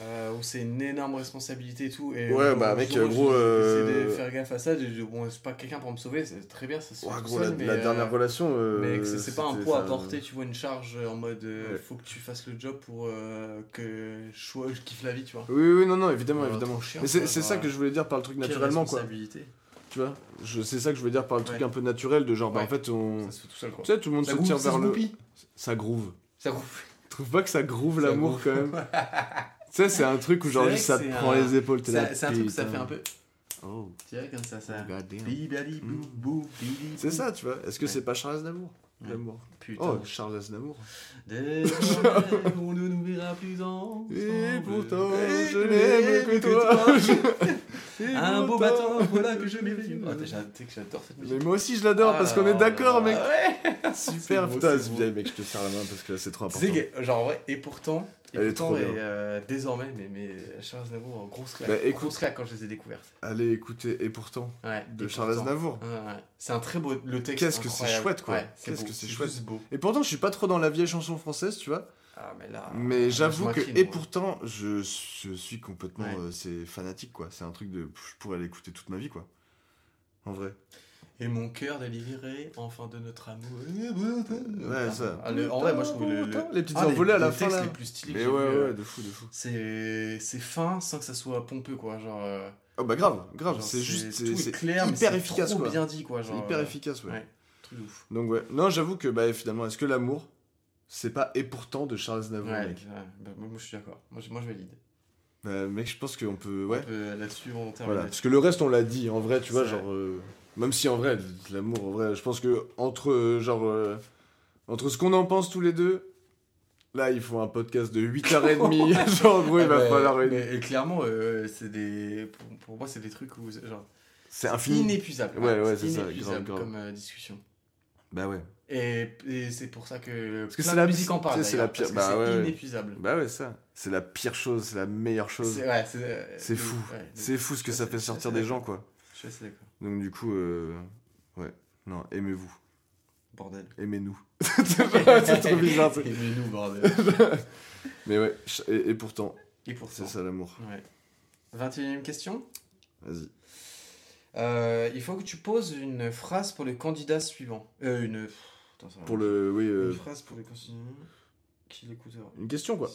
Euh, où c'est une énorme responsabilité et tout. Et Ouais, euh, bah, mec, où gros, euh, de faire gaffe à ça. de- de- bon, c'est pas quelqu'un pour me sauver, c'est très bien, ça se Ouais, gros, seul, la, mais, la euh, dernière relation. euh, Mais que c'est- pas un poids à porter, tu vois, une charge en mode euh, Ouais. faut que tu fasses le job pour euh, que je, kiffe la vie, tu vois. Oui, oui, non, non, évidemment, Ouais, évidemment. chiant, Mais c'est ça que je voulais dire par le truc naturellement, quoi. Tu vois Je- C'est ça que je voulais dire par le truc Ouais. un peu naturel de genre, bah en fait, on. Ça se fait tout seul, quoi. Tu sais, tout le monde se tire vers le. Ça groove. Ça groove. Tu trouves pas que ça groove l'amour quand même sais, c'est un truc où C'est genre juste ça te c'est prend un- les épaules. C'est c'est un truc que ça fait un peu. Oh, Tu vois, comme ça, ça. bili, C'est ça, tu vois. Est-ce que Ouais. c'est pas Charles Aznavour Ouais. L'amour. Putain. Oh, Charles Aznavour. On ne nous verra plus ensemble. Et pourtant, Et je n'aime que toi. Un beau matin, voilà que je m'éveille. Oh, j'ai- tu sais que j'adore cette Mais musique. moi aussi je l'adore parce qu'on est Ah, d'accord, mec. Ouais. Super, putain, c'est c'est bien, mec, je te serre la main parce que là c'est trop important. que, genre, ouais, et pourtant, et Elle est pourtant, trop et, bien. euh, désormais, mais, mais Charles Aznavour, grosse claque. Bah, écoute. grosse claque quand je les ai découvertes. Allez écouter, et pourtant, Ouais, de et Charles pourtant. Aznavour. Ouais, ouais. C'est un très beau. Le texte. Qu'est-ce que c'est chouette, quoi. Qu'est-ce que c'est chouette. beau. Et pourtant, je suis pas trop dans la vieille chanson française, tu vois. Ah, mais là. Mais j'avoue que, et pourtant, je, je suis complètement. Euh, c'est fanatique, quoi. C'est un truc de. Je pourrais l'écouter toute ma vie, quoi. En vrai. Et mon cœur délivré, enfin de notre amour. Ouais, ça. Ah, le- en vrai, moi je trouve le. le- Les petites Ah, envolées à la fin, là. les plus stylés Mais ouais, vus, euh, ouais, de fou, de fou. C'est fin sans que ça soit pompeux, quoi. Genre. euh, Oh bah grave, grave. C'est juste. C'est est c'est clair, hyper efficace, trop quoi. bien dit, quoi. Genre, hyper euh, efficace, ouais. ouais. Truc de ouf. Donc ouais. Non, j'avoue que, bah finalement, est-ce que l'amour, c'est pas et pourtant de Charles Aznavour, Ouais, mec ouais. Bah, moi je suis d'accord. Moi, je- moi je valide. Bah, Mec, je pense qu'on peut. Ouais. On peut- Là-dessus, on termine. Voilà, parce que le reste on l'a dit, en vrai, tu vois, genre, euh, même si en vrai, l'amour, en vrai, je pense que entre, genre, euh, entre ce qu'on en pense tous les deux, là, il faut un podcast de 8h30, genre, en gros, il va bah, falloir une... et clairement, euh, c'est des. Pour, pour moi, c'est des trucs où. Genre. C'est infini. Inépuisable. Ouais, ouais, c'est ça, Inépuisable grave, comme euh, discussion. Bah ouais. Et, et c'est pour ça que. Parce que c'est la- musique en parle. c'est la pire- parce bah ouais, inépuisable. Bah ouais, ça. C'est la pire chose, c'est la meilleure chose. C'est ouais, fou. ouais, C'est fou ce que ça fait sortir des gens, quoi. Je suis assez d'accord. Donc du coup, euh, ouais. Non, aimez-vous. Bordel. Aimez-nous. c'est trop bizarre. ça. Aimez-nous, bordel. Mais ouais, et, et pourtant, Et pour c'est ça l'amour. Ouais. 21 e question? Vas-y. Euh, il faut que tu poses une phrase pour le candidat suivant. Euh, une. attends, ça. Pour le... Oui, euh, Une phrase pour le candidat qui l'écoutera. une question, quoi.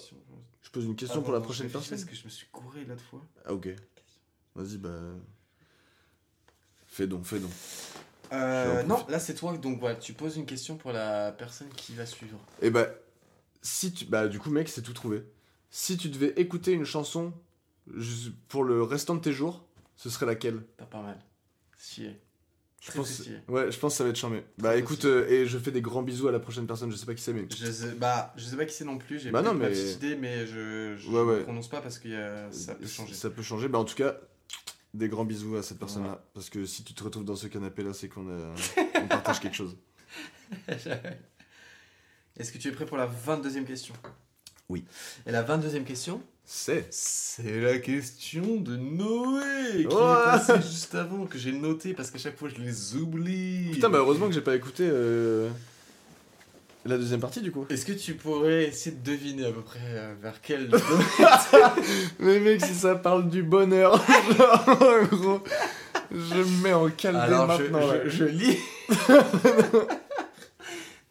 Je pose une question Ah, pour la prochaine personne. Parce que je me suis couré l'autre fois. Ah ok. Vas-y bah. Fais donc, fais donc. Euh, Je non, là c'est toi, donc voilà, tu poses une question pour la personne qui va suivre. Et bah si tu bah du coup mec c'est tout trouvé. Si tu devais écouter une chanson pour le restant de tes jours, ce serait laquelle? T'as pas mal. Stylé. Je Très, pense stylé. ouais je pense que ça va être charmé. Bah Très écoute euh, et je fais des grands bisous à la prochaine personne. Je sais pas qui c'est mais. Je sais, bah, je sais pas qui c'est non plus, j'ai Bah ma mais- petite idée, mais je, je Ouais, ouais. ne prononce pas parce que euh, ça peut changer. Ça peut changer. Bah en tout cas des grands bisous à cette personne là parce que si tu te retrouves dans ce canapé là c'est qu'on a on partage quelque chose. Est-ce que tu es prêt pour la 22e question? Oui. Et la 22e question, C'est. c'est la question de Noé qui Ouais. est passée juste avant, que j'ai noté parce qu'à chaque fois je les oublie. Putain bah heureusement que j'ai pas écouté euh, la deuxième partie du coup. Est-ce que tu pourrais essayer de deviner à peu près euh, vers quel Mais mec, si ça parle du bonheur, genre, en gros, je me mets en calme Alors je, maintenant. je, je lis.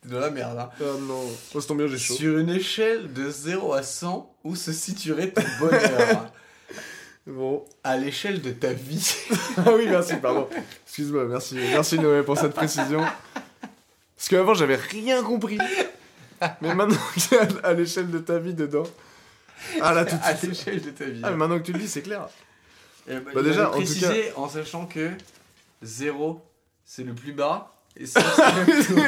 T'es dans la merde, hein. Oh non, oh, c'est tombe bien, j'ai chaud. Sur une échelle de 0 à 100, où se situerait ton bonheur? Bon. À l'échelle de ta vie. Ah oui, merci, pardon. Excuse-moi, merci. Merci Noé pour cette précision. Parce qu'avant, j'avais rien compris. Mais maintenant que c'est à, à l'échelle de ta vie dedans. Ah là, tout de à suite. l'échelle de ta vie. Ah, mais maintenant que tu le dis, c'est clair. Eh ben, Bah il déjà, en tout préciser en sachant que 0 c'est le plus bas et 100 c'est le plus haut.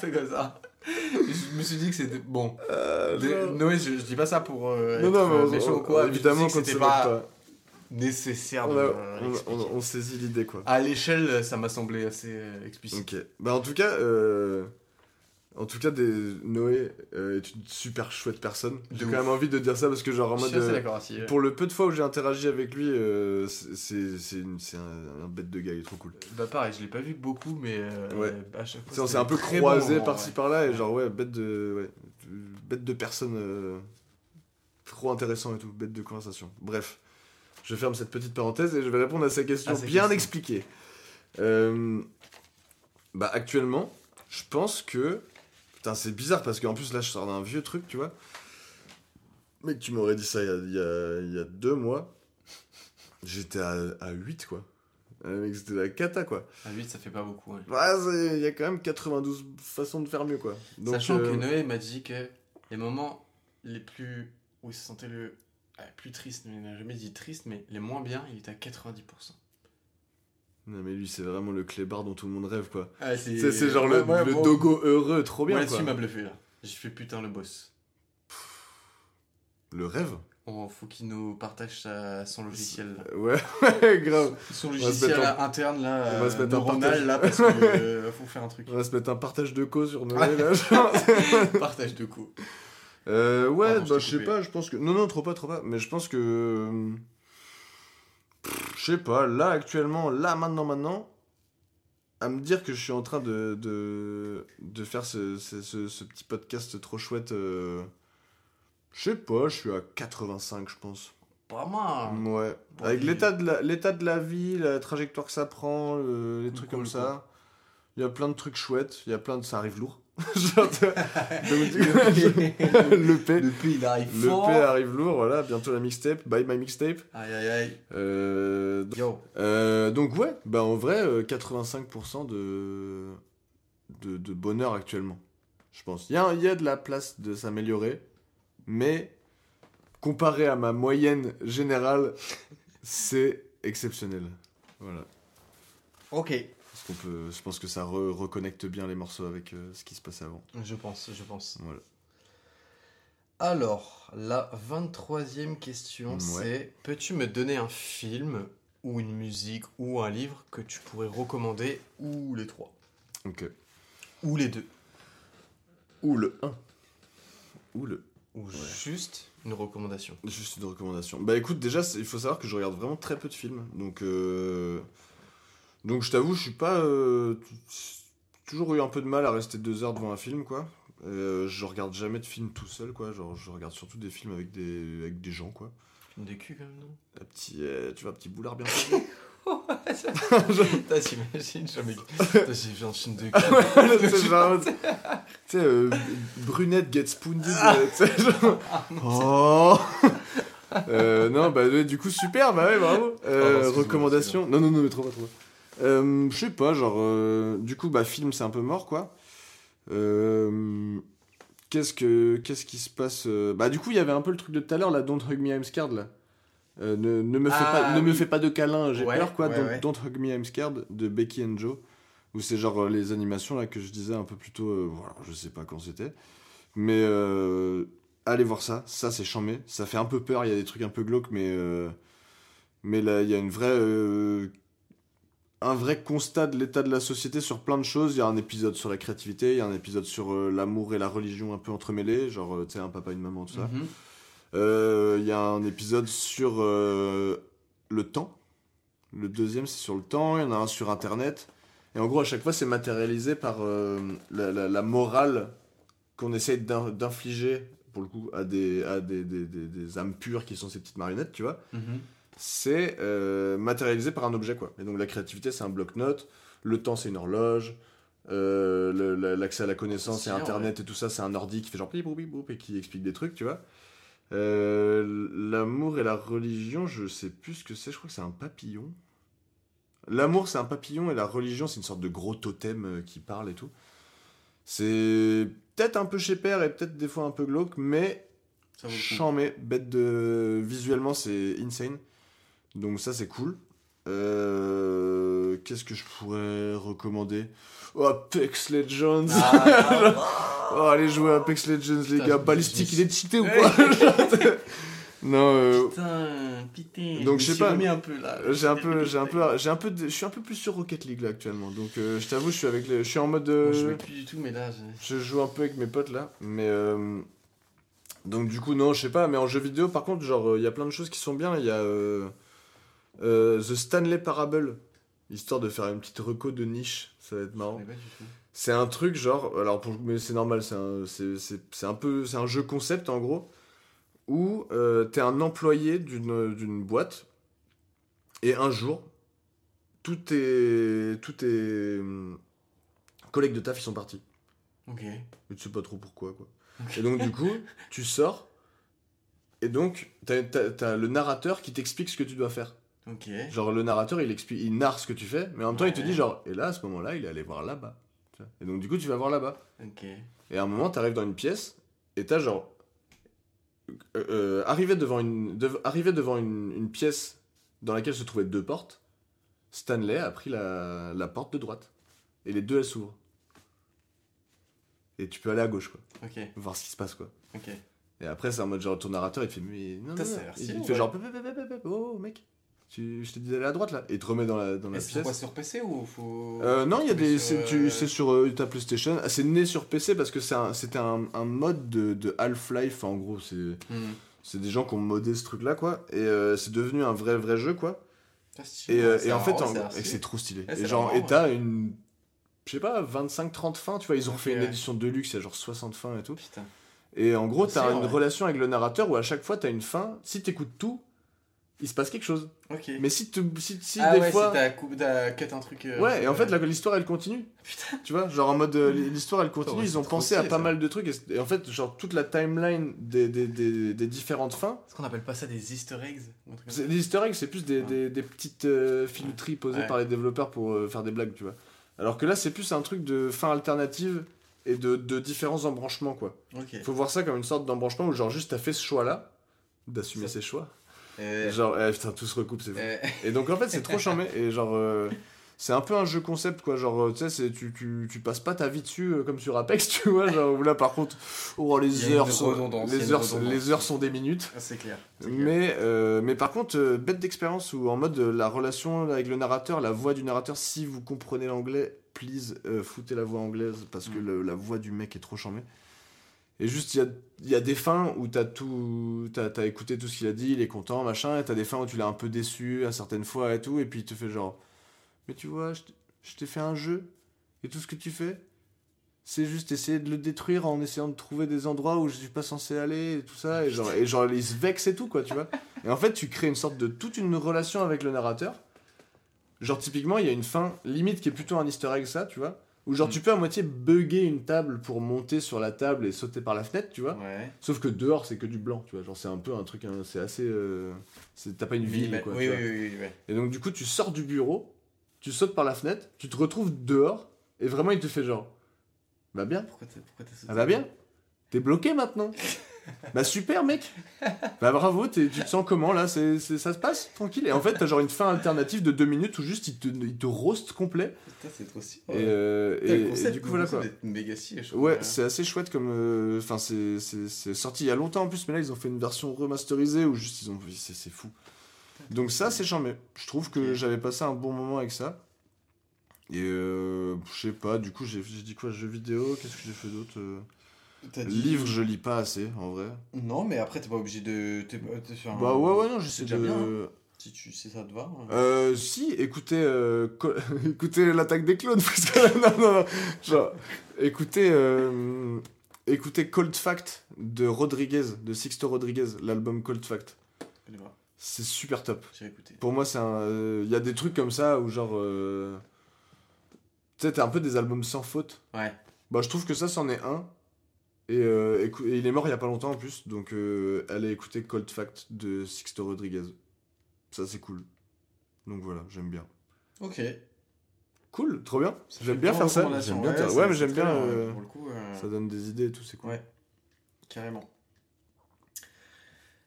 C'est comme ça. je me suis dit que c'était. Bon. Euh, genre- Noé, je, je dis pas ça pour euh, Non, être non, mais euh, on- méchant on- ou quoi. mais je évidemment qu'on que se c'était moque pas pas. Nécessaire On, de a- on- l'expliquer. on- on saisit l'idée, quoi. À l'échelle, ça m'a semblé assez euh, explicite. Ok. Bah, en tout cas, euh, en tout cas, des... Noé euh, est une super chouette personne. J'ai quand même envie de dire ça parce que, genre, en mode. euh. Pour le peu de fois où j'ai interagi avec lui, c'est une- un, un bête de gars, il est trop cool. Bah pareil, je l'ai pas vu beaucoup, mais Ouais. à chaque fois. On s'est un peu bon croisé par-ci ouais. par-là et genre, ouais, bête de, ouais, bête de personne trop intéressant et tout, bête de conversation. Bref, je ferme cette petite parenthèse et je vais répondre à sa question bien question. expliquée. Euh, bah, actuellement, je pense que. Putain, c'est bizarre parce qu'en plus, là, je sors d'un vieux truc, tu vois. Mec, tu m'aurais dit ça il y a, il y a- deux mois. J'étais à, à 8, quoi. Euh, mec, c'était la cata, quoi. À 8, ça fait pas beaucoup. ouais. Ouais, c'est- il y a quand même 92 façons de faire mieux, quoi. Donc, Sachant euh, que Noé m'a dit que les moments les plus. où il se sentait le. Ah, plus triste, mais il n'a jamais dit triste, mais les moins bien, il était à 90%. Non, mais lui, c'est vraiment le clébard dont tout le monde rêve, quoi. Ah, C'est c'est genre le, le dogo heureux, trop bien, Moi quoi. là-dessus, m'a bluffé là. J'ai fait putain le boss. Le rêve Oh, faut qu'il nous partage sa- son logiciel. là. Ouais, ouais, grave. Son logiciel en- interne là, on va se mettre neuronal partage. là, parce que euh, faut faire un truc. On va se mettre un partage de cause sur Noël, là. genre. Partage de coups. Euh, ouais, je bah, je sais pas, je pense que. Non, non, trop pas, trop pas. Mais je pense que. Je sais pas, là, actuellement, là, maintenant, maintenant, à me dire que je suis en train de, de, de faire ce, ce, ce- ce petit podcast trop chouette. euh, Je sais pas, je suis à 85, je pense. Pas mal. Ouais. Bon, Avec l'état de, la, l'état de la vie, la trajectoire que ça prend, le- les trucs Cool, comme ça. Il y a plein de trucs chouettes, il y a plein de. Ça arrive lourd. Genre, tu vois, donc, du coup, le P. Le P il arrive Le fort. P arrive lourd, voilà, bientôt la mixtape, bye my mixtape. Aïe aïe aïe. Euh, Yo. euh, donc ouais, bah en vrai, euh, 85% de, de, de bonheur actuellement, je pense. Il y a, il y a de la place de s'améliorer, mais comparé à ma moyenne générale, c'est exceptionnel. Voilà. Ok. Parce qu'on peut, je pense que ça re- reconnecte bien les morceaux avec euh, ce qui se passait avant. Je pense, je pense. Voilà. Alors, la 23e question, Ouais. c'est Peux-tu me donner un film ou une musique ou un livre que tu pourrais recommander ou les trois? Ok. Ou les deux? Ou le 1. Ou le Ou juste une recommandation? Juste une recommandation. Bah écoute, déjà, il faut savoir que je regarde vraiment très peu de films. Donc, euh, donc je t'avoue, je suis pas. euh, toujours eu un peu de mal à rester deux heures devant un film, quoi. Euh, je regarde jamais de films tout seul, quoi. Genre, je regarde surtout des films avec des, avec des gens, quoi. Film de cul, quand même, non? Un petit, euh, tu vois, un petit boulard bien fait. Putain, t'imagines, jamais. Putain, J'ai vu un film de cul. C'est genre, tu sais, euh, brunette gets tu sais, genre, oh Euh, non, bah du coup, super, bah ouais, bravo. Euh, excuse-moi, recommandation. Non, non, non, mais trop pas, trop pas. Euh, je sais pas, genre, euh, du coup, bah, film, c'est un peu mort, quoi. Euh, qu'est-ce que, qu'est-ce qui se passe Bah, du coup, il y avait un peu le truc de tout à l'heure, là, Don't Hug Me, I'm Scared, là. Ne, ne me fais Ah, pas, ne me fais pas de câlin, j'ai Ouais, peur, quoi. ouais, don't, ouais. Don't Hug Me, I'm Scared, de Becky and Joe. Où c'est genre les animations, là, que je disais un peu plus tôt, voilà, je sais pas quand c'était. Mais, euh, allez voir ça, ça c'est chambé. Ça fait un peu peur, il y a des trucs un peu glauques, mais, mais là, il y a une vraie, euh, un vrai constat de l'état de la société sur plein de choses. Il y a un épisode sur la créativité, il y a un épisode sur euh, l'amour et la religion un peu entremêlés, genre, euh, tu sais, un papa, une maman, tout ça. Mhm. Euh, Il y a un épisode sur le temps. Le deuxième, c'est sur le temps. Il y en a un sur Internet. Et en gros, à chaque fois, c'est matérialisé par la, la- la morale qu'on essaye d'in- d'infliger, pour le coup, à, des, à des, des- des- des âmes pures qui sont ces petites marionnettes, tu vois. Mhm. C'est euh, matérialisé par un objet, quoi. Et donc, la créativité, c'est un bloc-notes. Le temps, c'est une horloge. Euh, L'accès à la connaissance et Internet et tout ça, c'est un ordi qui fait genre et qui explique des trucs, tu vois. Euh, L'amour et la religion, je sais plus ce que c'est, je crois que c'est un papillon. L'amour, c'est un papillon, et la religion, c'est une sorte de gros totem qui parle et tout. C'est peut-être un peu chez père et peut-être des fois un peu glauque, mais. Chambé, bête de. Visuellement, c'est insane. Donc, ça, c'est cool. Euh, Qu'est-ce que je pourrais recommander? Oh, Apex Legends Ah, Oh, allez jouer à Apex Legends, les gars. je- il est cheaté ou quoi Non, euh, Putain, putain. Donc, je sais pas. un peu là. j'ai un peu, j'ai un peu, j'ai un peu, je suis un peu plus sur Rocket League là actuellement. Donc, euh, je t'avoue, je suis avec, les, je suis en mode, euh, Moi, je jouais plus du tout, mais là. je- je joue un peu avec mes potes là, mais euh, donc du coup non, je sais pas. Mais en jeu vidéo, par contre, genre, il y a plein de choses qui sont bien. Il y a euh, The Stanley Parable, histoire de faire une petite reco de niche. Ça va être marrant. C'est un truc genre, alors pour, mais c'est normal, c'est un, c'est, peu, c'est un jeu concept en gros, où euh, t'es un employé d'une, d'une boîte, et un jour, tous tes, tous tes hum, collègues de taf ils sont partis. Ok. Mais tu sais pas trop pourquoi quoi. Ok. Et donc du coup, tu sors, et donc t'as le narrateur qui t'explique ce que tu dois faire. Ok. Genre le narrateur il explique, il narre ce que tu fais, mais en même temps il te dit genre, et là à ce moment-là il est allé voir là-bas. Et donc du coup tu vas voir là-bas. Ok. Et à un moment, t'arrives dans une pièce, et t'as genre. euh, euh, arrivé devant, une, arrivé devant une, une pièce dans laquelle se trouvaient deux portes, Stanley a pris la, la porte de droite. Et les deux, elles s'ouvrent. Et tu peux aller à gauche, quoi. Ok. Voir ce qui se passe, quoi. Et après, c'est en mode genre, ton narrateur, il te fait, mais non, non, non. Il te fait ouais. genre, oh, mec, tu, je t'ai dit d'aller à droite, là. Et te remet dans la, dans la c'est pièce. sur PC ou faut. Euh, non, il y a des. Sur, C'est tu- euh, c'est sur euh, ta PlayStation. Ah, C'est né sur PC parce que un- c'était un, un mode de, de Half-Life en gros. C'est c'est des gens qui ont modé ce truc là quoi. Et euh, c'est devenu un vrai vrai jeu quoi. Et, et en fait, c'est trop stylé. Et genre, marrant, et t'as une. Je sais pas, 25-30 fins, tu vois, ils ont fait une ouais. édition de luxe, il y a genre 60 fins et tout. Putain. Et en gros, t'as une ouais. relation avec le narrateur où à chaque fois t'as une fin. Si t'écoutes tout, il se passe quelque chose. Ok. Mais si, tu- si, si ah des ouais, fois. si t'as coup- cut un truc. euh, Ouais, et en fait, euh, la- l'histoire elle continue. Putain. Tu vois, genre en mode euh, l'histoire elle continue, Ouais, ils ont pensé à pas ça. mal de trucs et, et en fait, genre toute la timeline des, des, des, des différentes fins, Est-ce qu'on appelle pas ça des easter eggs les easter eggs c'est plus des, Ouais. des, des petites euh, filouteries posées Ouais. par les développeurs pour euh, faire des blagues, tu vois. Alors que là, c'est plus un truc de fin alternative et de, de différents embranchements, quoi. Ok. Faut voir ça comme une sorte d'embranchement où genre juste t'as fait ce choix-là, d'assumer Ça- ses choix. Euh, Genre, eh, putain, tout se recoupe, c'est fou. euh, Et donc en fait c'est trop charmé. Et genre euh, c'est un peu un jeu concept quoi. Genre euh, tu sais tu, tu, tu passes pas ta vie dessus comme sur Apex tu vois. Genre là par contre oh, y les heures sont les heures les heures sont des minutes. Ah, c'est clair. mais mais par contre bête d'expérience où en mode la relation avec le narrateur la voix du narrateur si vous comprenez l'anglais please foutez la voix anglaise parce que Mm. le- la voix du mec est trop charmée et juste, il y a, des fins où t'as tout, t'as, t'as écouté tout ce qu'il a dit, il est content, machin, et t'as des fins où tu l'as un peu déçu à certaines fois et tout, et puis il te fait genre, mais tu vois, je t'ai fait un jeu, et tout ce que tu fais, c'est juste essayer de le détruire en essayant de trouver des endroits où je suis pas censé aller, et tout ça, et genre, et genre il se vexe et tout, quoi, tu vois. Et en fait, tu crées une sorte de toute une relation avec le narrateur. Genre, typiquement, il y a une fin limite qui est plutôt un easter egg, ça, tu vois. Où genre, Mm. tu peux à moitié bugger une table pour monter sur la table et sauter par la fenêtre, tu vois. Ouais. Sauf que dehors, c'est que du blanc, tu vois. Genre, c'est un peu un truc, hein, c'est assez. euh, T'as pas une ville, quoi. oui, tu oui, vois. oui. Et donc, du coup, tu sors du bureau, tu sautes par la fenêtre, tu te retrouves dehors, et vraiment, il te fait genre. Va bien, Pourquoi t'as sauté va bien T'es bloqué maintenant Bah super mec Bah bravo, tu te sens comment là? Ça se passe? Tranquille Et en fait t'as genre une fin alternative de deux minutes où juste il te, il te roast complet Putain, c'est trop si. et, euh, et- et du coup voilà quoi. méga je. Ouais, c'est assez chouette comme. euh, Enfin, c'est, sorti il y a longtemps en plus, mais là ils ont fait une version remasterisée où juste ils ont. C'est, fou. Donc ça, c'est charmé. Je trouve que j'avais passé un bon moment avec ça. Et euh, je sais pas, du coup j'ai, dit quoi? Jeux vidéo? Qu'est-ce que j'ai fait d'autre Livre, je lis pas assez en vrai. Non, mais après, t'es pas obligé de. t'es t'es un- Bah ouais, ouais, non, j'essaie déjà de. bien, hein. Si, tu, si ça te va. hein. Euh, si, écoutez, euh, co- écoutez l'attaque des clones, parce que non, non, non, genre, écoutez, euh, écoutez Cold Fact de Rodriguez, de Sixto Rodriguez, l'album Cold Fact. C'est super top. J'ai écouté. Pour moi, c'est un, il y a des trucs comme ça où genre, tu sais, t'as un peu des albums sans faute. Ouais. Bah, je trouve que ça, c'en est un. Et, euh, et il est mort il y a pas longtemps en plus, donc euh, allez écouter Cold Fact de Sixto Rodriguez. Ça, c'est cool. Donc voilà, j'aime bien. Ok. Cool, trop bien. J'aime bien faire ça. J'aime bien faire- c'est- Ouais, mais j'aime bien. ouais, euh, Pour le coup, euh, Ça donne des idées et tout, c'est cool. Ouais, carrément.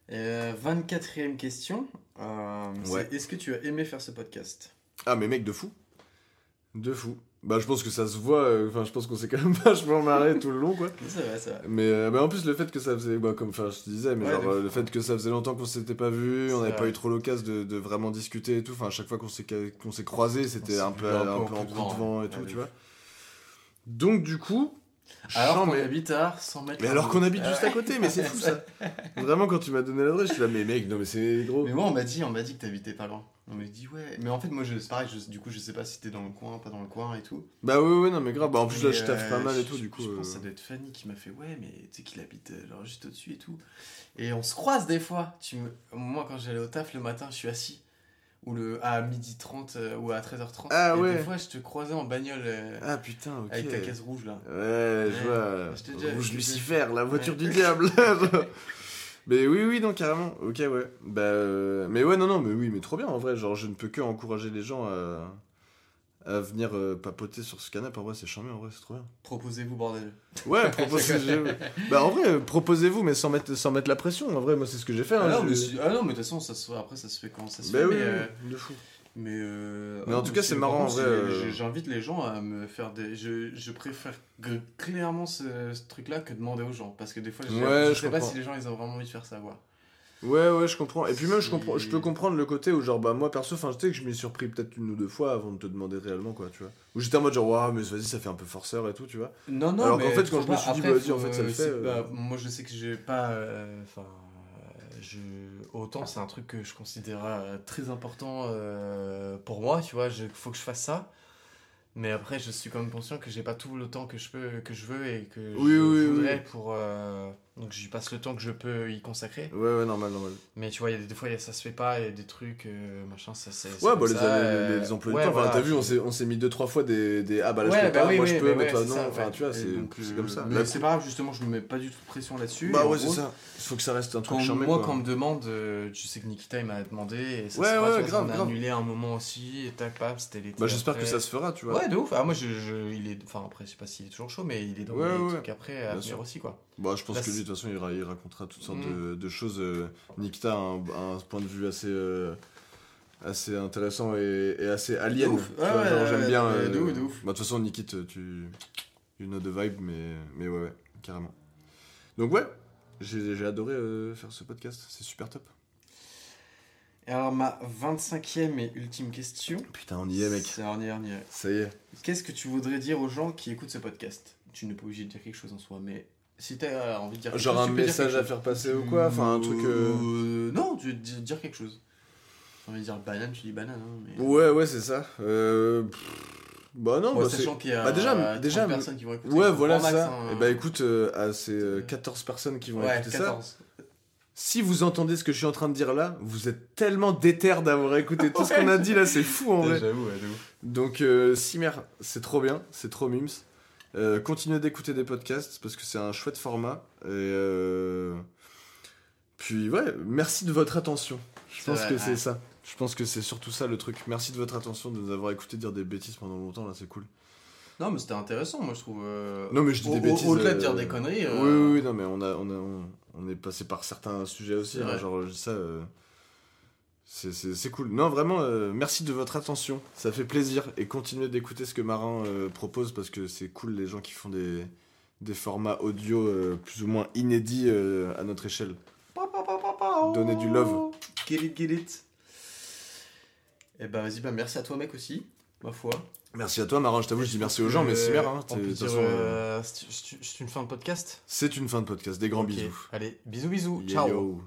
Euh, 24ème question. Euh, Ouais. Est-ce que tu as aimé faire ce podcast? Ah, mais mec de fou. De fou. Bah, je pense que ça se voit. euh, Enfin, je pense qu'on s'est quand même vachement marré tout le long, quoi. C'est vrai, c'est vrai. Mais, euh, mais en plus, le fait que ça faisait. Bah, comme enfin, je te disais, mais Ouais, genre, euh, le fait que ça faisait longtemps qu'on s'était pas vu, on n'avait pas eu trop l'occasion de, de vraiment discuter et tout. Enfin, à chaque fois qu'on s'est qu'on s'est croisés, c'était un peu, un peu en coup de vent, et tout, Ouais, tu vois. Donc, du coup. Alors qu'on mais- habite à 100 mètres. Mais alors qu'on habite juste à côté, mais c'est fou ça. Vraiment, quand tu m'as donné l'adresse, je suis là, mais mec, non, mais c'est gros. Mais moi, on m'a dit, on m'a dit que t'habitais pas loin. On m'a dit, ouais. Mais en fait, moi, c'est pareil, je- du coup, je sais pas si t'es dans le coin, pas dans le coin et tout. Bah, ouais, ouais, non, mais grave. Bah, en plus, là, je taffe pas euh, mal et tout, du coup. Je euh, pense que ça doit être Fanny qui m'a fait, ouais, mais tu sais qu'il habite euh, genre juste au-dessus et tout. Et on se croise des fois. Tu me... Moi, quand j'allais au taf le matin, je suis assis. Ou le... à 12h30 euh, ou à 13h30. Ah et ouais. Des fois, je te croisais en bagnole euh, Ah, putain, ok. avec ta caisse rouge là. Ouais, je vois. je Rouge Lucifer, la voiture du diable. mais oui, oui, non, carrément. Ok, ouais. Bah, euh, mais ouais, non, non, mais oui, mais trop bien en vrai. Genre, je ne peux que encourager les gens à, à venir euh, papoter sur ce canapé. En vrai, c'est charmé, en vrai, c'est trop bien. Proposez-vous, bordel. Ouais, proposez Bah, en vrai, euh, proposez-vous, mais sans mettre, sans mettre la pression. En vrai, moi, c'est ce que j'ai fait. Ah, hein, non, je- mais si- ah non, mais de toute façon, ça se... après, ça se fait quand ça se Bah fait. oui, mais, euh, de fou. Mais, euh, Mais en ah, tout cas, c'est marrant, euh. J'invite les gens à me faire des. Je, je préfère clairement ce, ce truc-là que demander aux gens. Parce que des fois, je, Ouais, je je sais pas si les gens ils ont vraiment envie de faire ça. Quoi. Ouais, ouais, je comprends. Et puis même, je, comprends, je peux comprendre le côté où, genre, bah, moi, perso, enfin, je sais que je m'y surpris peut-être une ou deux fois avant de te demander réellement, quoi, tu vois. Où j'étais en mode, genre, waouh, mais vas-y, ça fait un peu forceur et tout, tu vois. Non, non, Alors qu'en fait, quand je me suis dit, bah, vas-y, en fait, ça le euh, fait, euh. moi, je sais que j'ai pas. euh, Enfin. je... Autant c'est un truc que je considère euh, très important euh, pour moi, tu vois, il faut que je fasse ça. Mais après, je suis quand même conscient que j'ai pas tout le temps que je peux, que je veux et que Oui, je oui, voudrais oui. pour. euh, Donc j'y passe le temps que je peux y consacrer. Ouais, ouais, normal, normal. Mais tu vois, il y a des, des fois, il y a- ça se fait pas, il y a des trucs, euh, machin, ça c'est. Ouais, bah, les, ça, les- euh, les emplois ouais, du temps, enfin, t'as vu, on s'est, on s'est mis deux, trois fois des, des ah bah là je Ouais, peux bah pas, oui, moi oui, je peux, mais toi non, enfin, tu vois, c'est, euh, comme ça. Mais c'est pas grave, justement, je me mets pas du tout de pression là-dessus. bah ouais, c'est ça. Il faut que ça reste un truc charmé, moi, quand on me demande, tu sais que Nikita il m'a demandé, et ça Ouais, grave, on a annulé un moment aussi, et tac, paf, c'était l'été. Bah j'espère que ça se fera, tu vois. Ouais, de ouf. Ah, moi, je, je- il est. Enfin, après, je sais pas s'il est toujours chaud, mais il est dans les trucs après à Bien venir sûr. aussi, quoi. Bah je pense Là, que lui, de toute façon, il, ra- il racontera toutes sortes Mm. de, de choses. euh, Nikita a un, un point de vue assez... euh, assez intéressant et, et assez alien. Tu Ouais, ouais, j'aime ouais, bien. euh, de ouf, de ouf. Bah, de toute façon, Nikita, tu. You know the vibe, mais, mais ouais, ouais, carrément. Donc, ouais, j'ai adoré euh, faire ce podcast, c'est super top. Et alors, ma 25e et ultime question. Putain, on y est, mec. C'est on y est, on y est. Ça y est. Qu'est-ce que tu voudrais dire aux gens qui écoutent ce podcast? Tu n'es pas obligé de dire quelque chose en soi, mais si tu as envie de dire quelque Genre chose, un message à faire passer ou quoi Enfin, un truc. euh, Euh, Non, tu veux di- dire quelque chose. J'ai envie de dire banane, tu dis banane. Hein, mais... Ouais, ouais, c'est ça. Euh... Bah, non, Ouais, bah, sachant qu'il y a bah, déjà, 30 déjà, personnes qui vont écouter. Ouais, voilà max, ça. hein. Et bah, écoute, euh, à ces euh, 14 personnes qui vont ouais, écouter ça. 14. Si vous entendez ce que je suis en train de dire là, vous êtes tellement déter d'avoir écouté tout ce qu'on a dit là, c'est fou en vrai. J'avoue, ouais, de ouf. Donc, euh, Simer, c'est trop bien, c'est trop mims. Euh, continuez d'écouter des podcasts parce que c'est un chouette format. Et euh, puis, ouais, merci de votre attention. Je pense vrai, que ouais. c'est ça. Je pense que c'est surtout ça le truc. Merci de votre attention, de nous avoir écouté dire des bêtises pendant longtemps là, c'est cool. Non, mais c'était intéressant, moi je trouve. euh, Non, mais je dis des bêtises. Au-delà de dire des conneries. Oui, oui, oui, non, mais on, a, on, a, on, on est passé par certains sujets aussi. Hein, genre, je dis ça. C'est- cool. Non, vraiment, euh, merci de votre attention. Ça fait plaisir. Et continuez d'écouter ce que Marin euh, propose parce que c'est cool les gens qui font des, des formats audio euh, plus ou moins inédits à notre échelle. Donnez du love. Get it, get it. Et bah vas-y, bah merci à toi mec aussi, ma foi. Merci à toi, Marin. Je t'avoue, je dis merci aux gens, mais c'est bien. Hein, c'est une fin de podcast? C'est une fin de podcast. Des grands bisous. Allez, bisous bisous, ciao. yo.